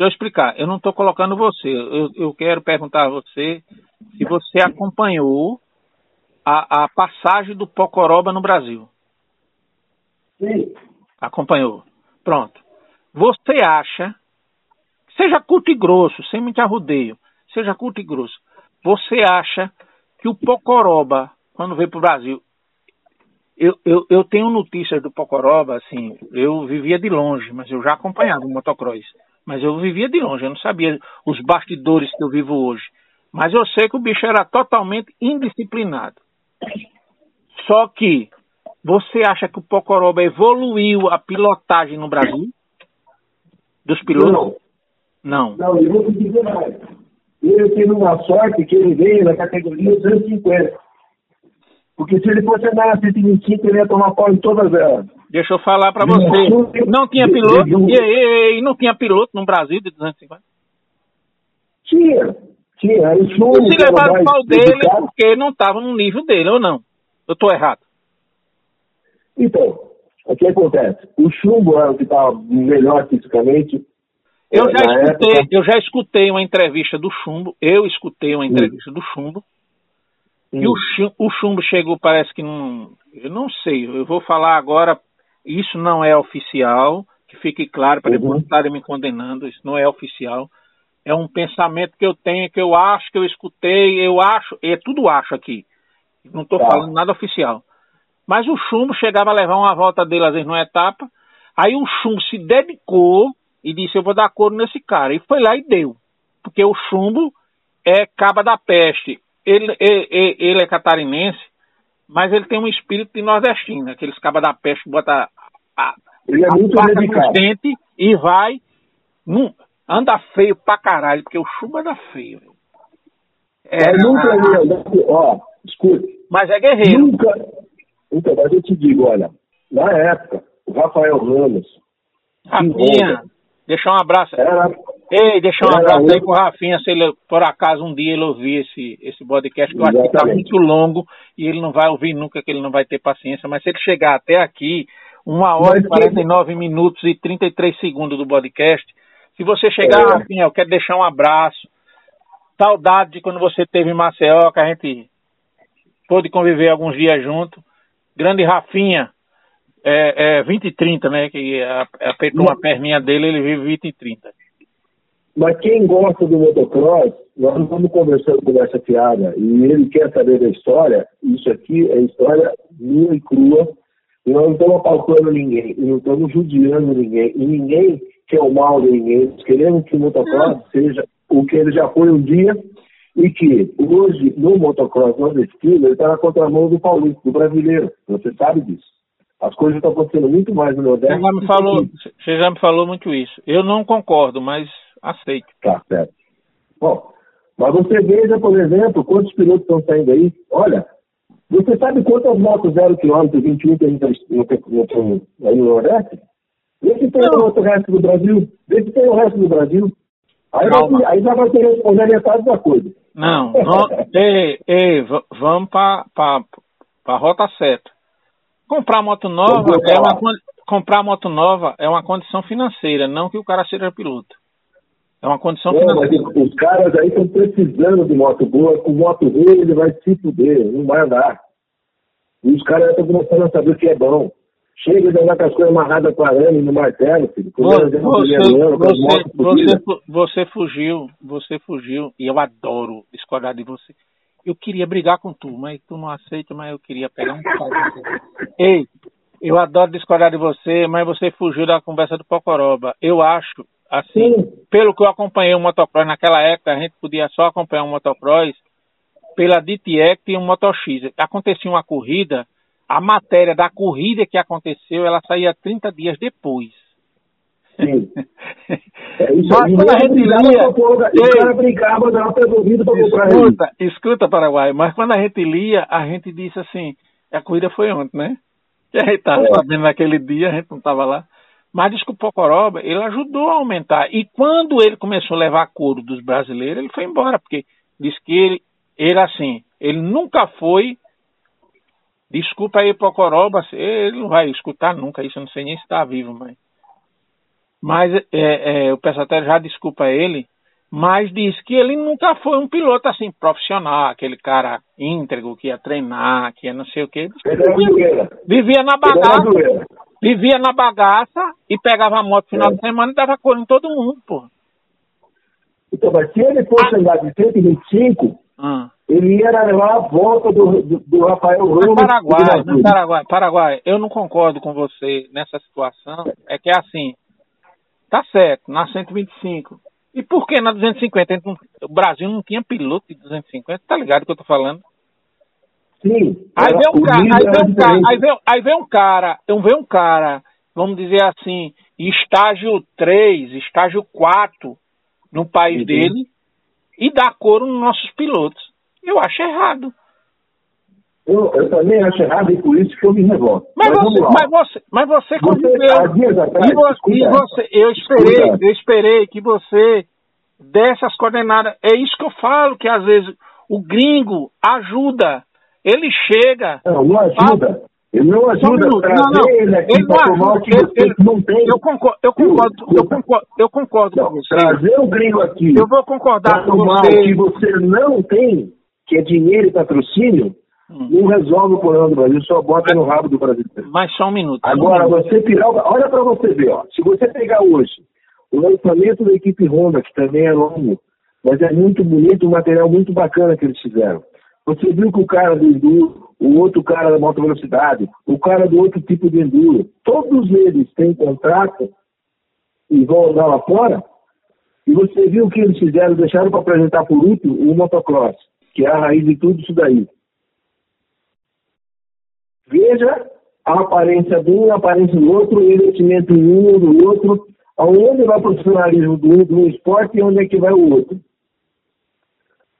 Deixa eu explicar, eu não estou colocando você. Eu, eu quero perguntar a você se você acompanhou a, a passagem do Pocoroba no Brasil. Sim. Acompanhou. Pronto. Você acha, seja curto e grosso, sem muito arrudeio, seja curto e grosso. Você acha que o Pocoroba, quando veio para o Brasil, eu, eu, eu, tenho notícias do Pocoroba, assim, eu vivia de longe, mas eu já acompanhava o motocross. Mas eu vivia de longe, eu não sabia os bastidores que eu vivo hoje. Mas eu sei que o bicho era totalmente indisciplinado. Só que você acha que o Pocoroba evoluiu a pilotagem no Brasil? Dos pilotos? Não. Não, não eu vou dizer mais ele teve uma sorte que ele veio na categoria 250. Porque se ele fosse andar na 125, ele ia tomar pau em todas elas. Deixa eu falar para você. Não tinha piloto? E, e, e, não tinha piloto no Brasil de 250? Tinha. Tinha. O chumbo, se levaram o pau dele porque não estava no nível dele, ou não? Eu estou errado. Então, o que acontece? O chumbo era o que estava melhor fisicamente, eu já, escutei, época... eu já escutei uma entrevista do Chumbo, eu escutei uma entrevista do Chumbo, e o chumbo, o chumbo chegou, parece que não. Eu não sei, eu vou falar agora, isso não é oficial, que fique claro, para depois uhum. estarem me condenando, isso não é oficial. É um pensamento que eu tenho, que eu acho, que eu escutei, eu acho, é tudo acho aqui. Não estou tá. falando nada oficial. Mas o chumbo chegava a levar uma volta dele, às vezes, numa etapa, aí o chumbo se dedicou e disse: Eu vou dar couro nesse cara. E foi lá e deu. Porque o chumbo é caba da peste. Ele, ele, ele é catarinense, mas ele tem um espírito de nordestino. Aqueles caba da peste bota a, ele é muito a dente e vai. Num, anda feio pra caralho, porque o chumbo anda feio. É, nunca ó, escute. Mas é guerreiro. Nunca. Então, mas eu te digo, olha, na época, o Rafael Ramos. Rafinha, deixar um abraço. Era, Ei, deixar um abraço aí pro Rafinha, se ele, por acaso, um dia ele ouvir esse, esse podcast, que eu acho que tá muito longo e ele não vai ouvir nunca, que ele não vai ter paciência, mas se ele chegar até aqui, uma hora e 49 minutos e 33 segundos do podcast, se você chegar, é. Rafinha, eu quero deixar um abraço, saudade de quando você teve em Maceió, que a gente pôde conviver alguns dias junto. Grande Rafinha, é, é 20 e 30, né? Que apertou uma perninha dele, ele vive 20 e 30. Mas quem gosta do motocross, nós não estamos conversando com essa piada e ele quer saber da história, isso aqui é história nua e crua, e nós não estamos apalpando ninguém, e não estamos judiando ninguém, e ninguém quer o mal de ninguém. Nós queremos que o motocross seja o que ele já foi um dia e que hoje, no motocross nordestino, ele está na contramão do paulista, do brasileiro. Você sabe disso. As coisas estão acontecendo muito mais no Nordeste. Você já me falou, você já me falou muito isso. Eu não concordo, mas aceito. Tá certo. Bom, mas você veja, por exemplo, quantos pilotos estão saindo aí. Olha, você sabe quantas motos zero quilômetro 21 que a gente tem aí no Nordeste? Vê se tem o outro resto do Brasil. Vê se tem o resto do Brasil. Aí, vai, aí já vai ter responder metade da coisa. Não, não ei, ei, vamos para a rota certa. Comprar moto nova é uma comprar moto nova é uma condição financeira, não que o cara seja piloto. É uma condição financeira. Mas os caras aí estão precisando de moto boa, com moto ruim ele vai se fuder, não vai andar. E os caras estão começando a saber o que é bom. Chega de andar com as coisas amarradas com arame no martelo, filho. Você, você, você, você fugiu, você fugiu, e eu adoro discordar de você. Eu queria brigar com tu, mas tu não aceita, mas eu queria pegar um pau Ei, eu adoro discordar de você, mas você fugiu da conversa do Pocoroba. Eu acho, assim, Sim. pelo que eu acompanhei o motocross naquela época, a gente podia só acompanhar um motocross pela DTEC e um Moto X. Acontecia uma corrida, a matéria da corrida que aconteceu, ela saía 30 dias depois. Sim. É isso Mas quando a gente lia. O cara brincava, dava para comprar escuta, escuta, Paraguai, mas quando a gente lia, a gente disse assim: a corrida foi ontem, né? Que a gente estava é. sabendo naquele dia, a gente não estava lá. Mas diz que o Pocoroba, ele ajudou a aumentar. E quando ele começou a levar couro dos brasileiros, ele foi embora, porque diz que ele, ele assim, ele nunca foi. Desculpa aí, Pocoroba, ele não vai escutar nunca isso, eu não sei nem se está vivo, mas mas é, é, o pessoal até já desculpa ele, mas diz que ele nunca foi um piloto assim profissional, aquele cara íntegro que ia treinar, que ia não sei o quê. Vivia, vivia na bagaça, vivia na bagaça e pegava a moto no final é. de semana e dava cor em todo mundo, pô. Então, mas se ele fosse ah. andar de 125, ah. ele ia levar a volta do, do, do Rafael Ramos. Paraguai, no Paraguai, Paraguai, eu não concordo com você nessa situação. É que é assim, Tá certo, na 125. E por que na 250? O Brasil não tinha piloto de 250, tá ligado que eu tô falando? Sim. Aí vem um cara, aí vem um cara, aí vem, aí vem um cara, então vem um cara, vamos dizer assim, estágio 3, estágio 4 no país uhum. dele e dá coro nos nossos pilotos. Eu acho errado. Eu, eu, também acho errado e por isso que eu me revolto. Mas, mas você, mas você, mas você, você atrás, e você, e você, eu esperei, eu esperei que você desse as coordenadas. É isso que eu falo, que às vezes o gringo ajuda. Ele chega. Não, não ajuda. Ele não ajuda a trazer não, não. ele aqui ele para tomar o que ele, ele, não tem. Eu concordo, eu concordo, eu concordo, eu concordo não, com você. Trazer o gringo aqui. Eu vou concordar com você. o que você não tem, que é dinheiro e patrocínio, Hum. Não resolve o problema do Brasil, só bota no rabo do brasileiro. Mas só um minuto. Agora, um você tirar. Olha para você ver, ó. Se você pegar hoje o lançamento da equipe Honda, que também é longo, mas é muito bonito, um material muito bacana que eles fizeram. Você viu que o cara do Enduro, o outro cara da moto velocidade, o cara do outro tipo de Enduro, todos eles têm contrato e vão andar lá fora. E você viu o que eles fizeram, deixaram para apresentar por último o motocross, que é a raiz de tudo isso daí. Veja a aparência de um, a aparência do outro, o investimento em um do outro, aonde vai o profissionalismo do do esporte e onde é que vai o outro.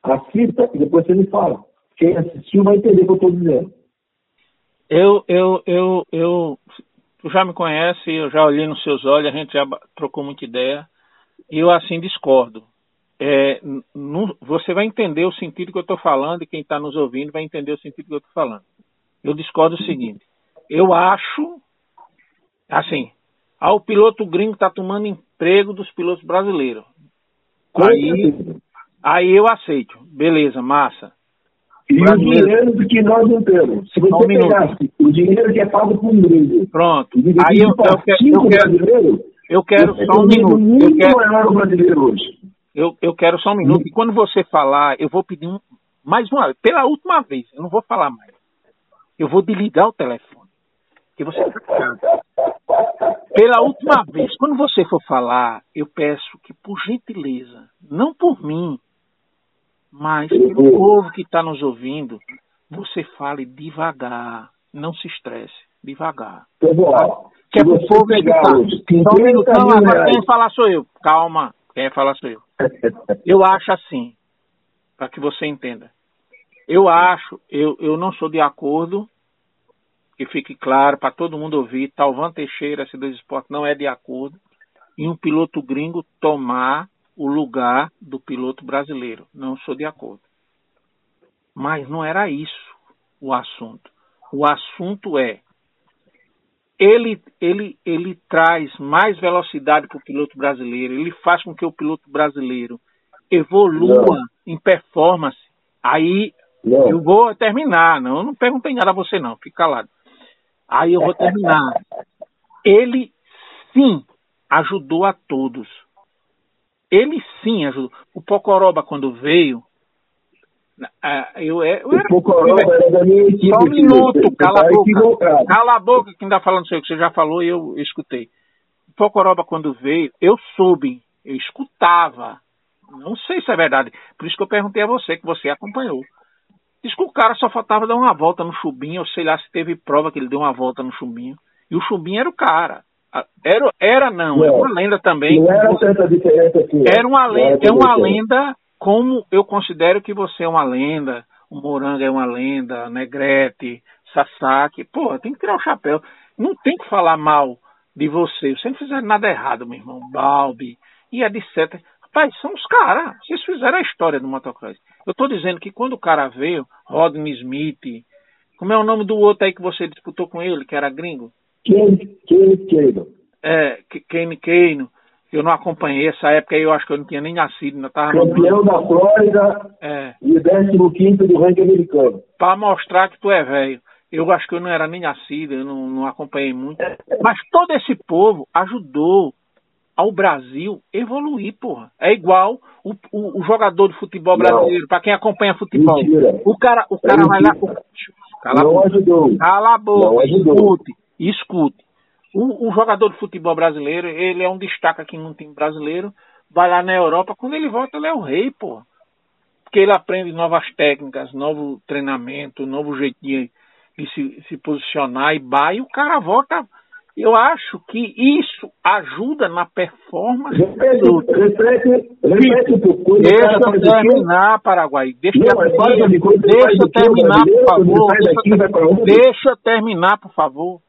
Assista e depois você me fala. Quem assistiu vai entender o que eu estou dizendo. Eu, eu, eu, eu, Tu já me conhece, eu já olhei nos seus olhos, a gente já trocou muita ideia. E eu assim discordo. É, você vai entender o sentido que eu estou falando e quem está nos ouvindo vai entender o sentido que eu estou falando. Eu discordo o seguinte. Eu acho, assim, ah, o piloto gringo está tomando emprego dos pilotos brasileiros. Aí, aí eu aceito. Beleza, massa. E o dinheiro que nós não temos. Se você um pegasse o dinheiro que é pago por um gringo. Pronto. Aí eu, eu, eu, quero, eu quero só um minuto. Eu quero, brasileiro hoje. Eu, eu quero só um minuto. E quando você falar, eu vou pedir um, mais uma vez, pela última vez, eu não vou falar mais. Eu vou desligar o telefone. Que você Pela última vez, quando você for falar, eu peço que, por gentileza, não por mim, mas pelo povo que está nos ouvindo, você fale devagar, não se estresse, devagar. Que é pro povo escutar. Só um minuto, não, agora quem falar sou eu. Calma, quem falar sou eu. Eu acho assim, para que você entenda. Eu acho, eu, eu não sou de acordo, que fique claro para todo mundo ouvir, Talvan Teixeira, S2 Esporte, não é de acordo em um piloto gringo tomar o lugar do piloto brasileiro. Não sou de acordo. Mas não era isso o assunto. O assunto é ele, ele, ele traz mais velocidade para o piloto brasileiro, ele faz com que o piloto brasileiro evolua não. em performance. Aí não. eu vou terminar, não, eu não perguntei nada a você não, fica calado. Aí eu vou terminar. Ele sim ajudou a todos. Ele sim ajudou. O Pocoroba, quando veio, eu, é, era. O Pocoroba era da minha equipe. Só um minuto, cala a boca. Cala a boca que ainda falando isso que você já falou e eu escutei. O Pocoroba, quando veio, eu soube, eu escutava. Não sei se é verdade. Por isso que eu perguntei a você, que você acompanhou. Diz que o cara só faltava dar uma volta no chubinho, ou sei lá se teve prova que ele deu uma volta no chubinho. E o chubinho era o cara. Era, era não, não, é uma lenda também. Não era tanta diferença assim. Era uma lenda, é uma lenda como eu considero que você é uma lenda, o Moranga é uma lenda, Negrete, Sasaki. Pô, tem que tirar o chapéu. Não tem que falar mal de você. Você não fizer nada errado, meu irmão. Balbi e etc. Rapaz, são os caras. Vocês fizeram a história do motocross. Eu estou dizendo que quando o cara veio, Rodney Smith, como é o nome do outro aí que você disputou com ele, que era gringo? Kane, Kane É, Kane Kane. Eu não acompanhei essa época eu acho que eu não tinha nem nascido. Ainda tava Campeão da Flórida é. e 15 do ranking americano. Para mostrar que tu é velho. Eu acho que eu não era nem nascido, eu não, não acompanhei muito. Mas todo esse povo ajudou ao Brasil evoluir, porra. É igual o, o, o jogador de futebol brasileiro, para quem acompanha futebol. Mentira. O cara, o cara é vai lá. Cala não a boca. Ajudou. Cala a boca, escute escute. O, o, jogador de futebol brasileiro, ele é um destaque aqui no time brasileiro, vai lá na Europa, quando ele volta, ele é o rei, pô. Porque ele aprende novas técnicas, novo treinamento, novo jeito de, de se, se, posicionar e vai, e o cara volta. Eu acho que isso ajuda na performance. Repete, repete, repete um pouco. Deixa eu terminar, Paraguai. Deixa, Não, eu, deixa terminar, por favor. Deixa, deixa eu terminar, por favor.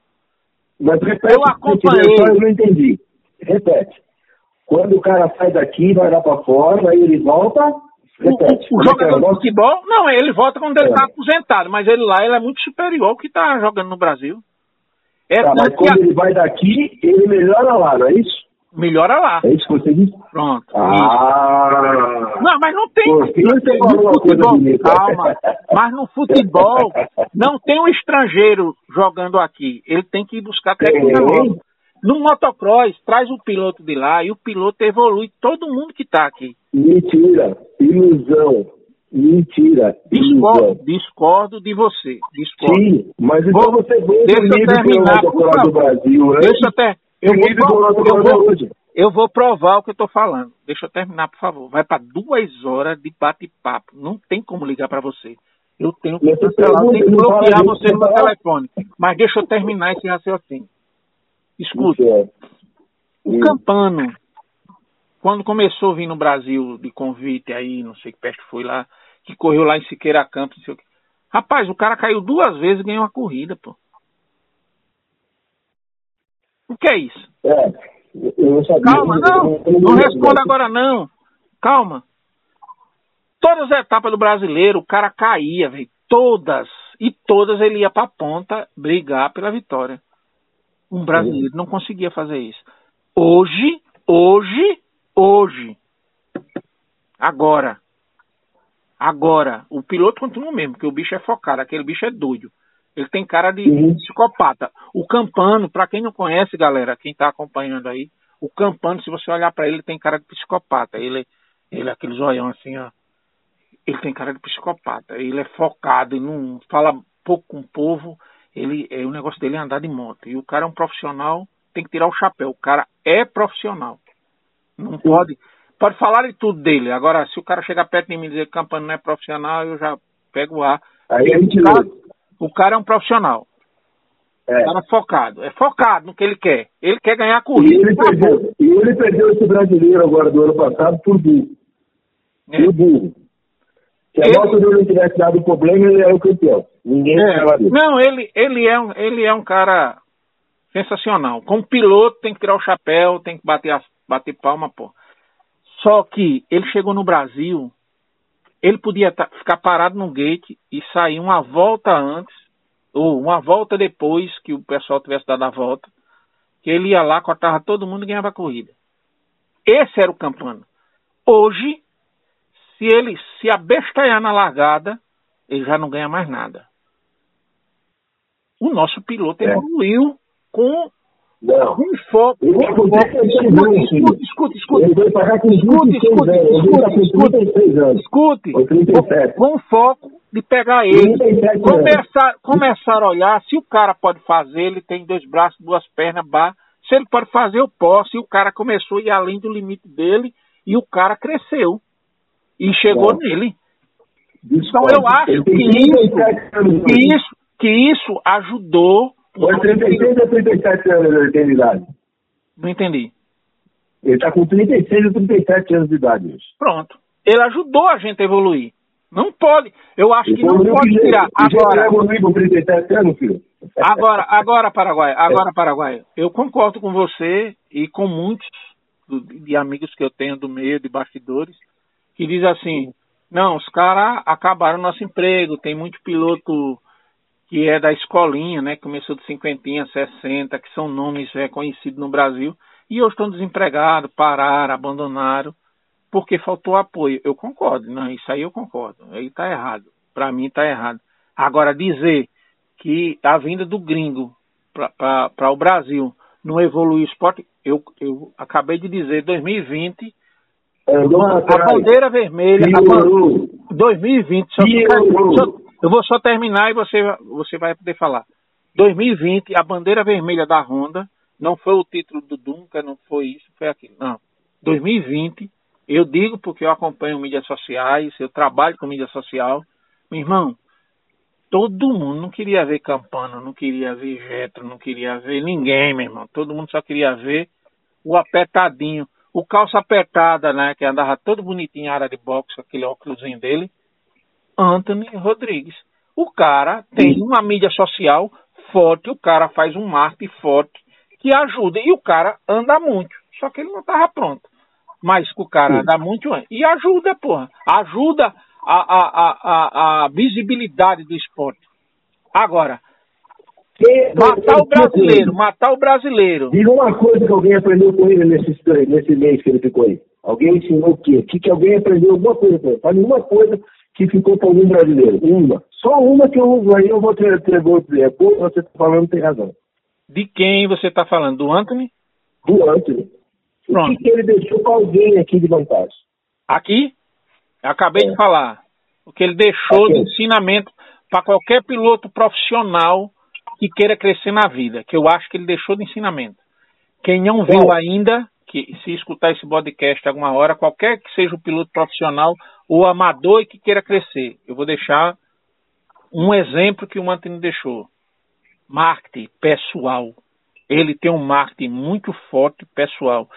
Mas repete, eu acompanhei. Eu não entendi. Repete. Quando o cara sai daqui, vai lá para fora, aí ele volta. Repete. O, o, o é jogador de futebol, não, ele volta quando ele está é. aposentado, mas ele lá ele é muito superior ao que está jogando no Brasil. É tá, mas quando a... ele vai daqui, ele melhora lá, não é isso? Melhora lá. É isso que você disse? Pronto. Ah. Não, mas não tem. Não tem futebol, calma. Mas no futebol não tem um estrangeiro jogando aqui. Ele tem que ir buscar técnica No motocross, traz o piloto de lá e o piloto evolui todo mundo que está aqui. Mentira, ilusão. Mentira. Discordo, discordo de você. Discordo. Sim, mas então você vê deixa eu terminar, por favor. do Brasil, né? Deixa eu ter, eu, vou, eu, vou, eu vou provar o que eu estou falando. Deixa eu terminar, por favor. Vai para duas horas de bate-papo. Não tem como ligar para você. Eu tenho que cancelar, eu tenho que bloquear você no meu telefone. Mas deixa eu terminar esse raciocínio. Escuta. O Campano, quando começou a vir no Brasil de convite aí, não sei que peste foi lá, que correu lá em Siqueira Campos, não sei o que. Rapaz, o cara caiu duas vezes e ganhou uma corrida, pô. O que é isso? É, eu não sabia. Calma, não, não responda agora não. Calma. Todas as etapas do brasileiro, o cara caía, velho. Todas. E todas ele ia pra ponta brigar pela vitória. Um brasileiro não conseguia fazer isso. Hoje, hoje, hoje. Agora. Agora. O piloto continua o mesmo, porque o bicho é focado, aquele bicho é doido. Ele tem cara de uhum. psicopata. O Campano, para quem não conhece, galera, quem tá acompanhando aí, o Campano, se você olhar para ele, tem cara de psicopata. Ele, ele é aquele zoião assim, ó. Ele tem cara de psicopata. Ele é focado, ele não fala pouco com o povo. Ele, é, o negócio dele é andar de moto. E o cara é um profissional, tem que tirar o chapéu. O cara é profissional. Não pode. Pode falar de tudo dele. Agora, se o cara chegar perto de mim e dizer que o Campano não é profissional, eu já pego o ar. Aí a gente o cara, o cara é um profissional. É. O cara é focado. É focado no que ele quer. Ele quer ganhar a corrida. E ele, perdeu, e ele perdeu esse brasileiro agora do ano passado por burro. É. Por burro. Se a ele... moto dele não tivesse dado problema, ele era o campeão. Ninguém é. Não, ele, ele, é um, ele é um cara sensacional. Como piloto, tem que tirar o chapéu, tem que bater, a, bater palma, pô. Só que ele chegou no Brasil ele podia ficar parado no gate e sair uma volta antes, ou uma volta depois que o pessoal tivesse dado a volta, que ele ia lá, cortava todo mundo e ganhava a corrida. Esse era o Campano. Hoje, se ele se abestalhar na largada, ele já não ganha mais nada. O nosso piloto é. evoluiu com não. Um foco. Eu vou com 36 anos, filho. Escute, escute. Ele vai pagar com 26 anos. Ele vai com 36 anos. Escute. Ou 37. Com foco de pegar ele. Começar, começar a olhar se o cara pode fazer, ele tem dois braços, duas pernas, bar. Se ele pode fazer, eu posso. E o cara começou a ir além do limite dele e o cara cresceu. E chegou nele. Então eu acho que isso, que isso, que isso ajudou ou é 36 ou 37 anos de idade? Não entendi. Ele está com 36 ou 37 anos de idade hoje. Pronto. Ele ajudou a gente a evoluir. Não pode. Eu acho que não pode tirar. Agora. evoluir com 37 anos, filho. Agora, agora, Paraguai. Agora, Paraguai. Eu concordo com você e com muitos de amigos que eu tenho do meio de bastidores que diz assim: não, os caras acabaram nosso emprego, tem muito piloto que é da escolinha, né? Começou de cinquentinha, 60, que são nomes reconhecidos no Brasil, e hoje estão desempregados, pararam, abandonaram, porque faltou apoio. Eu concordo, não, isso aí eu concordo. Aí está errado. Para mim está errado. Agora, dizer que a vinda do gringo para o Brasil não evolui o esporte, eu, eu acabei de dizer, 2020, é, a bandeira vermelha, a, 2020, só, só, eu vou só terminar e você, você vai poder falar. 2020, a bandeira vermelha da Honda não foi o título do Dunca, não foi isso, foi aquilo. Não. 2020, eu digo porque eu acompanho mídias sociais, eu trabalho com mídia social. Meu irmão, todo mundo não queria ver Campana, não queria ver Jetro, não queria ver ninguém, meu irmão. Todo mundo só queria ver o apertadinho, o calça apertada, né? Que andava todo bonitinho área de boxe, aquele óculos dele. Anthony Rodrigues. O cara tem uma mídia social forte, o cara faz um marketing forte que ajuda. E o cara anda muito. Só que ele não estava pronto. Mas o cara anda muito e ajuda, porra. Ajuda a, a, a, a visibilidade do esporte. Agora, matar o brasileiro, matar o brasileiro. Diga uma coisa que alguém aprendeu com ele nesse, nesse mês que ele ficou aí. Alguém ensinou o quê? O que, que alguém aprendeu alguma coisa com ele? Fale uma coisa que ficou para algum brasileiro? Uma. Só uma que eu uso aí, eu vou te, te vou dizer. Pô, você está falando tem razão. De quem você está falando? Do Anthony? Do Anthony. Pronto. O que, que ele deixou para alguém aqui de vantagem? Aqui? Eu acabei é. de falar. O que ele deixou aqui. de ensinamento para qualquer piloto profissional que queira crescer na vida, que eu acho que ele deixou de ensinamento. Quem não viu ainda, que se escutar esse podcast alguma hora, qualquer que seja o piloto profissional ou amador e que queira crescer, eu vou deixar um exemplo que o Mantini deixou. Marketing pessoal. Ele tem um marketing muito forte pessoal.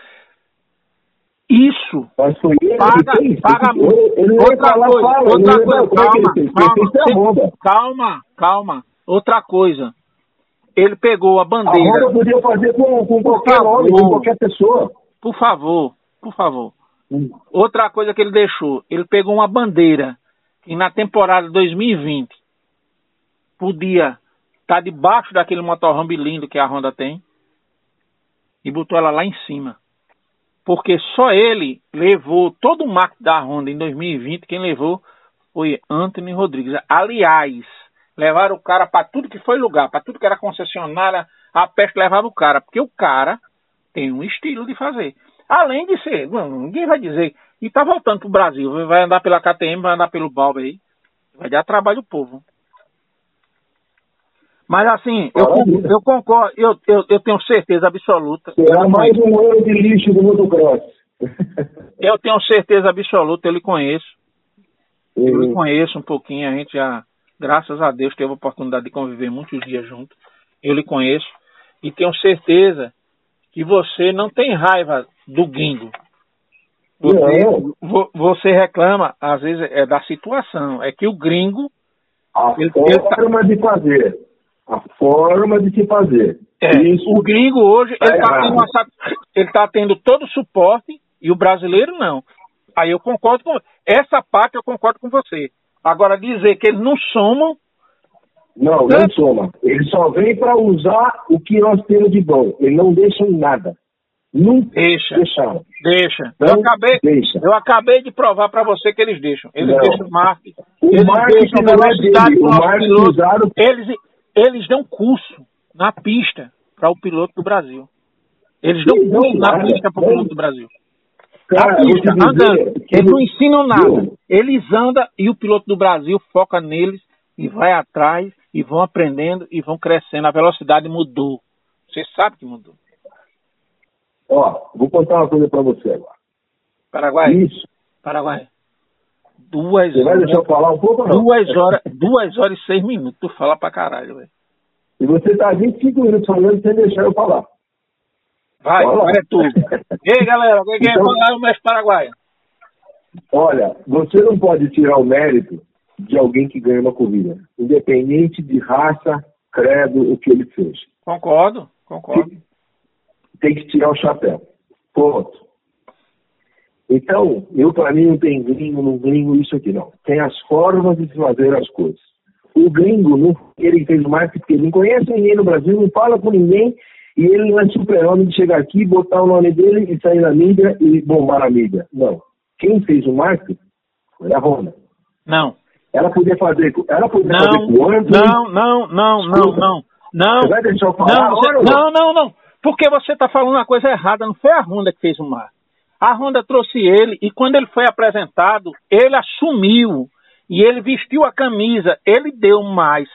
Isso paga, paga muito. Outra coisa, outra coisa, calma, calma, calma, calma. Outra coisa. ele pegou a bandeira. A Honda podia fazer com, com qualquer nome, com qualquer pessoa. Por favor, por favor. Outra coisa que ele deixou, ele pegou uma bandeira que na temporada 2020 podia estar tá debaixo daquele motorhome lindo que a Honda tem e botou ela lá em cima. Porque só ele levou todo o marketing da Honda em 2020, quem levou foi Anthony Rodrigues. Aliás, levaram o cara para tudo que foi lugar, para tudo que era concessionária, a peste levava o cara, porque o cara tem um estilo de fazer. Além de ser, ninguém vai dizer, e tá voltando pro Brasil, vai andar pela KTM, vai andar pelo Balba aí, vai dar trabalho ao povo. Mas assim, eu, eu concordo, eu, eu, eu, tenho certeza absoluta. Será mais um ano de lixo do motocross. eu tenho certeza absoluta, eu lhe conheço. Uhum. Eu lhe conheço um pouquinho, a gente já, graças a Deus, teve a oportunidade de conviver muitos dias juntos. Eu lhe conheço e tenho certeza que você não tem raiva do gringo. Você, você reclama, às vezes, é da situação. É que o gringo. A ele, forma ele tá... de fazer a forma de se fazer. É, o gringo hoje tá ele está tendo, tá tendo todo o suporte e o brasileiro não. Aí eu concordo com essa parte eu concordo com você. Agora dizer que eles não somam não, não soma. Eles só vêm para usar o que nós temos de bom. Eles não deixam nada. Nunca deixa. Deixa. eu, acabei, deixa. eu acabei de provar para você que eles deixam. Eles não. deixam marketing. O eles marketing deixam velocidade é dele. O marketing usado... Eles, eles dão curso na pista para o piloto do Brasil. Eles dão curso na pista para o piloto do Brasil. Cara, pista, andando. Eles não ensinam nada. Eles andam e o piloto do Brasil foca neles e vai atrás e vão aprendendo e vão crescendo. A velocidade mudou. Você sabe que mudou. Ó, vou contar uma coisa para você agora. Paraguai? Isso. Paraguai. Duas Você vai deixar eu falar um pouco não? Duas horas, duas horas e seis minutos. Tu fala pra caralho, velho. E você tá 25 minutos falando sem deixar eu falar. Vai, vai é tu. e aí, galera, quem quer então, falar o mestre paraguaio? Olha, você não pode tirar o mérito de alguém que ganha uma corrida, independente de raça, credo, o que ele fez. Concordo, concordo. Tem que tirar o chapéu. Ponto. Então, eu para mim não tem gringo, não gringo, isso aqui não. Tem as formas de se fazer as coisas. O gringo, não, ele fez marketing porque ele não conhece ninguém no Brasil, não fala com ninguém, e ele não é super-homem de chegar aqui, botar o nome dele e sair na mídia e bombar a mídia. Não. Quem fez o marketing foi a Honda. Não. Ela podia fazer, ela podia não, fazer com o Anthony. Não, não, não, não, não. Não, você vai deixar eu falar? Não, você, não, não, não. Porque você está falando uma coisa errada. Não foi a Honda que fez o marketing. A Honda trouxe ele e quando ele foi apresentado, ele assumiu e ele vestiu a camisa, ele deu mais.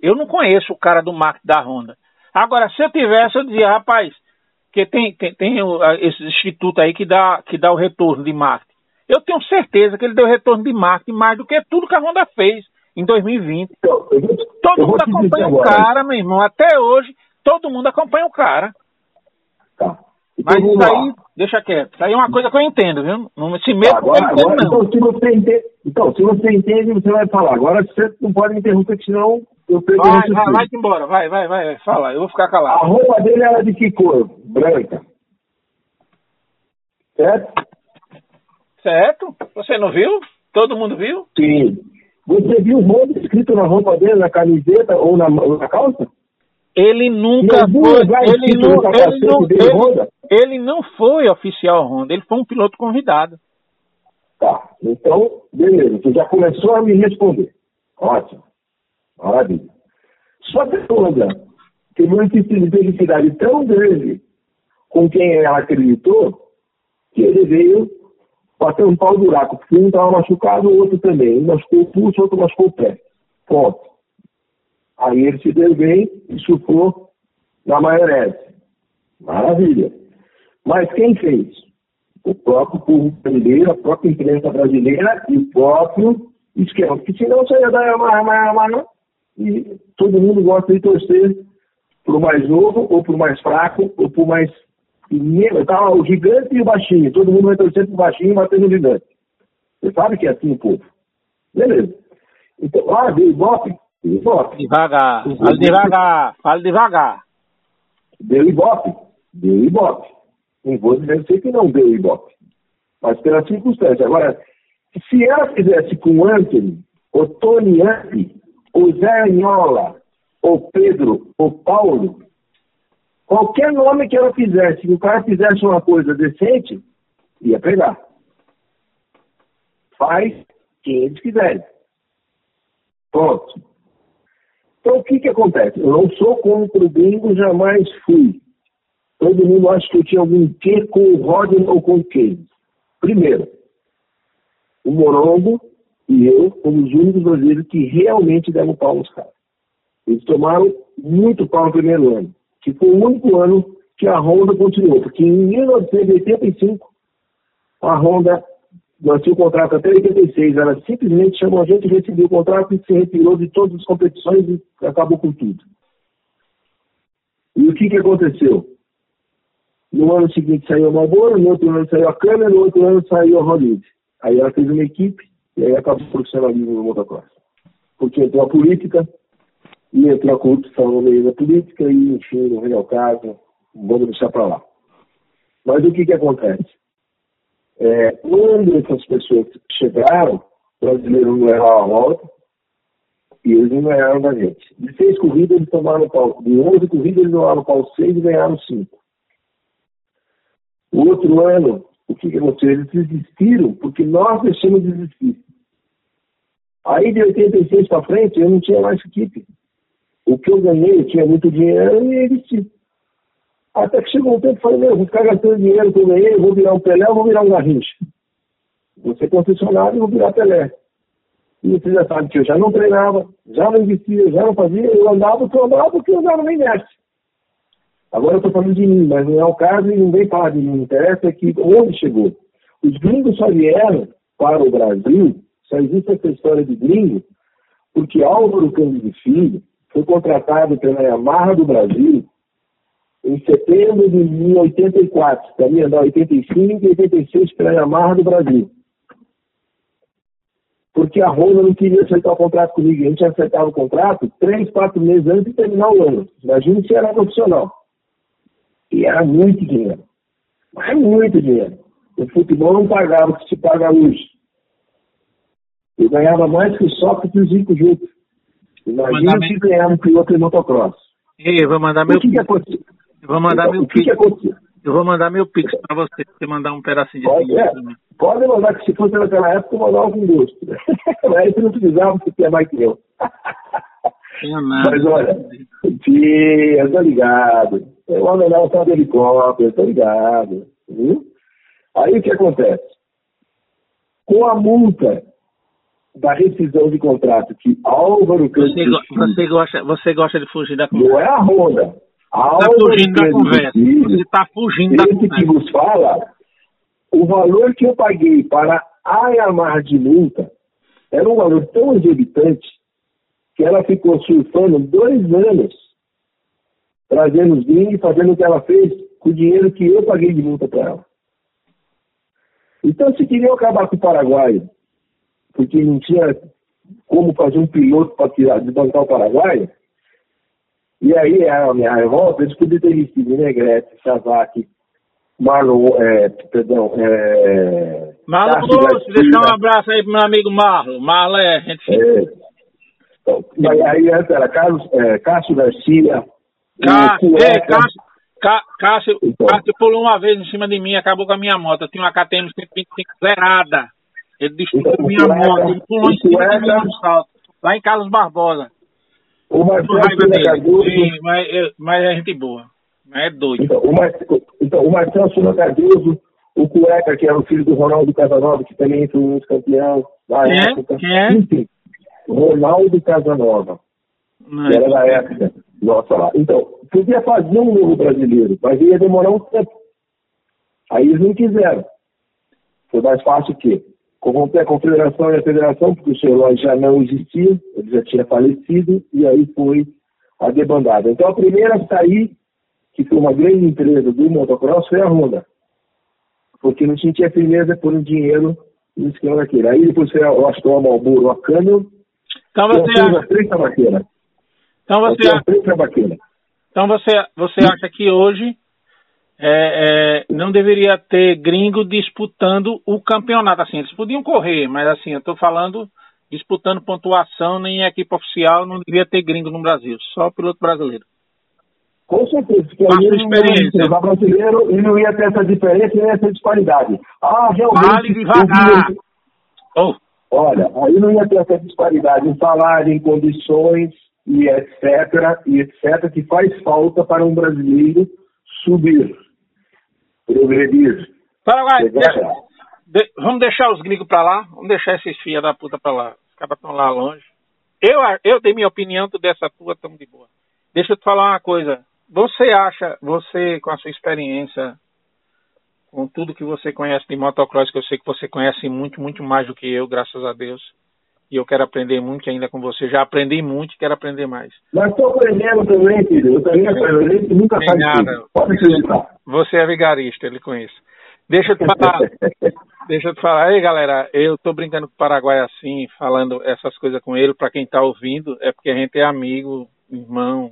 Eu não conheço o cara do marketing da Honda. Agora, se eu tivesse, eu dizia, rapaz, que tem, tem, tem esse instituto aí que dá, que dá o retorno de marketing. Eu tenho certeza que ele deu retorno de marketing mais do que tudo que a Honda fez em 2020. Então, todo mundo acompanha o cara, meu irmão. Até hoje, todo mundo acompanha o cara. Tá. Mas então, isso aí, deixa quieto. Isso aí é uma coisa que eu entendo, viu? Não se meta agora, agora, não. Então se, você entende, então, se você entende, você vai falar. Agora você não pode me interromper, senão eu pego Vai, vai, vai embora. Vai, vai, vai. Fala, eu vou ficar calado. A roupa dele era de que cor? Branca. Certo? Certo. Você não viu? Todo mundo viu? Sim. Você viu o Honda escrito na roupa dele, na camiseta ou na, ou na calça? Ele nunca foi. Ele não, ele, não, ele, ele não foi oficial Honda, ele foi um piloto convidado. Tá, então, beleza, você já começou a me responder. Ótimo. Maravilha. Só que a Honda teve uma felicidade tão grande com quem ela acreditou que ele veio bater um pau buraco, porque um estava machucado, o outro também. Um machucou o pulso, o outro machucou o pé. Ponto. Aí ele se deu bem e chupou na maionese. Maravilha. Mas quem fez? O próprio povo brasileiro, a própria imprensa brasileira e o próprio esquema. Porque senão você ia dar uma, uma, uma, e todo mundo gosta de torcer para o mais novo, ou para o mais fraco, ou para o mais. Tá, o gigante e o baixinho. Todo mundo vai torcer para o baixinho e bater no gigante. Você sabe que é assim o povo. Beleza. Então, ah, veio Ibope Ibope. Devagar, fala devagar, fala devagar. Deu Ibope, deu Ibope. Não vou dizer que não deu Ibope, mas pela circunstância. Agora, se ela fizesse com o Anthony, o Tony Ampi, o Zé Anhola, o Pedro, o Paulo, qualquer nome que ela fizesse, que o cara fizesse uma coisa decente, ia pegar. Faz quem eles quiserem. Pronto. Então, o que, que acontece? Eu não sou contra o bingo, jamais fui. Todo mundo acha que eu tinha algum quê com o Rodney ou com quem. Primeiro, o Morongo e eu fomos os únicos brasileiros que realmente deram pau nos caras. Eles tomaram muito pau no primeiro ano, que foi o único ano que a Honda continuou, porque em 1985 a Honda tínhamos o contrato até 86, ela simplesmente chamou a gente, recebeu o contrato e se retirou de todas as competições e acabou com tudo. E o que, que aconteceu? No ano seguinte saiu a Marlboro, no outro ano saiu a câmera, no outro ano saiu a Hollywood. Aí ela fez uma equipe e aí acabou o profissionalismo no motocross. Porque entrou a política, e entrou a corrupção no meio da política, e enfim, não vem ao caso, vamos deixar para lá. Mas o que, que acontece? É, quando essas pessoas chegaram, o brasileiro não errou a volta, e eles não ganharam da gente. De seis corridas, eles tomaram pau. De onze corridas, eles tomaram pau seis e ganharam cinco. O outro ano, o que, aconteceu? Eles desistiram porque nós deixamos de desistir. Aí de 86 para frente, eu não tinha mais equipe. O que eu ganhei, eu tinha muito dinheiro e desisti. Até que chegou um tempo e falei, meu, vou ficar gastando dinheiro eu ganhei, vou virar um Pelé ou vou virar um Garrincha? Vou ser concessionário e vou virar Pelé. E você já sabe que eu já não treinava, já não investia, já não fazia, eu andava eu andava porque eu andava nem nessa. Agora eu estou falando de mim, mas não é o caso e não vem falar de mim. Interessa é que onde chegou. Os gringos só vieram para o Brasil, só existe essa história de gringo, porque Álvaro Cândido Filho foi contratado pela Yamaha do Brasil em setembro de 1984, para mim andar 85 e 86 pela Yamaha do Brasil. Porque a Honda não queria aceitar o contrato comigo. A gente aceitava o contrato três, quatro meses antes de terminar o ano. Imagina se era profissional. E era muito dinheiro. Mas muito dinheiro. O futebol não pagava o que se paga hoje. Eu ganhava mais que o Sócrates e o Zico juntos. Imagina se ganhar um piloto em motocross. Ei, vou mandar meu. O que, que aconteceu? Eu vou mandar então, meu que aconteceu? Eu vou mandar meu pix para você, você mandar um pedacinho de pode, é, pode mandar, que se fosse naquela época, eu mandava com gosto. Mas você não precisava, porque é mais que eu. Mas olha, tia, tô ligado. Eu vou mandar um tal de helicóptero, tô ligado. Viu? Aí o que acontece? Com a multa da rescisão de contrato que Álvaro você, go você, gosta, você gosta de fugir da conversa. Não é a Honda. Está fugindo da conversa. Ele está fugindo da conversa. que nos fala, o valor que eu paguei para a Yamaha de multa era um valor tão exorbitante que ela ficou surfando dois anos trazendo os gringos e fazendo o que ela fez com o dinheiro que eu paguei de multa para ela. Então, se queriam acabar com o Paraguai, porque não tinha como fazer um piloto para tirar, desbancar o Paraguai, e aí a minha revolta, eles podiam ter visto Negrete, Savak, Marlon, é, perdão, é... Marlon Lúcio, deixa um abraço aí pro meu amigo Marlon. Marlon é gente é, então, aí antes era Carlos, é, Cássio Garcia. Cássio, é, Cássio, Cássio, então. Cássio pulou uma vez em cima de mim acabou com a minha moto. Eu tinha uma KTM 125 zerada. Ele destruiu então, minha moto. Ele pulou em cima de mim no salto. Lá em Carlos Barbosa. O Marcelo Cardoso. Sim, mas, mas é gente boa. Mas é doido. Então, o, Mar... então, o Marcelo Cardoso, o Cueca, que era o filho do Ronaldo Casanova, que também foi um campeão da é? época. É? Quem é? Enfim, Ronaldo Casanova. Não, que era da época. Nossa lá. Então, podia fazer um novo brasileiro, mas ia demorar um tempo. Aí eles não quiseram. Foi mais fácil o quê? Corromper a confederação e a federação, porque o senhor já não existia, ele já tinha falecido, e aí foi a debandada. Então a primeira a sair, que foi uma grande empresa do motocross, foi a Honda. Porque não tinha firmeza por um dinheiro no esquema daquele. Aí depois foi, acho que a Marlboro, a Camel, Então você acha... três. Então você, acha... Então você, você acha que hoje é, é, não deveria ter gringo disputando o campeonato. Assim, eles podiam correr, mas assim, eu estou falando disputando pontuação nem equipe oficial, não deveria ter gringo no Brasil, só piloto brasileiro. Com certeza, porque aí não brasileiro e não ia ter essa diferença e essa disparidade. Ah, realmente. Fale devagar. Oh. Olha, aí não ia ter essa disparidade em salário, em condições e etc, e etc, que faz falta para um brasileiro subir progredir. Paraguai, deixa, de, vamos deixar os gringos para lá, vamos deixar esses filha da puta para lá. Os caras estão lá longe. Eu, eu dei minha opinião, tu dessa tua, estamos de boa. Deixa eu te falar uma coisa. Você acha, você com a sua experiência, com tudo que você conhece de motocross, que eu sei que você conhece muito, muito mais do que eu, graças a Deus e eu quero aprender muito ainda com você. Já aprendi muito e quero aprender mais. Mas estou aprendendo também, filho. Eu também aprendo. A gente nunca faz nada. Pode acreditar. Você é vigarista, ele conhece. Deixa eu te falar. deixa eu te falar. Aí, galera, eu estou brincando com o Paraguai assim, falando essas coisas com ele. Para quem está ouvindo, é porque a gente é amigo, irmão,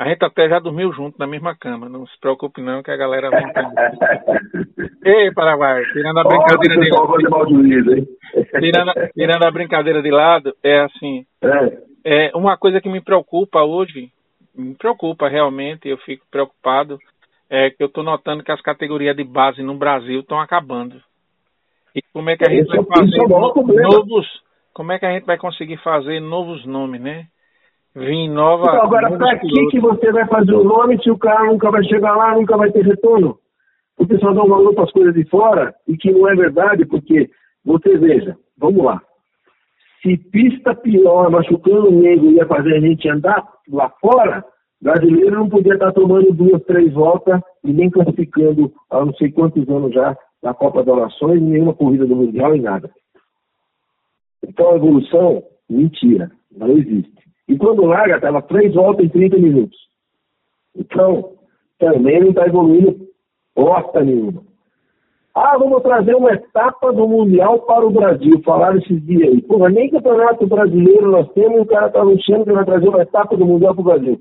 a gente até já dormiu junto na mesma cama. Não se preocupe não que a galera entender. Ei, Paraguai, tirando a brincadeira oh, de lado. tirando, tirando a brincadeira de lado, é assim. É. é uma coisa que me preocupa hoje, me preocupa realmente, eu fico preocupado, é que eu estou notando que as categorias de base no Brasil estão acabando. E como é que a gente vai é fazer novos. Como é que a gente vai conseguir fazer novos nomes, né? Vim nova. Então, agora, para que, que você vai fazer o nome se o cara nunca vai chegar lá, nunca vai ter retorno? O pessoal dá um valor para as coisas de fora e que não é verdade, porque você veja, vamos lá. Se pista pior, machucando o negro, ia fazer a gente andar lá fora, brasileiro não podia estar tomando duas, três voltas e nem classificando há não sei quantos anos já na Copa das Nações, nenhuma corrida do Mundial e nada. Então a evolução, mentira, não existe. E quando larga, estava três voltas em 30 minutos. Então, também não está evoluindo bosta nenhuma. Ah, vamos trazer uma etapa do Mundial para o Brasil. Falaram esses dias aí. Porra, nem campeonato brasileiro nós temos e o cara está anunciando que vai trazer uma etapa do Mundial para o Brasil.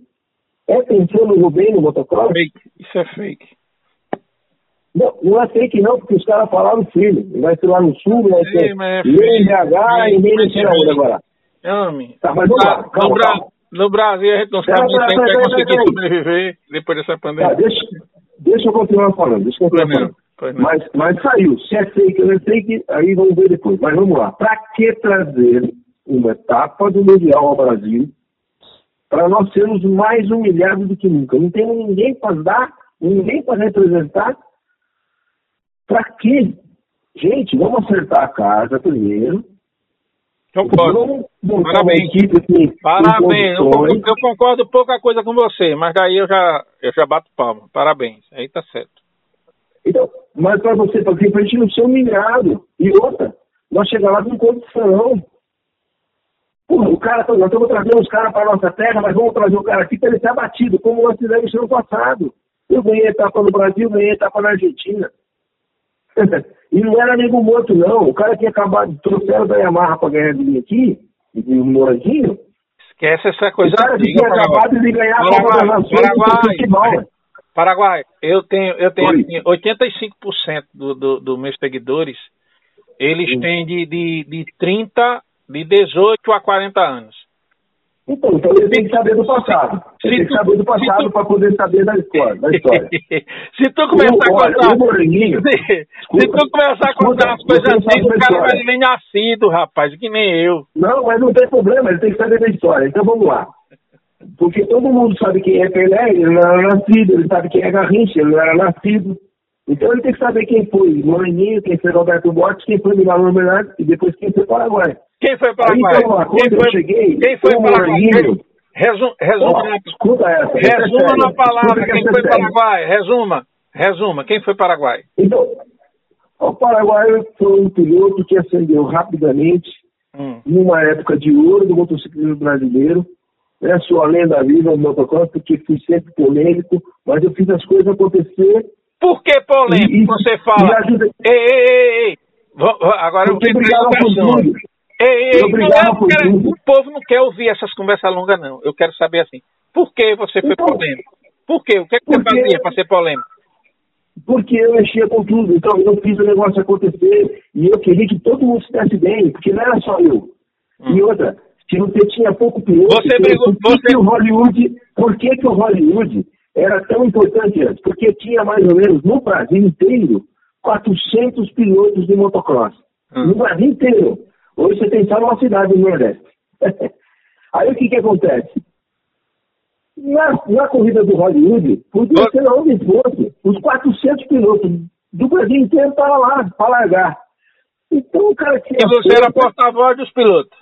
É pensando no bem no motocross? Fake. Isso é fake. Não, não é fake não, porque os caras falaram filho. Vai ser lá no sul, vai ser é em BH e nem no Ceará agora. Homem. Tá, mas vamos lá, calma, no, calma. no Brasil a gente não sabe tempo vai conseguir sobreviver depois dessa pandemia. Tá, deixa, deixa eu continuar falando, deixa eu continuar falando. Mas, mas saiu. Se é fake ou não é fake, aí vamos ver depois. Mas vamos lá. Para que trazer uma etapa do Mundial ao Brasil para nós sermos mais humilhados do que nunca? Não temos ninguém para dar, ninguém para representar. Para quê? Gente, vamos acertar a casa primeiro Concordo. Parabéns. Parabéns. Eu, eu, concordo pouca coisa com você, mas daí eu já, eu já bato palma. Parabéns. Aí tá certo. Então, mas para você, para a gente não ser humilhado. E outra, nós chegar lá com condição. Porra, o cara, nós estamos trazendo os caras para nossa terra, mas vamos trazer o cara aqui para ele ser abatido, como nós fizemos no passado. Eu ganhei etapa no Brasil, ganhei etapa na Argentina. E não era nego morto, não. O cara tinha acabado, trouxeram da Yamaha para ganhar de mim aqui, de um moranguinho. Esquece essa coisa. O cara tinha acabado de ganhar a Copa das Nações Paraguai, eu tenho, eu tenho assim, 85% do, do, do meus seguidores, eles Sim. têm de, de, de 30, de 18 a 40 anos. Então, então ele tem que saber do passado. Ele tem que saber do passado para poder saber da história. Da história. se tu começar a contar. se, se tu começar a contar as coisas assim, o cara vai nem nascido, rapaz, que nem eu. Não, mas não tem problema, ele tem que saber da história. Então vamos lá. Porque todo mundo sabe quem é Pelé, ele não era nascido, ele sabe quem é Garrincha, ele não era nascido. Então ele tem que saber quem foi Maninho, quem foi Roberto Borges, quem foi Milano Bernardo e depois quem foi Paraguai. Quem foi Paraguai? Aí, então, quem foi, cheguei, quem foi Paraguai? Resuma, resuma, oh, escuta essa, resuma na palavra quem foi Paraguai. Resuma, resuma, quem foi Paraguai? Então, o Paraguai foi um piloto que ascendeu rapidamente hum. numa época de ouro do motociclismo brasileiro. Né? Sou a lenda viva do motocross porque fui sempre polêmico, mas eu fiz as coisas acontecer. Por que polêmico? E, você fala. Ajuda... Ei, ei, ei, ei. Agora eu fico Ei, ei, não, quero, o povo não quer ouvir essas conversas longas, não. Eu quero saber assim, por que você foi então, polêmico? Por quê? O que, é que você fazia para ser polêmico? Porque eu mexia com tudo, então eu fiz o negócio acontecer e eu queria que todo mundo se desse bem, porque não era só eu. Hum. E outra, se você tinha pouco piloto, você brigou, por que, você... o Hollywood, por que, que o Hollywood era tão importante antes? Porque tinha mais ou menos no Brasil inteiro 400 pilotos de motocross. Hum. No Brasil inteiro. Hoje você tem só uma cidade no Nordeste. Aí o que, que acontece? Na, na corrida do Hollywood, podia ser onde fosse, os 400 pilotos do Brasil inteiro estavam lá para largar. Então o cara tinha. E você era porta-voz dos pilotos?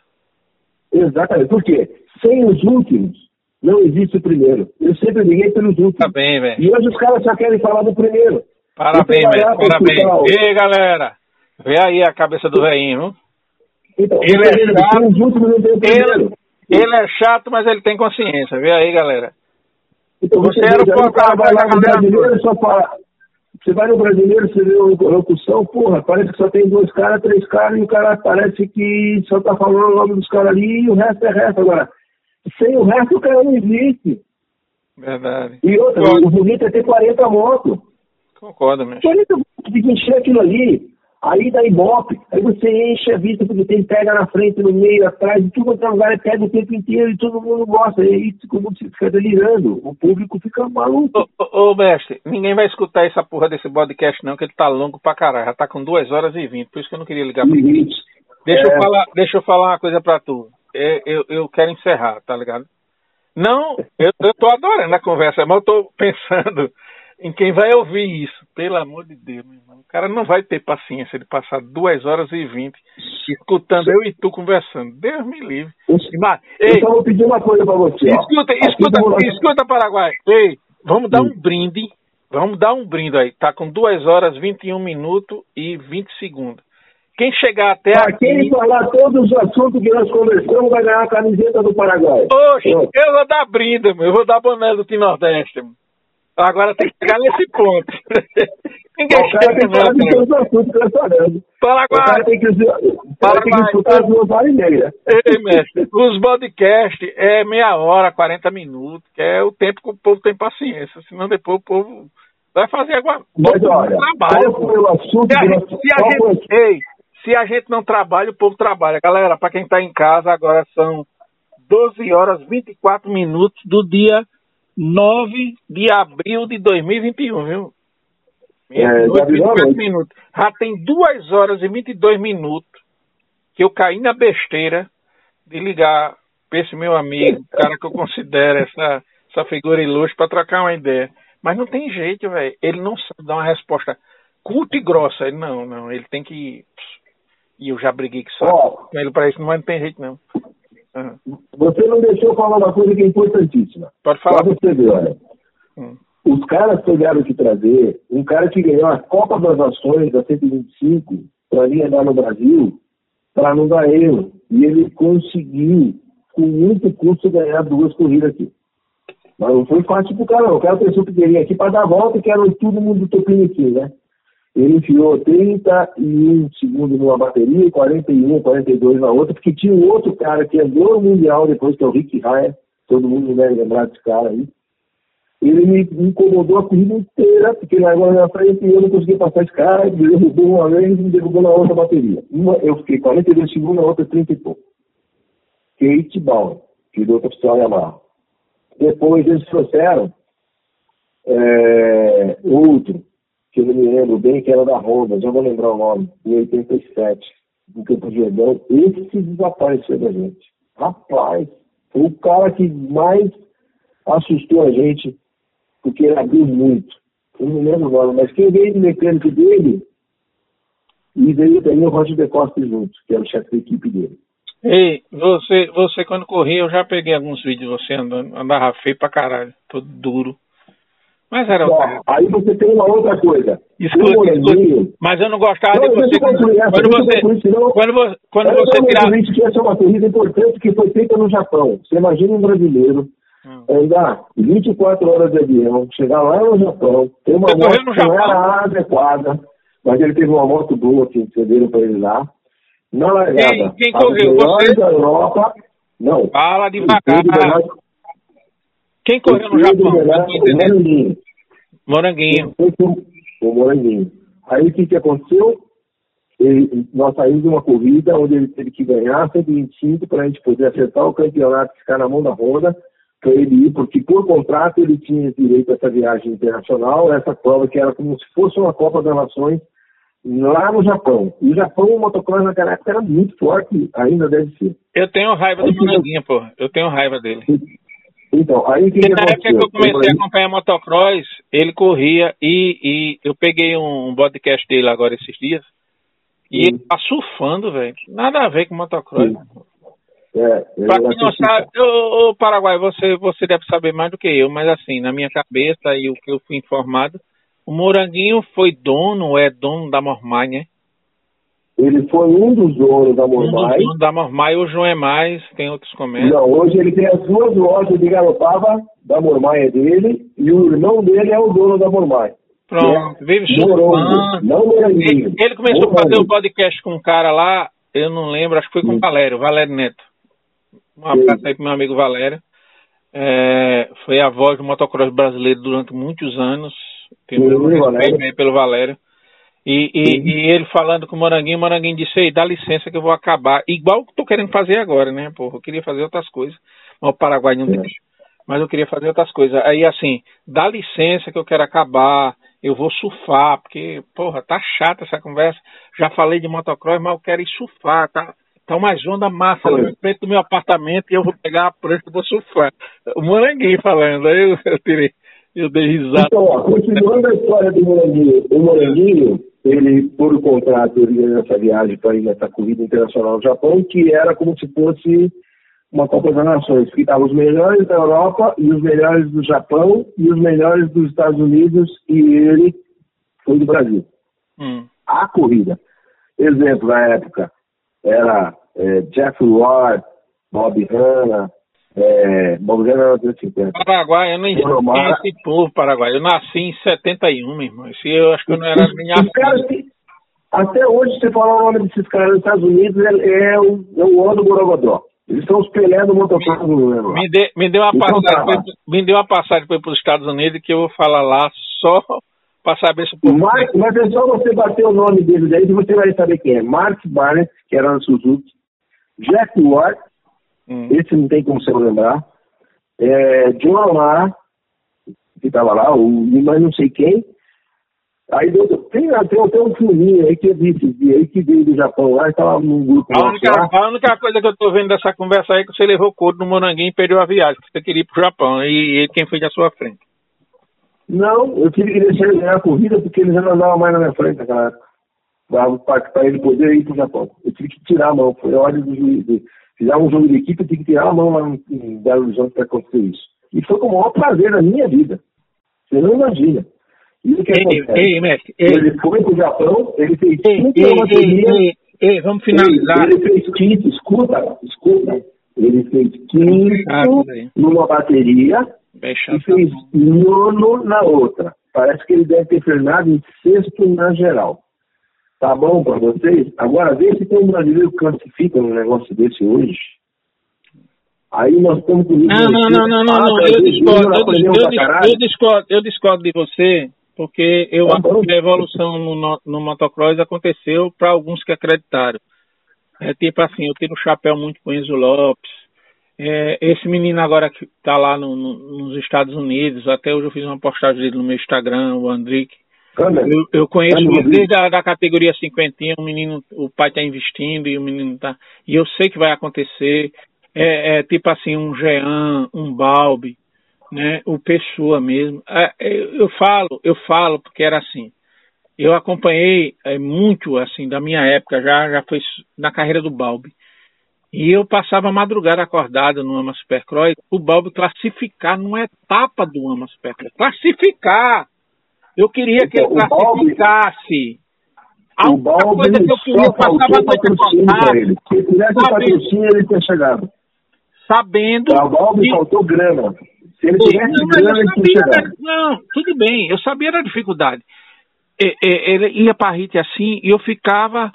Exatamente. Por quê? Sem os últimos, não existe o primeiro. Eu sempre liguei pelos últimos. Tá bem, velho. E hoje os caras só querem falar do primeiro. Parabéns, velho. Parabéns. E aí, galera? Vê aí a cabeça do velhinho, então, ele, é chato, ele, ele, é chato, mas ele tem consciência. Vê aí, galera. Então, você, você era o porta-voz da galera. Só fala, você vai no brasileiro, você vê a locução, porra, parece que só tem dois caras, três caras, e o cara parece que só tá falando o nome dos caras ali e o resto é resto. Agora, sem o resto o cara não existe. Verdade. E outra, Concordo. o bonito é ter 40 motos. Concordo, mesmo. 40 motos, tem que encher aquilo ali. Aí dá ibope, aí você enche a vista porque tem pega na frente, no meio, atrás, e tudo quanto é lugar, pega o tempo inteiro e todo mundo gosta. E aí todo mundo fica delirando, o público fica maluco. Ô, ô, ô, mestre, ninguém vai escutar essa porra desse podcast não, que ele tá longo pra caralho, já tá com 2 horas e 20, por isso que eu não queria ligar pra ele. Deixa, é... eu falar, deixa eu falar uma coisa pra tu. Eu, eu, eu quero encerrar, tá ligado? Não, eu, eu tô adorando a conversa, mas eu tô pensando em quem vai ouvir isso. Pelo amor de Deus, meu irmão. O cara não vai ter paciência de passar duas horas e vinte escutando eu e tu conversando. Deus me livre. Mas, ei, eu vou pedir uma coisa para você. Escuta, escuta, escuta, Paraguai. Ei, vamos dar um brinde. Vamos dar um brinde aí. Tá com duas horas, 21 minutos e 20 segundos. Quem chegar até pra aqui... quem falar todos os assuntos que nós conversamos vai ganhar a camiseta do Paraguai. Oxe, eu vou dar brinde, meu. Eu vou dar boné do Tim Nordeste, meu. Agora tem que chegar nesse ponto. Ninguém o cara tem que falar de os assuntos eu Paraguai. O cara tem que, Paraguai. Tem que escutar as duas horas e meia. Ei, mestre, os podcasts é meia hora, 40 minutos, que é o tempo que o povo tem paciência. Senão depois o povo vai fazer agora. Mas olha, trabalho, qual foi o assunto se a, gente, se, a gente, ei, se a gente não trabalha, o povo trabalha. Galera, para quem está em casa, agora são 12 horas 24 minutos do dia 9 de abril de 2021, viu? É, já, minutos. já tem 2 horas e 22 minutos que eu caí na besteira de ligar para esse meu amigo, cara que eu considero essa, essa figura ilustre, para trocar uma ideia. Mas não tem jeito, velho. Ele não sabe dar uma resposta curta e grossa. Ele não, não. Ele tem que. E eu já briguei que só oh. com ele para isso, mas não tem jeito, não. Uhum. Você não deixou falar uma coisa que é importantíssima. Pode falar. Você ver, olha. Hum. Os caras pegaram que trazer um cara que ganhou a Copa das Nações da 125 para vir andar no Brasil para não dar erro. E ele conseguiu, com muito custo, ganhar duas corridas aqui. Mas não foi fácil pro cara, não. O cara pensou que queria aqui para dar a volta, que era todo mundo topinho aqui, né? Ele enfiou 31 segundos numa bateria, 41, 42 na outra, porque tinha um outro cara que andou no Mundial depois, que é o Rick Ryan, todo mundo deve lembrar desse cara aí. Ele me incomodou a corrida inteira, porque ele largou na frente e eu não consegui passar esse cara, ele derrubou uma vez e me derrubou na outra bateria. Uma, eu fiquei 42 segundos, na outra 30 e pouco. Kate Bauer, piloto oficial Yamaha. Depois eles trouxeram é, outro, que eu não me lembro bem, que era da Honda, já vou lembrar o nome, em 87, no Campo Jordão, esse desapareceu da gente. Rapaz, foi o cara que mais assustou a gente, porque ele abriu muito. Eu não lembro nome, mas quem veio de mecânico dele, e veio também o Roger de Costa junto, que era o chefe da equipe dele. Ei, você, você quando corria, eu já peguei alguns vídeos de você andando, andava feio pra caralho, todo duro. Mas era outra... Aí você tem uma outra coisa. Escuta, escuta. Mas eu não gostava não, de você. Quando você. Quando você. Quando você tirar... que essa é uma corrida importante que foi feita no Japão. Você imagina um brasileiro hum. andar 24 horas de avião, chegar lá no Japão, ter uma moto que não era adequada, mas ele teve uma moto boa que cederam para ele lá. Na largada. Quem, quem correu? Você? da Europa. Não. Fala devagar. Quem correu no Japão? Moranguinho. Moranguinho. O Moranguinho. Aí o que, que aconteceu? Ele, nós saímos de uma corrida onde ele teve que ganhar 125 para a gente poder acertar o campeonato e ficar na mão da Honda para ele ir, porque por contrato ele tinha direito a essa viagem internacional, essa prova que era como se fosse uma Copa das Nações lá no Japão. E o Japão, o motocross naquela época era muito forte, ainda deve ser. Eu tenho raiva do Moranguinho, pô. Eu tenho raiva dele. Então, aí que, que Na época que eu comecei a acompanhar motocross, ele corria e, e eu peguei um, podcast dele agora esses dias. E ele tá surfando, velho. Nada a ver com motocross. É, pra quem não sabe, o Paraguai, você, você deve saber mais do que eu, mas assim, na minha cabeça e o que eu fui informado, o Moranguinho foi dono, é dono da Mormai, né? Ele foi um dos donos da Mormai. Um dos donos da Mormai, hoje não é mais, tem outros comentários. Não, hoje ele tem as duas lojas de Garopaba, da Mormai é dele, e o irmão dele é o dono da Mormai. Pronto, vive chupando. Não ele, ele começou a fazer o podcast com um cara lá, eu não lembro, acho que foi com o Valério, Valério Neto. Um abraço aí pro meu amigo Valério. É, foi a voz do motocross brasileiro durante muitos anos. Tenho muito respeito aí pelo Valério. E, e, e, ele falando com o Moranguinho, o Moranguinho disse, ei, dá licença que eu vou acabar. Igual que tô querendo fazer agora, né, porra? Eu queria fazer outras coisas. Mas o Paraguai não é. deixa. Mas eu queria fazer outras coisas. Aí, assim, dá licença que eu quero acabar eu vou surfar, porque, porra, tá chata essa conversa. Já falei de motocross, mas eu quero ir surfar, tá? Tá uma onda massa ali frente do meu apartamento e eu vou pegar a prancha e vou surfar. O Moranguinho falando, aí eu, eu tirei, eu dei risada. Então, ó, continuando a história do Moranguinho, o Moranguinho, ele, por contrato, ele essa viagem para ir nessa corrida internacional no Japão, que era como se fosse uma Copa das Nações, que os melhores da Europa e os melhores do Japão e os melhores dos Estados Unidos e ele foi do Brasil. Hum. A corrida. Exemplo, na época, era é, Jeff Ward, Bob Hanna, é, era 350. Paraguai, eu não entendi esse povo Paraguai. Eu nasci em 71, meu irmão. Esse, eu acho que eu não era nem assim. Até hoje, você falar o nome desses caras nos Estados Unidos, é, é o, é o ano do Borogodó. Eles estão os Pelé do motocross. Me, de, me deu uma passagem, me deu uma passagem para os Estados Unidos que eu vou falar lá só para saber se o povo. Mark, mas é só você bater o nome dele daí que você vai saber quem é. Mark Barnett, que era na Suzuki, Jack Ward, hum. esse não tem como você lembrar, é, John Amar, que estava lá, o, mas não sei quem, Aí tem, tem até um filminho aí que eu disse, aí que veio do Japão lá, estava num grupo. A única, a única coisa que eu estou vendo dessa conversa aí é que você levou couro no Moranguinho e perdeu a viagem, você queria ir pro Japão, e ele quem foi na sua frente? Não, eu tive que deixar ele ganhar a corrida porque ele já não andava mais na minha frente naquela época. Para ele poder ir pro Japão. Eu tive que tirar a mão, foi a ordem do juiz. Fizer um jogo de equipe, eu tive que tirar a mão lá em Belo Horizonte para acontecer isso. E foi com o maior prazer na minha vida. Você não imagina. Isso que ei, Ei, mestre, ei. Ele foi pro Japão, ele fez ei, ei, ei, vamos finalizar. Ele, ele fez quinto, escuta, escuta. Ele fez quinto ah, numa bateria e fez nono na outra. Parece que ele deve ter treinado em sexto na geral. Tá bom para vocês? Agora, vê se tem um brasileiro que classifica um negócio desse hoje. Aí nós estamos com. Não, não, não, não, não, não. Eu discordo, eu discordo, eu discordo de você porque eu tá acho que a evolução no, no motocross aconteceu para alguns que acreditaram. É tipo assim, eu tenho um chapéu muito com Enzo Lopes. É, esse menino agora que está lá no, no, nos Estados Unidos, até hoje eu fiz uma postagem dele no meu Instagram, o Andrique. Eu, eu, conheço desde a da categoria cinquentinha, o menino, o pai está investindo e o menino está. E eu sei que vai acontecer. É, é tipo assim, um Jean, um Balbi, né, o Pessoa mesmo. É, eu falo, eu falo porque era assim. Eu acompanhei é, muito assim da minha época já, já foi na carreira do Balbi. E eu passava a madrugada acordado no Ama Supercross, o Balbi classificar numa etapa do Ama Supercross. Classificar! Eu queria que ele classificasse. A Balbi coisa que eu queria passava a noite acordado. Se ele tivesse patrocínio, ele tinha chegado. Sabendo. O Balbi que... faltou grana. Se ele tivesse não, grana, ele tinha chegado. Não, tudo bem, eu sabia da dificuldade. Ele ia para a Rite assim e eu ficava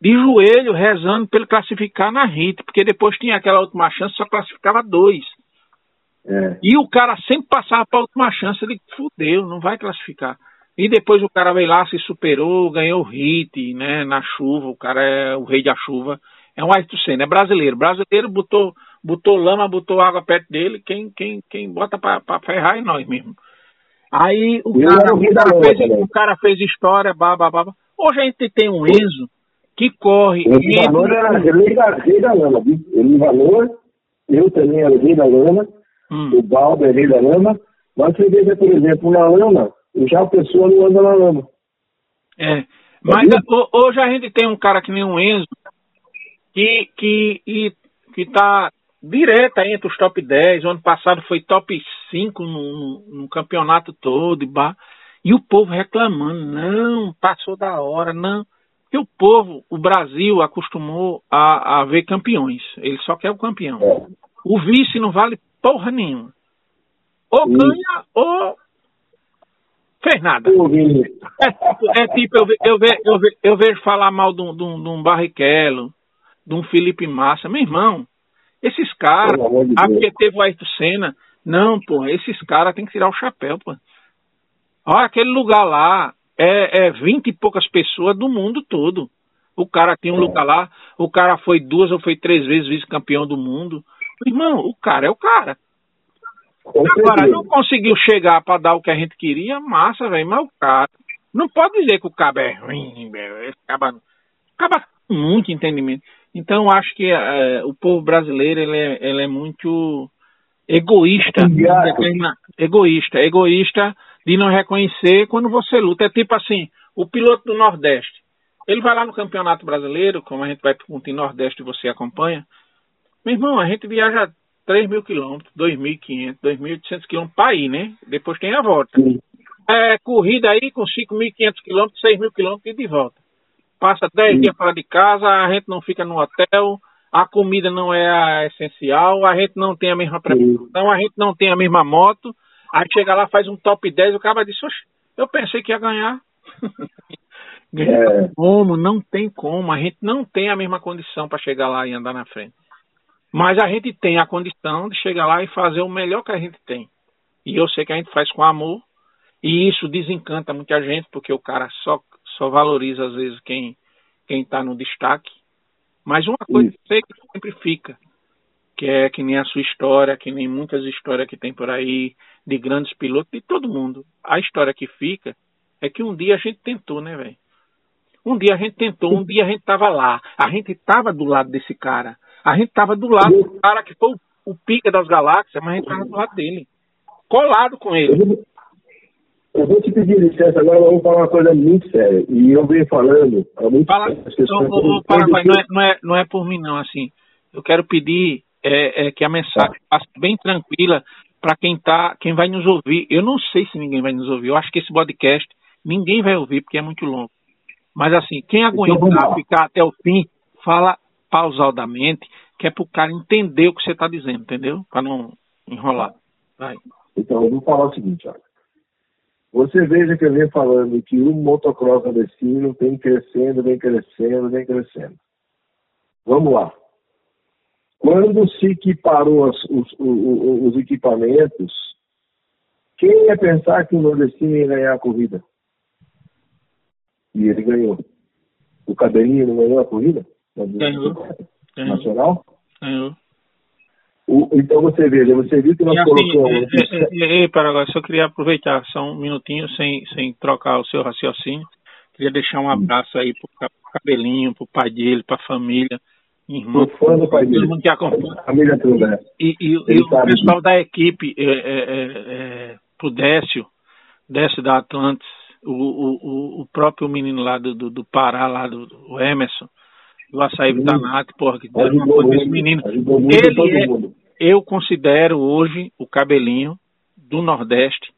de joelho rezando para ele classificar na RIT, porque depois tinha aquela última chance, só classificava dois. É. E o cara sempre passava para a última chance, ele fudeu, não vai classificar. E depois o cara veio lá, se superou, ganhou o hit, né, na chuva, o cara é o rei da chuva. É um Ayrton Senna, é brasileiro. Brasileiro botou, botou lama, botou água perto dele, quem, quem, quem bota para ferrar é nós mesmo. Aí o cara, o cara, fez, o cara fez história, babá, babá. Hoje a gente tem um Enzo que corre. Ele valor era rei da lama, viu? Ele valor, eu também era rei da lama, hum. o Baldo é rei da lama. Mas você veja, por exemplo, na lama, já a pessoa não anda na lama. É. Mas hoje a gente tem um cara que nem o Enzo, que, que, e, que tá direta entre os top 10. O ano passado foi top 5 no, no campeonato todo. E, e o povo reclamando, não, passou da hora, não. Porque o povo, o Brasil, acostumou a, a ver campeões. Ele só quer o campeão. É. O vice não vale porra nenhuma. Ou ganha ou fez nada. É, tipo, é tipo, eu, eu, eu, eu, vejo falar mal de um, de um, de um Barrichello, de um Felipe Massa. Meu irmão, esses caras, de ah, porque teve o Ayrton Senna. Não, pô, esses caras tem que tirar o chapéu, pô. Olha, aquele lugar lá é, é 20 e poucas pessoas do mundo todo. O cara tem um é. lugar lá, o cara foi duas ou foi três vezes vice-campeão do mundo. Irmão, o cara é o cara. Agora, não conseguiu chegar para dar o que a gente queria, massa, velho, mas o cara. Não pode dizer que o cabo é ruim, velho. Acaba, acaba com muito entendimento. Então, acho que é, o povo brasileiro ele é, ele é muito egoísta. Egoísta. Egoísta de não reconhecer quando você luta. É tipo assim, o piloto do Nordeste. Ele vai lá no Campeonato Brasileiro, como a gente vai para o Nordeste e você acompanha. Meu irmão, a gente viaja 3 mil quilômetros, 2.500, 2.800 quilômetros para ir, né? Depois tem a volta. É, corrida aí com 5.500 quilômetros, 6 mil quilômetros e de volta passa 10 dias fora de casa, a gente não fica no hotel, a comida não é a essencial, a gente não tem a mesma preparação, a gente não tem a mesma moto. Aí chega lá, faz um top 10, o cara diz, eu pensei que ia ganhar. é. Como? Não tem como. A gente não tem a mesma condição para chegar lá e andar na frente. Mas a gente tem a condição de chegar lá e fazer o melhor que a gente tem. E eu sei que a gente faz com amor. E isso desencanta muita gente, porque o cara só só valoriza às vezes quem quem está no destaque. Mas uma coisa Isso. que sei que sempre fica, que é que nem a sua história, que nem muitas histórias que tem por aí de grandes pilotos, de todo mundo. A história que fica é que um dia a gente tentou, né, velho? Um dia a gente tentou, um dia a gente estava lá, a gente estava do lado desse cara, a gente estava do lado do cara que foi o, o pica das galáxias, mas a gente estava do lado dele, colado com ele. Eu vou te pedir licença agora, vamos falar uma coisa muito séria. E eu venho falando há muito Fala, tempo. Então, ô, Paraguai, não, é, não, é, não é por mim, não. Assim, eu quero pedir é, é, que a mensagem passe bem tranquila para quem tá, quem vai nos ouvir. Eu não sei se ninguém vai nos ouvir. Eu acho que esse podcast ninguém vai ouvir porque é muito longo. Mas assim, quem então, aguentar ficar até o fim, fala pausadamente, que é para o cara entender o que você está dizendo, entendeu? Para não enrolar. Vai. Então, eu vou falar o seguinte, olha. Você veja que eu venho falando que o motocross nordestino vem crescendo, vem crescendo, vem crescendo. Vamos lá. Quando se equiparou os, os, os, os equipamentos, quem ia pensar que o nordestino ia ganhar a corrida? E ele ganhou. O cabelinho não ganhou a corrida? Ganhou. Nacional? Ganhou. O, então você veja, você viu que nós assim, colocamos. É, é, Paraguai, só queria aproveitar só um minutinho sem, sem trocar o seu raciocínio. Queria deixar um abraço aí pro cabelinho, pro pai dele, pra família, irmão. fã do pai dele. Todo mundo que acompanha. Família toda. E, e, e o pessoal da equipe, é, é, é, é, pro Décio, Décio da Atlantis, o, o, o próprio menino lá do, do, do Pará, lá do, do Emerson, o Açaí Vitanati, porra, que deu uma coisa desse menino. Ele é, eu considero hoje o cabelinho do Nordeste,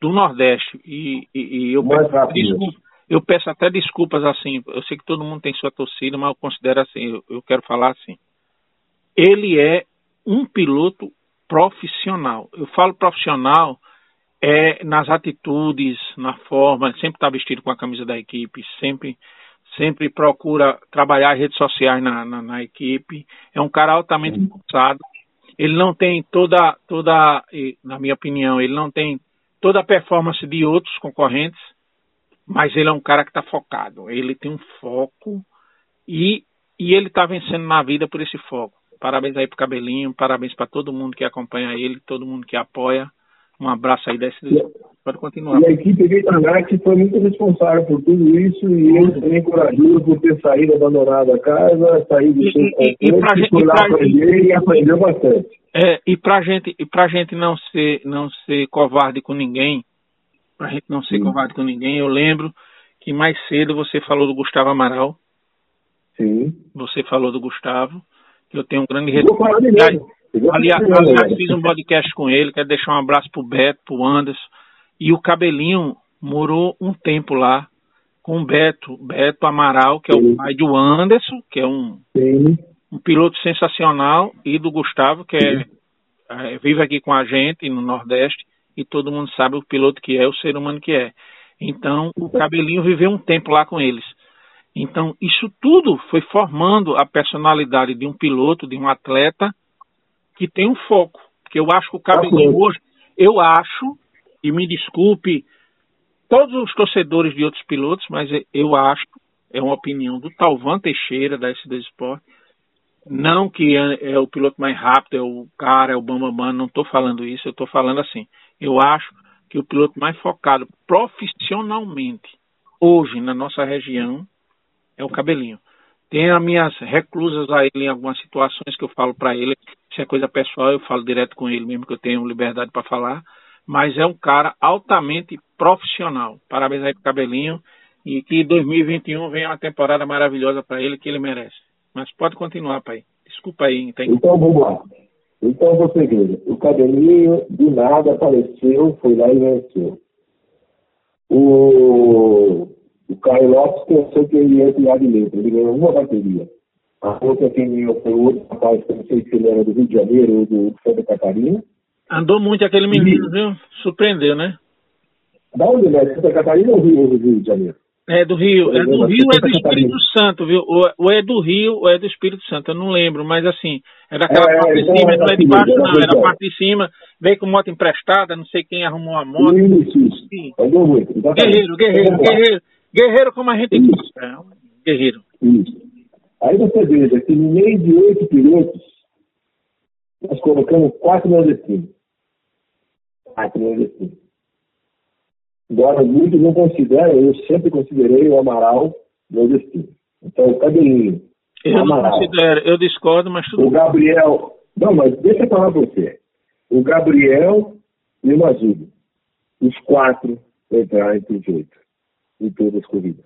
do Nordeste, e, e, e eu, peço desculpa, eu peço até desculpas assim, eu sei que todo mundo tem sua torcida, mas eu considero assim, eu, eu quero falar assim. Ele é um piloto profissional. Eu falo profissional é nas atitudes, na forma, sempre está vestido com a camisa da equipe, sempre sempre procura trabalhar redes sociais na, na, na equipe. É um cara altamente esforçado. Ele não tem toda, toda, na minha opinião, ele não tem toda a performance de outros concorrentes, mas ele é um cara que está focado. Ele tem um foco e, e ele está vencendo na vida por esse foco. Parabéns aí pro Cabelinho, parabéns para todo mundo que acompanha ele, todo mundo que apoia. Um abraço aí desse. Pode continuar. E a equipe Gatornet foi muito responsável por tudo isso e ele também por ter saído abandonado a casa, saído e, e, pra gente, foi lá aprender e aprendeu bastante. É, e pra gente, e pra gente não ser, não ser covarde com ninguém, pra gente não ser Sim. covarde com ninguém, eu lembro que mais cedo você falou do Gustavo Amaral. Sim. Você falou do Gustavo. Eu tenho um grande respeito. Aliás, aliás, fiz um podcast com ele, quero deixar um abraço pro Beto, pro Anderson. E o Cabelinho morou um tempo lá com o Beto, Beto Amaral, que é o pai do Anderson, que é um, um piloto sensacional, e do Gustavo, que é, é, vive aqui com a gente no Nordeste, e todo mundo sabe o piloto que é, o ser humano que é. Então, o Cabelinho viveu um tempo lá com eles. Então, isso tudo foi formando a personalidade de um piloto, de um atleta que tem um foco. Porque eu acho que o Cabelinho hoje, eu acho, e me desculpe todos os torcedores de outros pilotos, mas eu acho, é uma opinião do Talvan Teixeira, da S2 Sport, não que é, é, o piloto mais rápido, é o cara, é o Bambambam, não estou falando isso, eu estou falando assim. Eu acho que o piloto mais focado profissionalmente hoje na nossa região é o cabelinho. Tem as minhas reclusas a ele em algumas situações que eu falo para ele, se é coisa pessoal, eu falo direto com ele mesmo que eu tenho liberdade para falar, mas é um cara altamente profissional. Parabéns aí pro cabelinho e que 2021 venha uma temporada maravilhosa para ele que ele merece. Mas pode continuar, pai. Desculpa aí. Tem... Então vamos lá. Então você veja, o cabelinho do nada apareceu, foi lá e venceu. O o Caio Lopes pensou que ele ia tirar de letra. Ele ganhou uma bateria. A outra quem ganhou foi o outro rapaz, que eu não sei se ele era do Rio de Janeiro ou do Santa Catarina. Andou muito aquele menino, viu? Surpreendeu, né? Da onde ele é? Santa Catarina ou Rio, Rio de Janeiro? É do Rio, é do Rio, é do Espírito Santo, viu? Ou é do Rio ou é do Espírito Santo, eu não lembro, mas assim, era aquela é, parte de então cima, não é de baixo, não, era a parte de cima, veio com moto emprestada, não sei quem arrumou a moto. Isso, isso. Guerreiro, guerreiro, guerreiro. Guerreiro como a gente. É um guerreiro. Isso. Aí você veja que no meio de oito pilotos, nós colocamos quatro nordestinos. Quatro nordestinos. Agora, muitos não consideram, eu sempre considerei o Amaral nordestino. Então, o Cabelinho. Eu Amaral, considero, eu discordo, mas tudo O Gabriel. Não, mas deixa eu falar para você. O Gabriel e o Mazulho. Os quatro entraram entre os oito em todas as corridas.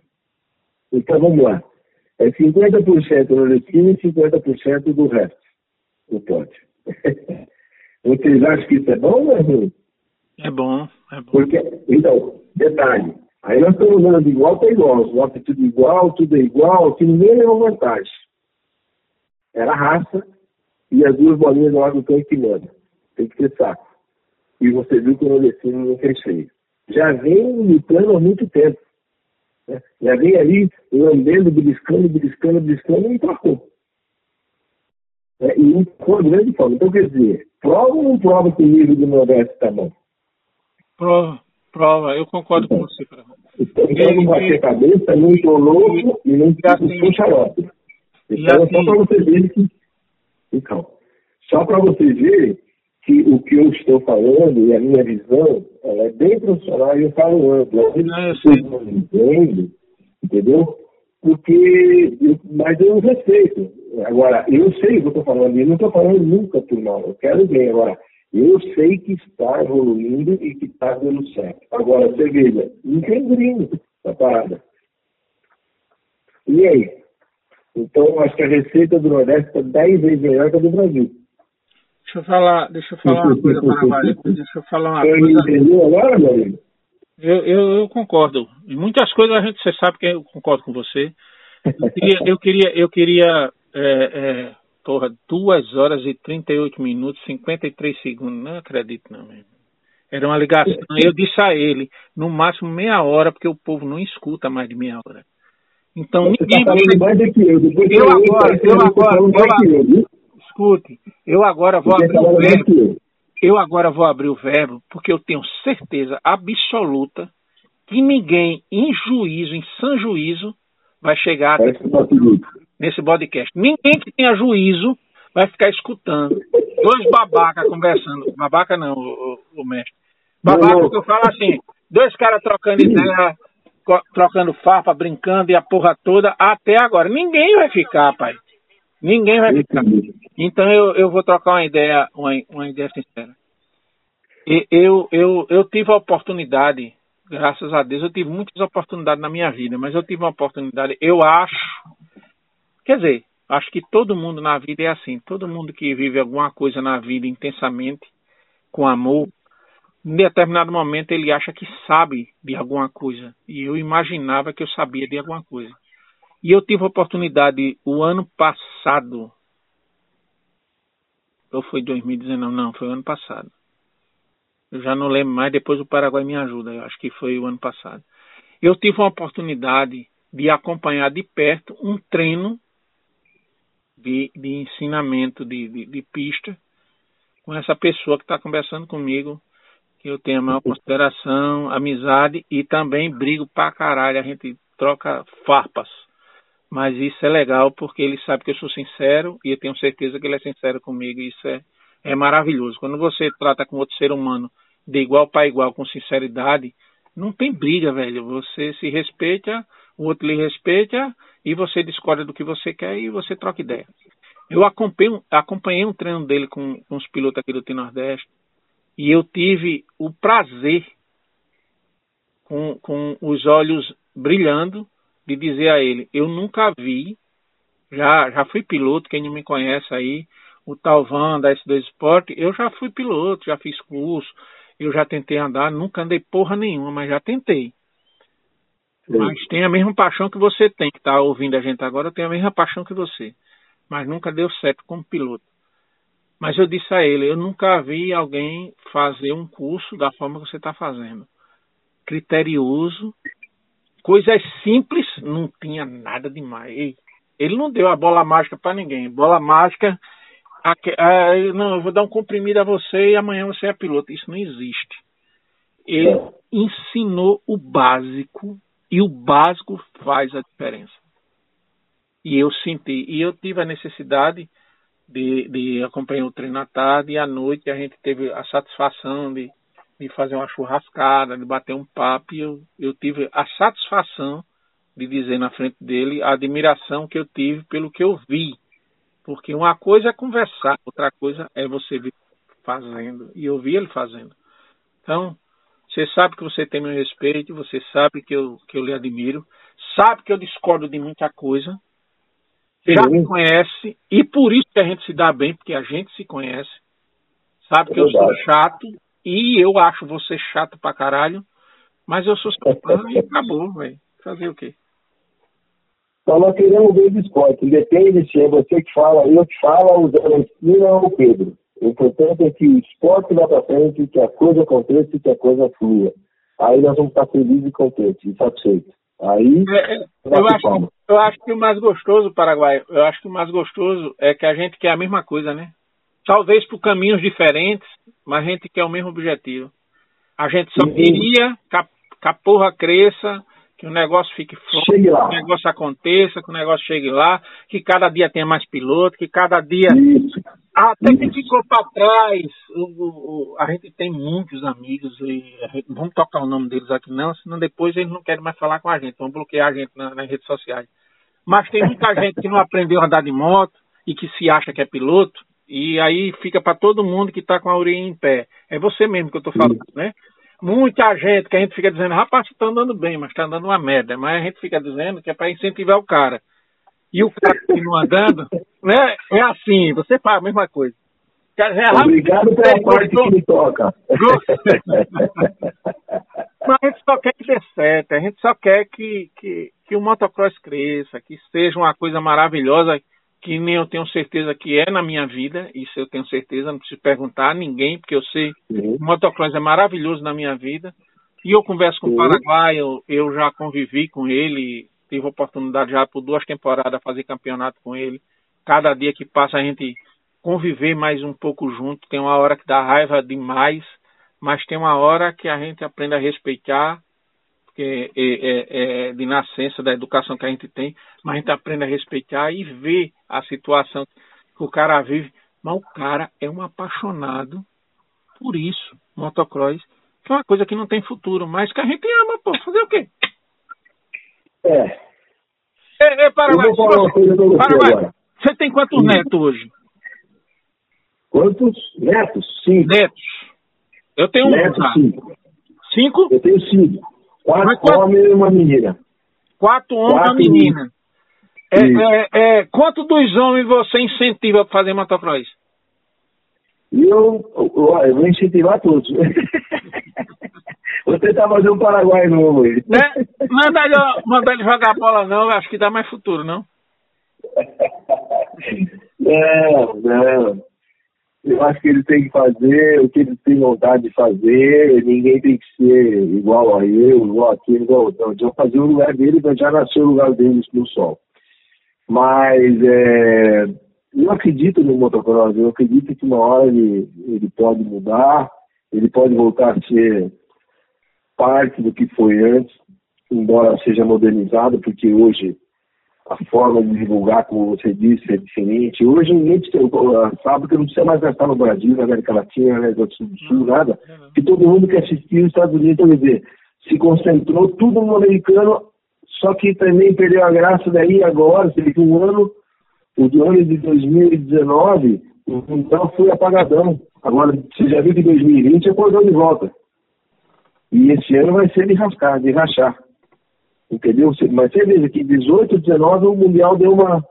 Então vamos lá. É 50% no destino e 50% do resto do pódio. Vocês acham que isso é bom ou é ruim? É bom, é bom. Porque, então, detalhe. Aí nós estamos de igual para igual. Os votos é tudo igual, tudo é igual, que ninguém levou vantagem. Era raça e as duas bolinhas lá do que manda. Tem que ter saco. E você viu que o Nordestino não fez feio. Já vem lutando há muito tempo. Né? Vem ali lambendo, beliscando, beliscando, beliscando e empacou. É, e empacou de grande forma. Então, quer dizer, prova ou não prova que o nível do Nordeste está bom? Prova, prova, eu concordo então, com você. Então, não bater a cabeça, não estou louco e não assim, xarope. Então, assim, só para você ver que. Então, só para você ver que o que eu estou falando e a minha visão ela é bem profissional e eu falo amplo. Vezes não entendem, entendeu? Porque, eu, mas eu respeito. Agora, eu sei o que eu estou falando, e não estou falando nunca por mal, eu quero bem. Agora, eu sei que está evoluindo e que está dando certo. Agora, você veja, não tem gringo essa parada. E aí? Então, acho que a receita do Nordeste está 10 vezes melhor que a do Brasil. Deixa eu falar, deixa eu falar uma coisa para a Deixa eu falar uma coisa. entendeu agora, meu amigo? Eu, eu, eu, concordo. Em muitas coisas a gente, você sabe que eu concordo com você. Eu queria, eu queria, eu queria é, é, porra, 2 horas e 38 minutos, 53 segundos. Não acredito, não, mesmo. Era uma ligação. Eu disse a ele, no máximo meia hora, porque o povo não escuta mais de meia hora. Então Você ninguém tá vai. Mais do que eu. Depois eu, agora, eu, agora, eu, eu, escute, eu agora vou abrir o verbo. Eu agora vou abrir o verbo porque eu tenho certeza absoluta que ninguém em juízo, em sã juízo, vai chegar nesse podcast. Ninguém que tenha juízo vai ficar escutando. Dois babaca conversando. Babaca não, o, o, o mestre. Babaca que eu falo assim, dois caras trocando ideia, trocando farpa, brincando e a porra toda, até agora. Ninguém vai ficar, pai. Ninguém vai ficar. Então eu, eu vou trocar uma ideia, uma, uma ideia sincera. E, eu, eu, eu tive a oportunidade, graças a Deus, eu tive muitas oportunidades na minha vida, mas eu tive uma oportunidade, eu acho, quer dizer, acho que todo mundo na vida é assim, todo mundo que vive alguma coisa na vida intensamente, com amor, em determinado momento ele acha que sabe de alguma coisa. E eu imaginava que eu sabia de alguma coisa. E eu tive a oportunidade o ano passado. Ou foi 2019? Não, foi o ano passado. Eu já não lembro mais, depois o Paraguai me ajuda. Eu acho que foi o ano passado. Eu tive uma oportunidade de acompanhar de perto um treino de, de ensinamento de, de, de pista com essa pessoa que está conversando comigo que eu tenho a maior consideração, amizade e também brigo pra caralho. A gente troca farpas. Mas isso é legal porque ele sabe que eu sou sincero e eu tenho certeza que ele é sincero comigo. Isso é, é maravilhoso. Quando você trata com outro ser humano de igual para igual, com sinceridade, não tem briga, velho. Você se respeita, o outro lhe respeita e você discorda do que você quer e você troca ideia. Eu acompanhei, acompanhei um treino dele com, com os pilotos aqui do T-Nordeste e eu tive o prazer, com, com os olhos brilhando, de dizer a ele: Eu nunca vi, já, já fui piloto, quem não me conhece aí, o Talvan da S2 Sport, eu já fui piloto, já fiz curso, eu já tentei andar, nunca andei porra nenhuma, mas já tentei. Sim. Mas tem a mesma paixão que você tem, que está ouvindo a gente agora, tenho a mesma paixão que você. Mas nunca deu certo como piloto. Mas eu disse a ele, eu nunca vi alguém fazer um curso da forma que você está fazendo. Criterioso, coisas simples, não tinha nada demais. Ele não deu a bola mágica para ninguém. Bola mágica, não, eu vou dar um comprimido a você e amanhã você é piloto. Isso não existe. Ele é. ensinou o básico e o básico faz a diferença. E eu senti, e eu tive a necessidade de, de acompanhar o treino à tarde e à noite a gente teve a satisfação de, de fazer uma churrascada, de bater um papo e eu, eu tive a satisfação de dizer na frente dele a admiração que eu tive pelo que eu vi. Porque uma coisa é conversar, outra coisa é você ver fazendo. E eu vi ele fazendo. Então, você sabe que você tem meu respeito, você sabe que eu, que eu lhe admiro, sabe que eu discordo de muita coisa, já me conhece e por isso que a gente se dá bem, porque a gente se conhece. Sabe que eu sou chato e eu acho você chato pra caralho, mas eu sou seu fã e acabou, velho. Fazer o quê? Então nós queremos ver o esporte. Depende se é você que fala, eu que falo, o Zé Esquina ou o Pedro. O importante é que o esporte vá para frente, que a coisa aconteça e que a coisa flua. Aí nós vamos estar felizes e contentes e satisfeitos. Aí, é, é eu, acho, eu acho que o mais gostoso, Paraguai, eu acho que o mais gostoso é que a gente quer a mesma coisa, né? Talvez por caminhos diferentes, mas a gente quer o mesmo objetivo. A gente só queria que a, que a porra cresça, que o negócio fique forte, que o negócio aconteça, que o negócio chegue lá, que cada dia tenha mais piloto, que cada dia. Isso. Até que ficou para trás. O, o, a gente tem muitos amigos, e gente, vamos tocar o nome deles aqui não, senão depois eles não querem mais falar com a gente, vão bloquear a gente na, nas redes sociais. Mas tem muita gente que não aprendeu a andar de moto e que se acha que é piloto, e aí fica para todo mundo que está com a orelha em pé. É você mesmo que eu estou falando, né? muita gente que a gente fica dizendo, rapaz, você tá andando bem, mas tá andando uma merda. Mas a gente fica dizendo que é para incentivar o cara. E o cara continua andando, né? É assim, você faz a mesma coisa. É Obrigado pela parte que me toca. Mas a gente só quer que dê certo, a gente só quer que, que, que o motocross cresça, que seja uma coisa maravilhosa que nem eu tenho certeza que é na minha vida, isso eu tenho certeza, não preciso perguntar a ninguém, porque eu sei uhum. o motocross é maravilhoso na minha vida. E eu converso com o Paraguai, eu, eu já convivi com ele tive a oportunidade já por duas temporadas fazer campeonato com ele. Cada dia que passa a gente conviver mais um pouco junto. Tem uma hora que dá raiva demais, mas tem uma hora que a gente aprende a respeitar, é, é, é de nascença da educação que a gente tem, mas a gente aprende a respeitar e ver a situação que o cara vive. Mas o cara é um apaixonado por isso, motocross, que é uma coisa que não tem futuro, mas que a gente ama, pô. Fazer o quê? É. É, é Paraguai, você, Paraguai, você tem quantos Sim. netos hoje? Quantos netos? Cinco. Netos. Eu tenho netos, um. Cinco. Cinco? Eu tenho cinco. Quatro, quatro... homens e uma menina. Quatro homens e uma menina. É, é, é, quanto dos homens você incentiva para fazer motocross? Eu, eu, eu, vou incentivar todos. vou tentar fazer um Paraguai novo aí. Né? Manda ele, manda ele jogar bola não, acho que dá mais futuro, não? Não, não. Eu acho que ele tem que fazer o que ele tem vontade de fazer. Ninguém tem que ser igual a eu, igual a aquele, igual não. Então fazer o lugar dele, já nasceu o lugar dele no sol. Mas é, eu acredito no motocross, eu acredito que uma hora ele, ele pode mudar, ele pode voltar a ser parte do que foi antes, embora seja modernizado, porque hoje a forma de divulgar, como você disse, é diferente. Hoje ninguém sabe que não precisa mais gastar no Brasil, na América Latina, na América do Sul, nada, que todo mundo quer assistir os Estados Unidos, quer dizer, se concentrou tudo no americano, só que também perdeu a graça daí agora, teve um ano, o do ano de 2019, então foi apagadão. Agora, você já viu que 2020 acordou de volta. E esse ano vai ser de rascar, de rachar. Entendeu? Mas você veja que 18, 19 o Mundial deu uma,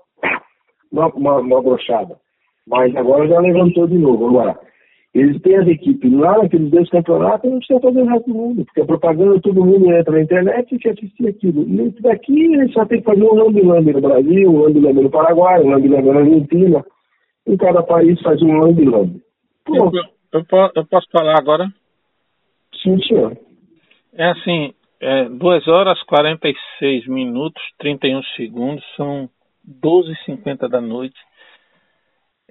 uma, uma, uma brochada. Mas agora já levantou de novo. Agora, eles têm as equipes lá naqueles dois campeonatos, não precisa fazer o resto do mundo, porque a propaganda todo mundo entra na internet e quer assistir aquilo. E daqui eles só tem que fazer um lambi-lambi no Brasil, um lambi-lambi no Paraguai, um lambi-lambi na Argentina. Em cada país faz um lambi-lambi. Eu, eu, eu posso falar agora? Sim, senhor. É assim, é, 2 horas 46 minutos 31 segundos, são 12h50 da noite.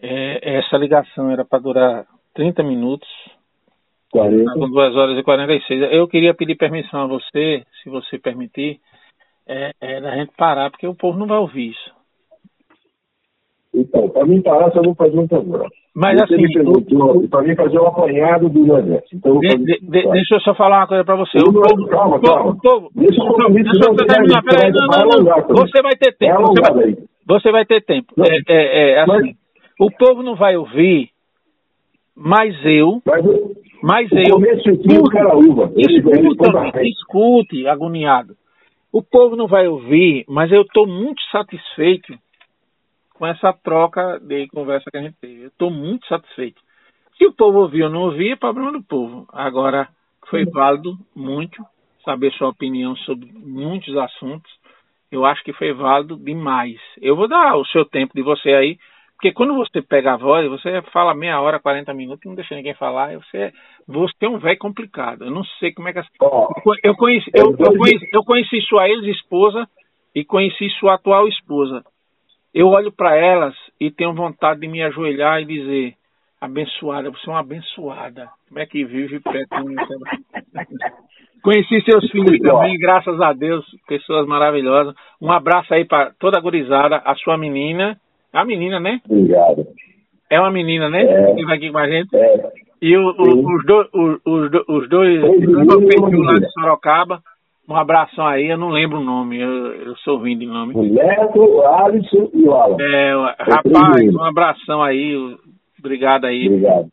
É, essa ligação era para durar 30 minutos. 40. Com 2 horas e 46. Eu queria pedir permissão a você, se você permitir, é, é da gente parar, porque o povo não vai ouvir isso. Então, para mim parar, só vou fazer um programa. Mas você assim. Para mim fazer um apanhado do Nordeste. Então, de, de, de, deixa eu só falar uma coisa para você. O povo, calma, calma. Povo, deixa eu deixa eu terminar. Peraí, não, não, não. Você vai ter tempo. Você vai, você vai ter tempo. É, é, é, assim. O povo não vai ouvir, mas eu. Mas eu. Escuta, escute, agoniado. O povo não vai ouvir, mas eu estou muito satisfeito com essa troca de conversa que a gente teve. Eu estou muito satisfeito. Se o povo ouvir ou não ouvir, é problema do povo. Agora, foi válido muito saber sua opinião sobre muitos assuntos. Eu acho que foi válido demais. Eu vou dar o seu tempo de você aí, porque quando você pega a voz, você fala meia hora, 40 minutos, não deixa ninguém falar, você, você é um velho complicado. Eu não sei como é que. Eu conheci, eu, eu conheci, eu conheci sua ex-esposa e conheci sua atual esposa. Eu olho para elas e tenho vontade de me ajoelhar e dizer: abençoada, você é uma abençoada. Como é que vive perto? Conheci seus filhos também, graças a Deus, pessoas maravilhosas. Um abraço aí para toda a gurizada, a sua menina. A menina, né? Obrigado. É uma menina, né? É. Que vai aqui com a gente. É. E o, o, os, do, os, os, os dois, os dois lá de Sorocaba. Um abração aí, eu não lembro o nome, eu, eu sou ruim de nome. Neto, Alisson e Alan. É, rapaz, um abração aí, obrigado aí. Obrigado.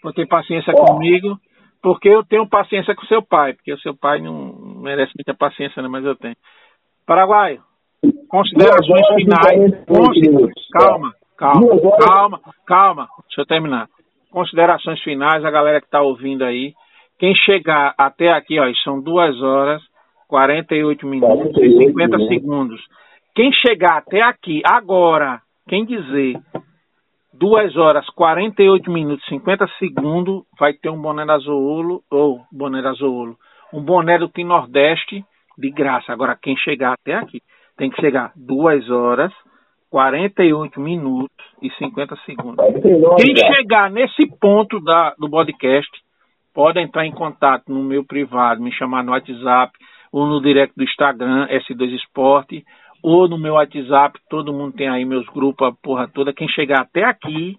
Por ter paciência oh. comigo, porque eu tenho paciência com seu pai, porque o seu pai não merece muita paciência, né, mas eu tenho. Paraguaio, considerações finais. Considera... Calma, calma, calma, calma, deixa eu terminar. Considerações finais, a galera que está ouvindo aí. Quem chegar até aqui, ó, são duas horas 48 minutos 48 e 50 minutos. segundos. Quem chegar até aqui agora, quem dizer 2 horas 48 minutos e 50 segundos, vai ter um boné da Zoolo, ou boné da Zoolo, um boné do Tim Nordeste de graça. Agora, quem chegar até aqui. Tem que chegar 2 horas, 48 minutos e 50 segundos. Quem chegar nesse ponto da, do podcast, pode entrar em contato no meu privado, me chamar no WhatsApp ou no direct do Instagram, S2 Esporte, ou no meu WhatsApp, todo mundo tem aí meus grupos, a porra toda. Quem chegar até aqui,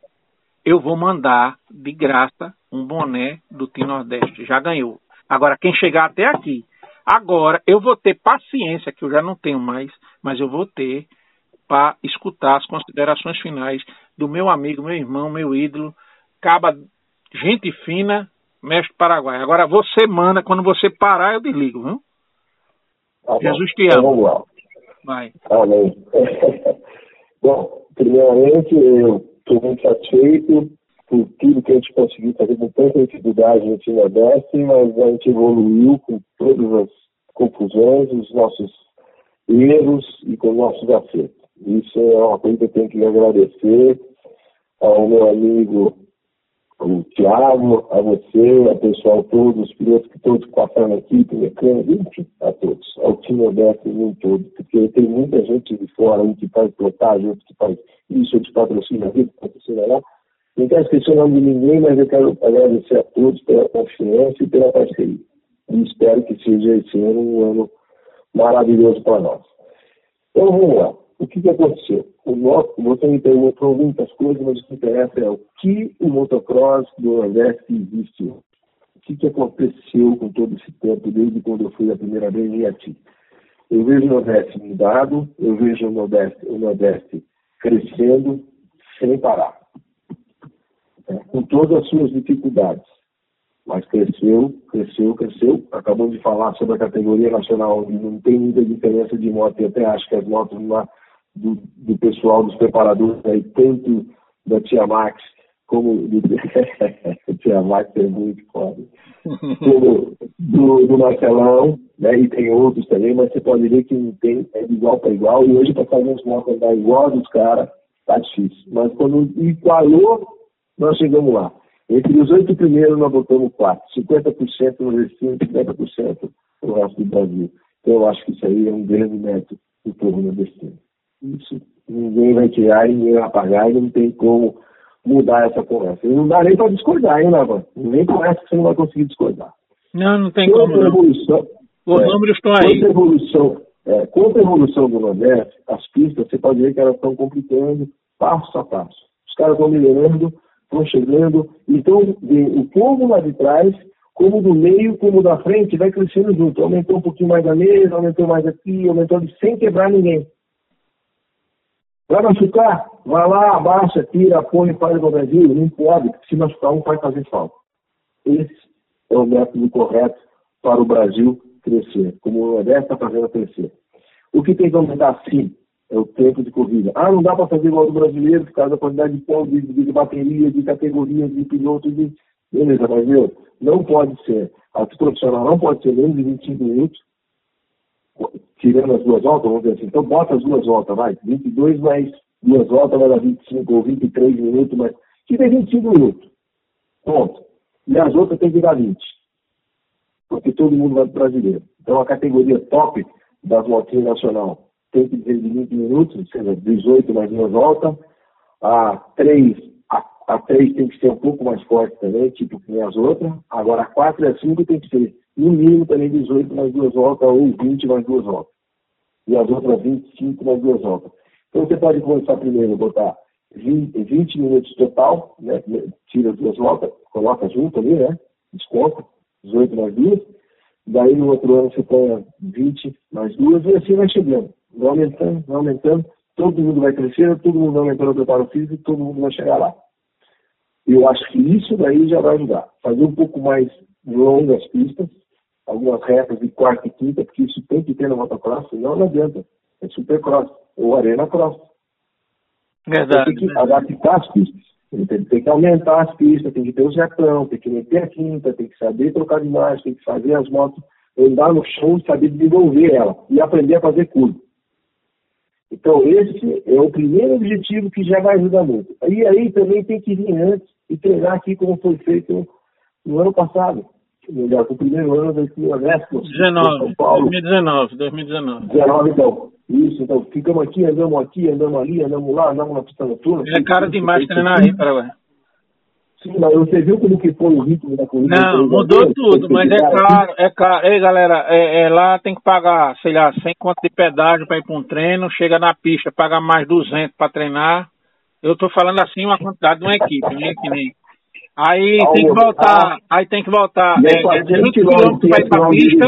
eu vou mandar de graça um boné do Team Nordeste. Já ganhou. Agora, quem chegar até aqui, agora eu vou ter paciência, que eu já não tenho mais, mas eu vou ter para escutar as considerações finais do meu amigo, meu irmão, meu ídolo, caba gente fina, mestre Paraguai. Agora você manda, quando você parar, eu desligo, viu? Tá Jesus te ama. Vamos lá. Vai. Amém. bom, primeiramente, eu estou muito satisfeito por tudo que a gente conseguiu fazer com tanta dificuldade no time Nordeste, mas a gente evoluiu com todas as confusões, os nossos erros e com nossos acertos. Isso é uma coisa que eu tenho que agradecer ao meu amigo o Thiago, a você, ao pessoal todo, os pilotos que todos passaram aqui, o mecânico, a todos, ao time aberto em todo, porque tem muita gente de fora, um que faz plotagem, outro que faz isso, outro que patrocina aquilo, patrocina lá. Não quero esquecer o nome de ninguém, mas eu quero agradecer a todos pela confiança e pela parceria. E espero que seja esse ano um ano maravilhoso para nós. Então vamos lá. O que, que aconteceu? O nosso, você me perguntou muitas coisas, mas o que interessa é o que o motocross do Nordeste existe. O que, que aconteceu com todo esse tempo, desde quando eu fui a primeira vez em Iati? Eu vejo o Nordeste mudado, eu vejo o Nordeste, o Nordeste crescendo sem parar, é, com todas as suas dificuldades. Mas cresceu, cresceu, cresceu. Acabamos de falar sobre a categoria nacional, onde não tem muita diferença de moto, e até acho que as motos na do, do pessoal, dos preparadores aí, tanto da Tia Max como do Tia Max é muito foda, como do, do Marcelão, né? E tem outros também, mas você pode ver que não tem, é de igual para igual, e hoje para fazer uns motos andar igual dos caras, tá difícil. Mas quando igualou, nós chegamos lá. Entre os oito primeiros, nós botamos quatro. 50% no destino, 50% no resto do Brasil. Então, eu acho que isso aí é um grande mérito do povo nordestino. Isso ninguém vai tirar, ninguém vai apagar e não tem como mudar essa conversa. E não dá nem para discordar, hein, Navan? Nem parece que você não vai conseguir discordar. Não, não tem contra como. Evolução, Os é, números estão aí. Contra a evolução, é, contra a evolução do Nordeste, as pistas, você pode ver que elas estão complicando passo a passo. Os caras estão melhorando, estão chegando. Então, o povo lá de trás, como do meio, como da frente, vai crescendo junto. Aumentou um pouquinho mais da mesa, aumentou mais aqui, aumentou sem quebrar ninguém. Vai machucar? Vai lá, abaixa, tira, põe faz no Brasil. Não pode, se machucar um vai fazer falta. Esse é o método correto para o Brasil crescer, como o Nordeste está fazendo crescer. O que tem que aumentar, sim, é o tempo de corrida. Ah, não dá para fazer igual do brasileiro por causa da quantidade de pão, de, de, bateria, de categorias, de pilotos, de... Beleza, mas meu, não pode ser. A profissional não pode ser menos de 25 minutos tirando as duas voltas, vamos dizer assim. Então bota as duas voltas, vai. 22 mais duas voltas vai dar 25 ou 23 minutos, mas tira 25 minutos. Ponto. E as outras tem que dar 20. Porque todo mundo vai para brasileiro. Então a categoria top das motinhas nacional tem que ter de 20 minutos, ou seja, 18 mais duas voltas. A 3, a, a 3 tem que ser um pouco mais forte também, tipo que nem as outras. Agora a 4 e a 5 tem que ser no mínimo também 18 mais duas voltas ou 20 mais duas voltas. E as outras 25 mais duas voltas. Então você pode começar primeiro botar 20, 20 minutos total, né? tira as duas voltas, coloca junto ali, né? Desconta, 18 mais duas. Daí no outro ano você põe 20 mais duas e assim vai chegando. Vai aumentando, vai aumentando, todo mundo vai crescendo, todo mundo vai aumentando o preparo físico todo mundo vai chegar lá. Eu acho que isso daí já vai ajudar. Fazer um pouco mais longas pistas, algumas retas de quarta e quinta, porque isso tem que ter na motocross, senão não adianta. É supercross ou arena cross. Verdade. Tem que adaptar as pistas. Tem, tem, que aumentar as pistas, tem que ter o jetão, tem que meter a quinta, tem que saber trocar de marcha, tem que fazer as motos andar no chão e saber desenvolver ela e aprender a fazer curva. Então, esse é o primeiro objetivo que já vai ajudar muito. E aí também tem que vir antes e treinar aqui como foi feito no ano passado melhor, o primeiro ano da Vespa. 19, São Paulo. 2019, 2019. 19, então. Isso, então ficamos aqui, andamos aqui, andamos ali, andamos lá, andamos na pista noturna. É cara demais treinar aí, Paraguai. Sim, mas você viu como que foi o ritmo da corrida? Não, mudou tudo, mas é caro, é caro. Ei, galera, é, é, lá tem que pagar, sei lá, 100 conto de pedágio para ir para um treino, chega na pista, paga mais 200 para treinar. Eu tô falando assim uma quantidade de uma equipe, né? Que nem Aí tem que voltar, aí tem que voltar é, é 200 quilômetros para ir para a pista,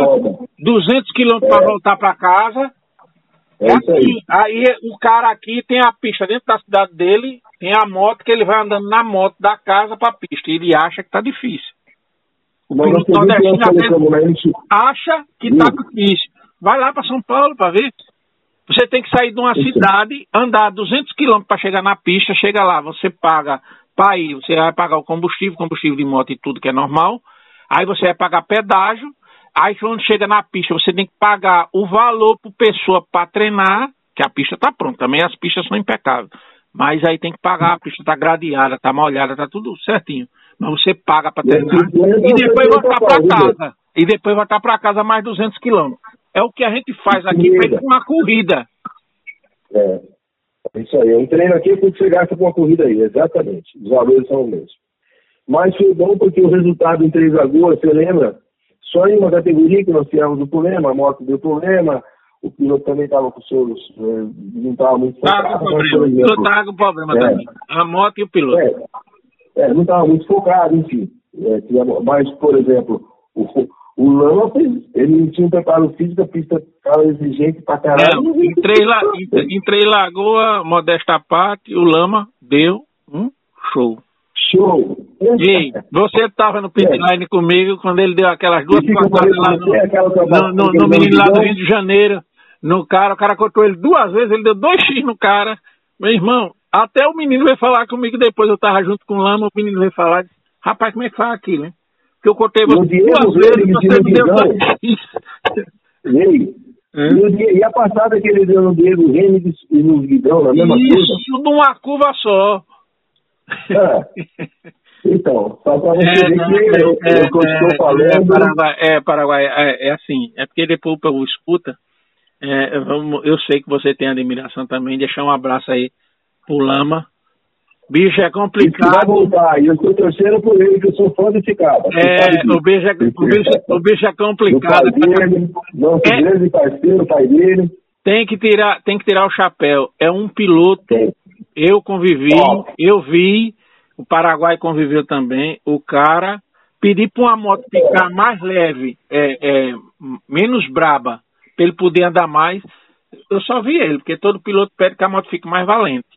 200 quilômetros para voltar para casa. É assim, aí. aí o cara aqui tem a pista dentro da cidade dele, tem a moto que ele vai andando na moto da casa para a pista. Ele acha que tá difícil. O piloto nordestino acha que tá difícil. Vai lá para São Paulo para ver. Você tem que sair de uma cidade, andar 200 quilômetros para chegar na pista, chega lá, você paga para ir, você vai pagar o combustível, combustível de moto e tudo que é normal. Aí você vai pagar pedágio. Aí quando chega na pista, você tem que pagar o valor por pessoa para treinar, que a pista está pronta. Também as pistas são impecáveis. Mas aí tem que pagar, a pista está gradeada, está molhada, está tudo certinho. Mas você paga para treinar e depois voltar para casa. E depois voltar para casa mais 200 quilômetros. É o que a gente faz aqui para uma corrida. É. É isso aí. É um treino aqui que você gasta com uma corrida aí, exatamente. Os valores são os mesmos. Mas foi bom porque o resultado em Três Lagoas, você lembra? Só em uma categoria que nós tivemos o problema, a moto deu problema, o piloto também estava com seus. Eh, não estava muito focado. o piloto estava com problema é. também. A moto e o piloto. É, é não estava muito focado, enfim. É, mas, por exemplo, o, o Lama ele tinha um preparo físico, a pista estava exigente pra caralho. La, em, em Três Lagoa, modesta parte, o Lama deu um show. Show! E você estava no pitline é. comigo quando ele deu aquelas duas passadas lá no, no, no, no menino lá do Rio de Janeiro, no cara, o cara cortou ele duas vezes, ele deu dois X no cara. Meu irmão, até o menino veio falar comigo depois, eu tava junto com o Lama, o menino veio falar, disse, rapaz, como é que faz aquilo, hein? Que eu cortei você duas vezes, você me deu Ei, e, e a passada que ele deu no Diego Reis e no Guidão, na mesma Isso, curva? Isso, numa curva só. É. Então, só para você é, ver que eu, é, eu, eu estou falando... É, Paraguai, é, Paraguai é, é, assim, é porque depois o povo escuta, é, vamos, eu sei que você tem admiração também, deixar um abraço aí pro Lama, Bicho é complicado. vai voltar, e eu estou torcendo por ele, que eu sou fã de Cicaba. É, o bicho é, o bicho, o bicho é complicado. O pai dele, nosso é, grande parceiro, pai dele. Tem que tirar, tem que tirar o chapéu. É um piloto. Eu convivi, eu vi, o Paraguai conviveu também. O cara pedir para uma moto ficar mais leve, é, é, menos braba, para ele poder andar mais. Eu só vi ele, porque todo piloto pede que a moto fique mais valente.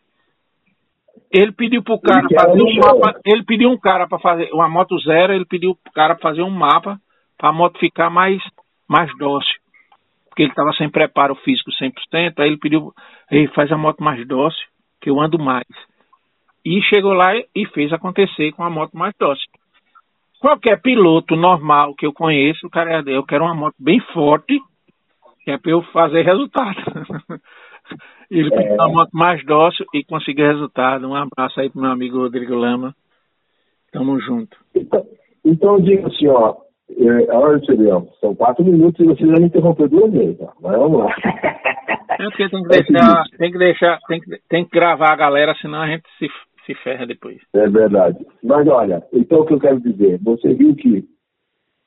Ele pediu pro cara ele fazer um mapa. Ele pediu um cara para fazer uma moto zero, ele pediu pro cara fazer um mapa para a moto ficar mais, mais dócil. Porque ele estava sem preparo físico 100%, aí ele pediu, ele faz a moto mais dócil, que eu ando mais. E chegou lá e fez acontecer com a moto mais dócil. Qualquer piloto normal que eu conheço, o cara, eu quero uma moto bem forte, que é para eu fazer resultado. Ele é. pediu uma moto mais dócil e conseguiu resultado. Um abraço aí pro meu amigo Rodrigo Lama. Tamo junto. Então, então diga assim, ó. É, olha, Tirião, são quatro minutos e você já me interrompeu duas vezes. Ó. Mas vamos lá. É porque tem que deixar, tem que deixar, tem que, tem que gravar a galera, senão a gente se, se ferra depois. É verdade. Mas olha, então o que eu quero dizer, você viu que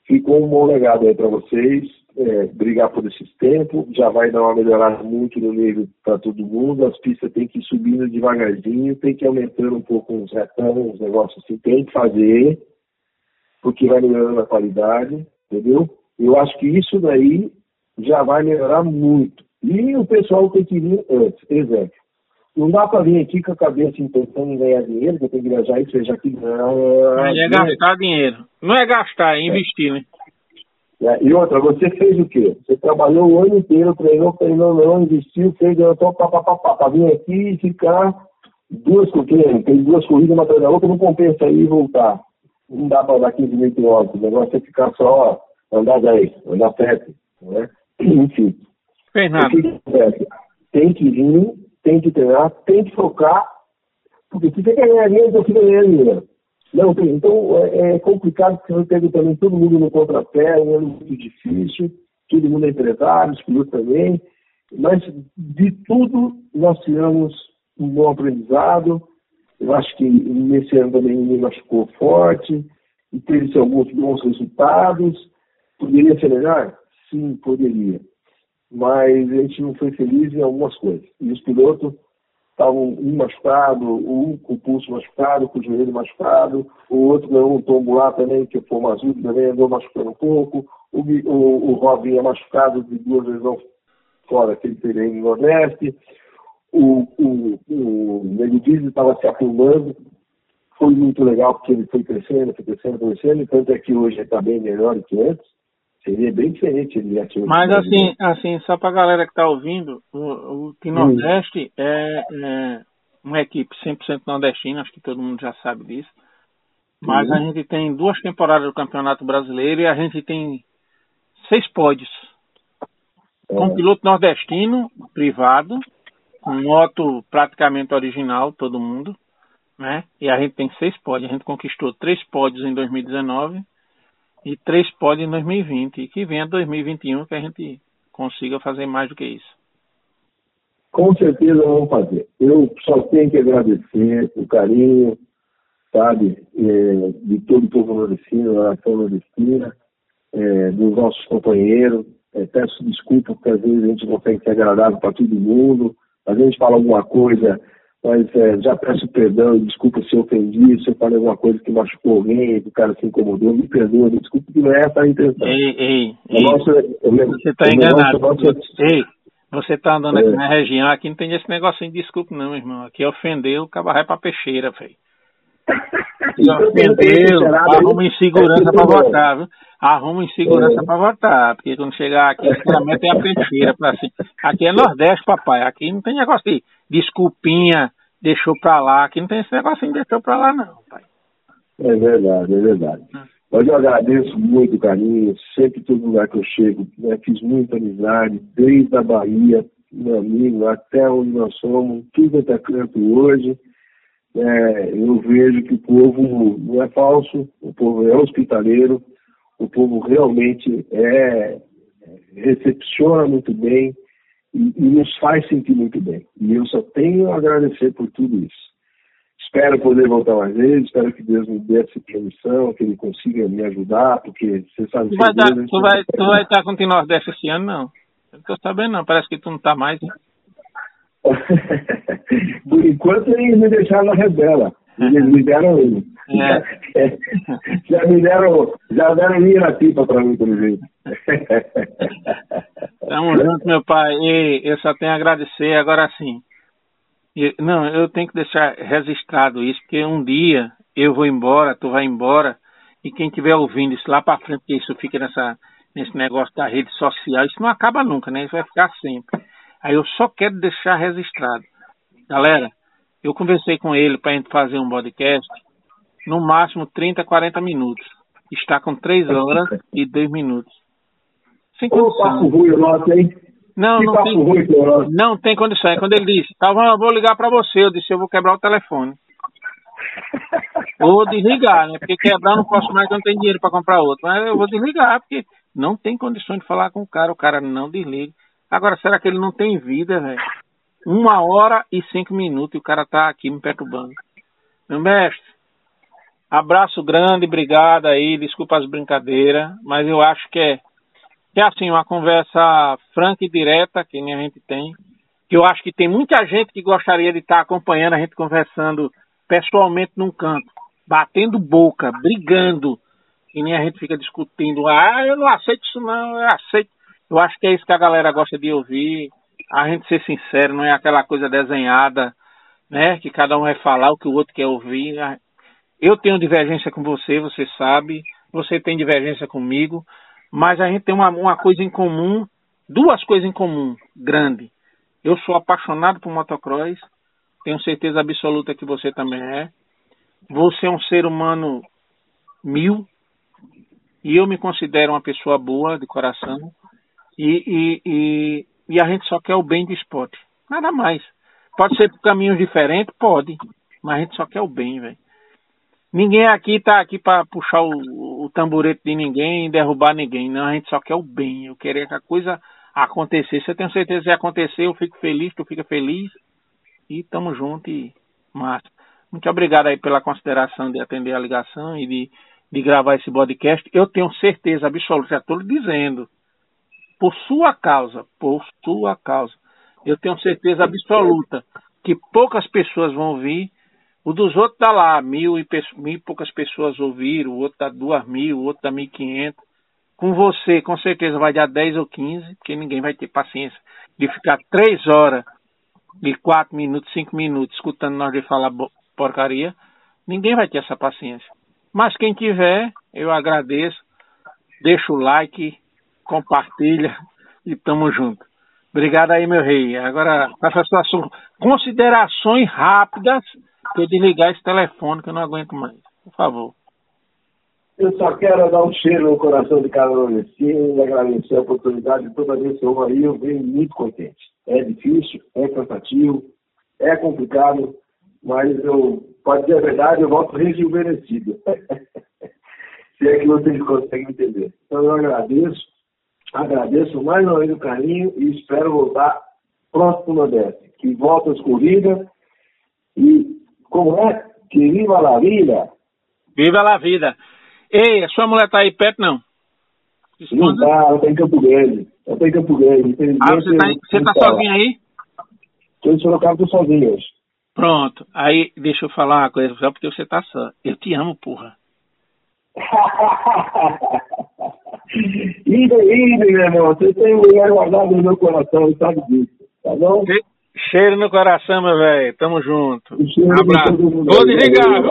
ficou um bom legado aí para vocês é, brigar por esses tempos, já vai dar uma melhorada muito no nível para todo mundo, as pistas têm que ir subindo devagarzinho, tem que ir aumentando um pouco os retão, os negócios assim, tem que fazer, porque vai melhorando a qualidade, entendeu? Eu acho que isso daí já vai melhorar muito. E o pessoal tem que vir antes, exemplo. Não dá para vir aqui com a cabeça pensando em ganhar dinheiro, que eu tenho que viajar e seja aqui. Não, é gastar dinheiro. Não é gastar, é investir, né? É, e outra, você fez o quê? Você trabalhou o ano inteiro, treinou, treinou, não, investiu, fez, só papapá, para vir aqui e ficar duas corridas, tem duas corridas uma atrás da outra, não compensa aí e voltar. Não dá para dar 15 mil quilômetros, o negócio é ficar só andar 10, andar 7, né? Enfim. Fernando. Tem que vir, tem que treinar, tem que focar, porque se você quer ganhar dinheiro, então fica ganhando dinheiro. Não, então é, é complicado porque você pega também todo mundo no contrapé, é muito difícil, todo mundo é empresário, os também. Mas de tudo nós tivemos um bom aprendizado. Eu acho que nesse ano também me machucou forte e teve alguns bons resultados. Poderia ser melhor? Sim, poderia. Mas a gente não foi feliz em algumas coisas. E os pilotos estavam um machucado, um com o pulso machucado, com o joelho machucado, o outro ganhou um tombo lá também, que foi o Mazuco, também andou machucando um pouco, o, o, o é machucado de duas lesões fora que ele teve no Nordeste, o, o, o Nego estava se afundando, foi muito legal porque ele foi crescendo, foi crescendo, crescendo, tanto é que hoje está bem melhor do que antes. Seria bem diferente ele ativo. Mas assim, assim, só para a galera que está ouvindo, o, o Team Nordeste é, é, uma equipe 100% nordestina, acho que todo mundo já sabe disso. Mas a gente tem duas temporadas do Campeonato Brasileiro e a gente tem seis pódios. É. Com piloto nordestino, privado, com moto praticamente original, todo mundo. Né? E a gente tem seis pódios. A gente conquistou três pódios em 2019 e três pódios em 2020. E que venha 2021 que a gente consiga fazer mais do que isso. Com certeza vamos fazer. Eu só tenho que agradecer o carinho, sabe, é, de todo o povo nordestino, da nação nordestina, é, dos nossos companheiros. É, peço desculpa porque às vezes a gente não consegue ser agradável para todo mundo. Às vezes a gente fala alguma coisa mas é, já peço perdão, desculpa se ofendi, se eu falei alguma coisa que machucou alguém, que o cara se incomodou, me perdoa, me desculpa, que não é essa a intenção. Ei, ei, ei nosso, você está enganado. Nosso... Ei, você está andando aqui é. na região, aqui não tem esse negocinho de desculpa não, irmão. Aqui ofendeu, o cara vai pra peixeira, velho. ofendeu, arruma insegurança é para votar, viu? Arruma insegurança é. para votar, porque quando chegar aqui, sinceramente é a peixeira para cima. Aqui é Nordeste, papai, aqui não tem negócio de desculpinha, deixou pra lá. Aqui não tem esse negocinho de deixou pra lá, não, pai. É verdade, é verdade. Mas eu agradeço muito o carinho, sempre todo lugar que eu chego, né, fiz muita amizade, desde a Bahia, meu amigo, até onde nós somos, tudo até canto hoje. É, eu vejo que o povo não é falso, o povo é hospitaleiro, o povo realmente é, recepciona muito bem, e, e nos faz sentir muito bem. E eu só tenho a agradecer por tudo isso. Espero poder voltar mais vezes, espero que Deus me dê essa permissão, que Ele consiga me ajudar, porque você sabe... Tu vai, dar, tu vai, tu vai estar com o Nordeste esse ano, não? Eu não tô sabendo, não. Parece que tu não está mais, né? Por enquanto, eles me deixaram na rebela. Eles me deram ele. É. já me deram, já deram linha na pipa para mim, pelo jeito. Tamo junto, meu pai. E eu só tenho a agradecer. Agora sim. Não, eu tenho que deixar registrado isso, porque um dia eu vou embora, tu vai embora, e quem estiver ouvindo isso lá para frente, que isso fica nessa, nesse negócio da rede social, isso não acaba nunca, né? Isso vai ficar sempre. Aí eu só quero deixar registrado. Galera, eu conversei com ele para a gente fazer um podcast, no máximo 30, 40 minutos. Está com 3 horas e 2 minutos. Sem condição. papo ruim nosso, hein? Não, não tem, ruim, não tem condição. É quando ele disse, Calvão, eu vou ligar para você. Eu disse, eu vou quebrar o telefone. Ou desligar, né? Porque quebrar não posso mais, eu não tenho dinheiro para comprar outro. Mas eu vou desligar, porque não tem condições de falar com o cara. O cara não desliga. Agora, será que ele não tem vida, velho? Uma hora e cinco minutos e o cara tá aqui me perturbando. Meu mestre, abraço grande, obrigado aí, desculpa as brincadeiras, mas eu acho que é que é assim, uma conversa franca e direta, que nem a gente tem, que eu acho que tem muita gente que gostaria de estar acompanhando a gente conversando pessoalmente num canto, batendo boca, brigando, que nem a gente fica discutindo, ah, eu não aceito isso não, eu aceito. Eu acho que é isso que a galera gosta de ouvir, a gente ser sincero, não é aquela coisa desenhada, né, que cada um vai falar o que o outro quer ouvir. Eu tenho divergência com você, você sabe, você tem divergência comigo, mas a gente tem uma, uma coisa em comum, duas coisas em comum, grande. Eu sou apaixonado por motocross, tenho certeza absoluta que você também é. Você é um ser humano mil, e eu me considero uma pessoa boa, de coração, e, e, e, e a gente só quer o bem do esporte, nada mais. Pode ser por caminhos diferentes? Pode, mas a gente só quer o bem, velho. Ninguém aqui tá aqui para puxar o, o tamborete de ninguém derrubar ninguém. Não, a gente só quer o bem. Eu queria que a coisa acontecer. Se eu tenho certeza que acontecer, eu fico feliz, tu fica feliz. E tamo junto e massa. Muito obrigado aí pela consideração de atender a ligação e de, de gravar esse podcast. Eu tenho certeza absoluta, já estou lhe dizendo, por sua causa, por sua causa, eu tenho certeza absoluta que poucas pessoas vão ouvir. O dos outros tá lá, mil e, mil e poucas pessoas ouviram, o outro tá duas mil, o outro tá mil e quinhentos. Com você, com certeza, vai dar 10 ou 15, porque ninguém vai ter paciência de ficar três horas e quatro minutos, cinco minutos escutando nós de falar porcaria. Ninguém vai ter essa paciência. Mas quem tiver, eu agradeço. Deixa o like, compartilha e tamo junto. Obrigado aí, meu rei. Agora, professor, considerações rápidas para eu desligar esse telefone que eu não aguento mais. Por favor. Eu só quero dar um cheiro no coração de cada nordestino e agradecer a oportunidade. Toda vez que eu aí, eu venho muito contente. É difícil, é cansativo, é complicado, mas eu, pode dizer a verdade, eu volto rejuvenescido. Se é que vocês conseguem entender. Então eu agradeço, agradeço mais uma vez o carinho e espero voltar pronto para o Nordeste. Que volta as corridas e como é? Que viva a vida! Viva a vida! Ei, a sua mulher tá aí perto, não? Não tá, ela tá em Campo Grande. Ela tá em Campo Grande. Ah, você tá, você tá sozinho aí? Tô em Sorocaba, tô sozinho hoje. Pronto. Aí, deixa eu falar uma coisa, só porque você tá só. Eu te amo, porra. Ida, meu irmão. Você tem um lugar guardado no meu coração, sabe disso. Tá bom? Cheiro no coração, meu velho. Tamo junto. Abraço. Vou desligar.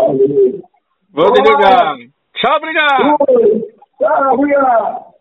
Vou desligar. Tchau, obrigado. Tchau, obrigado.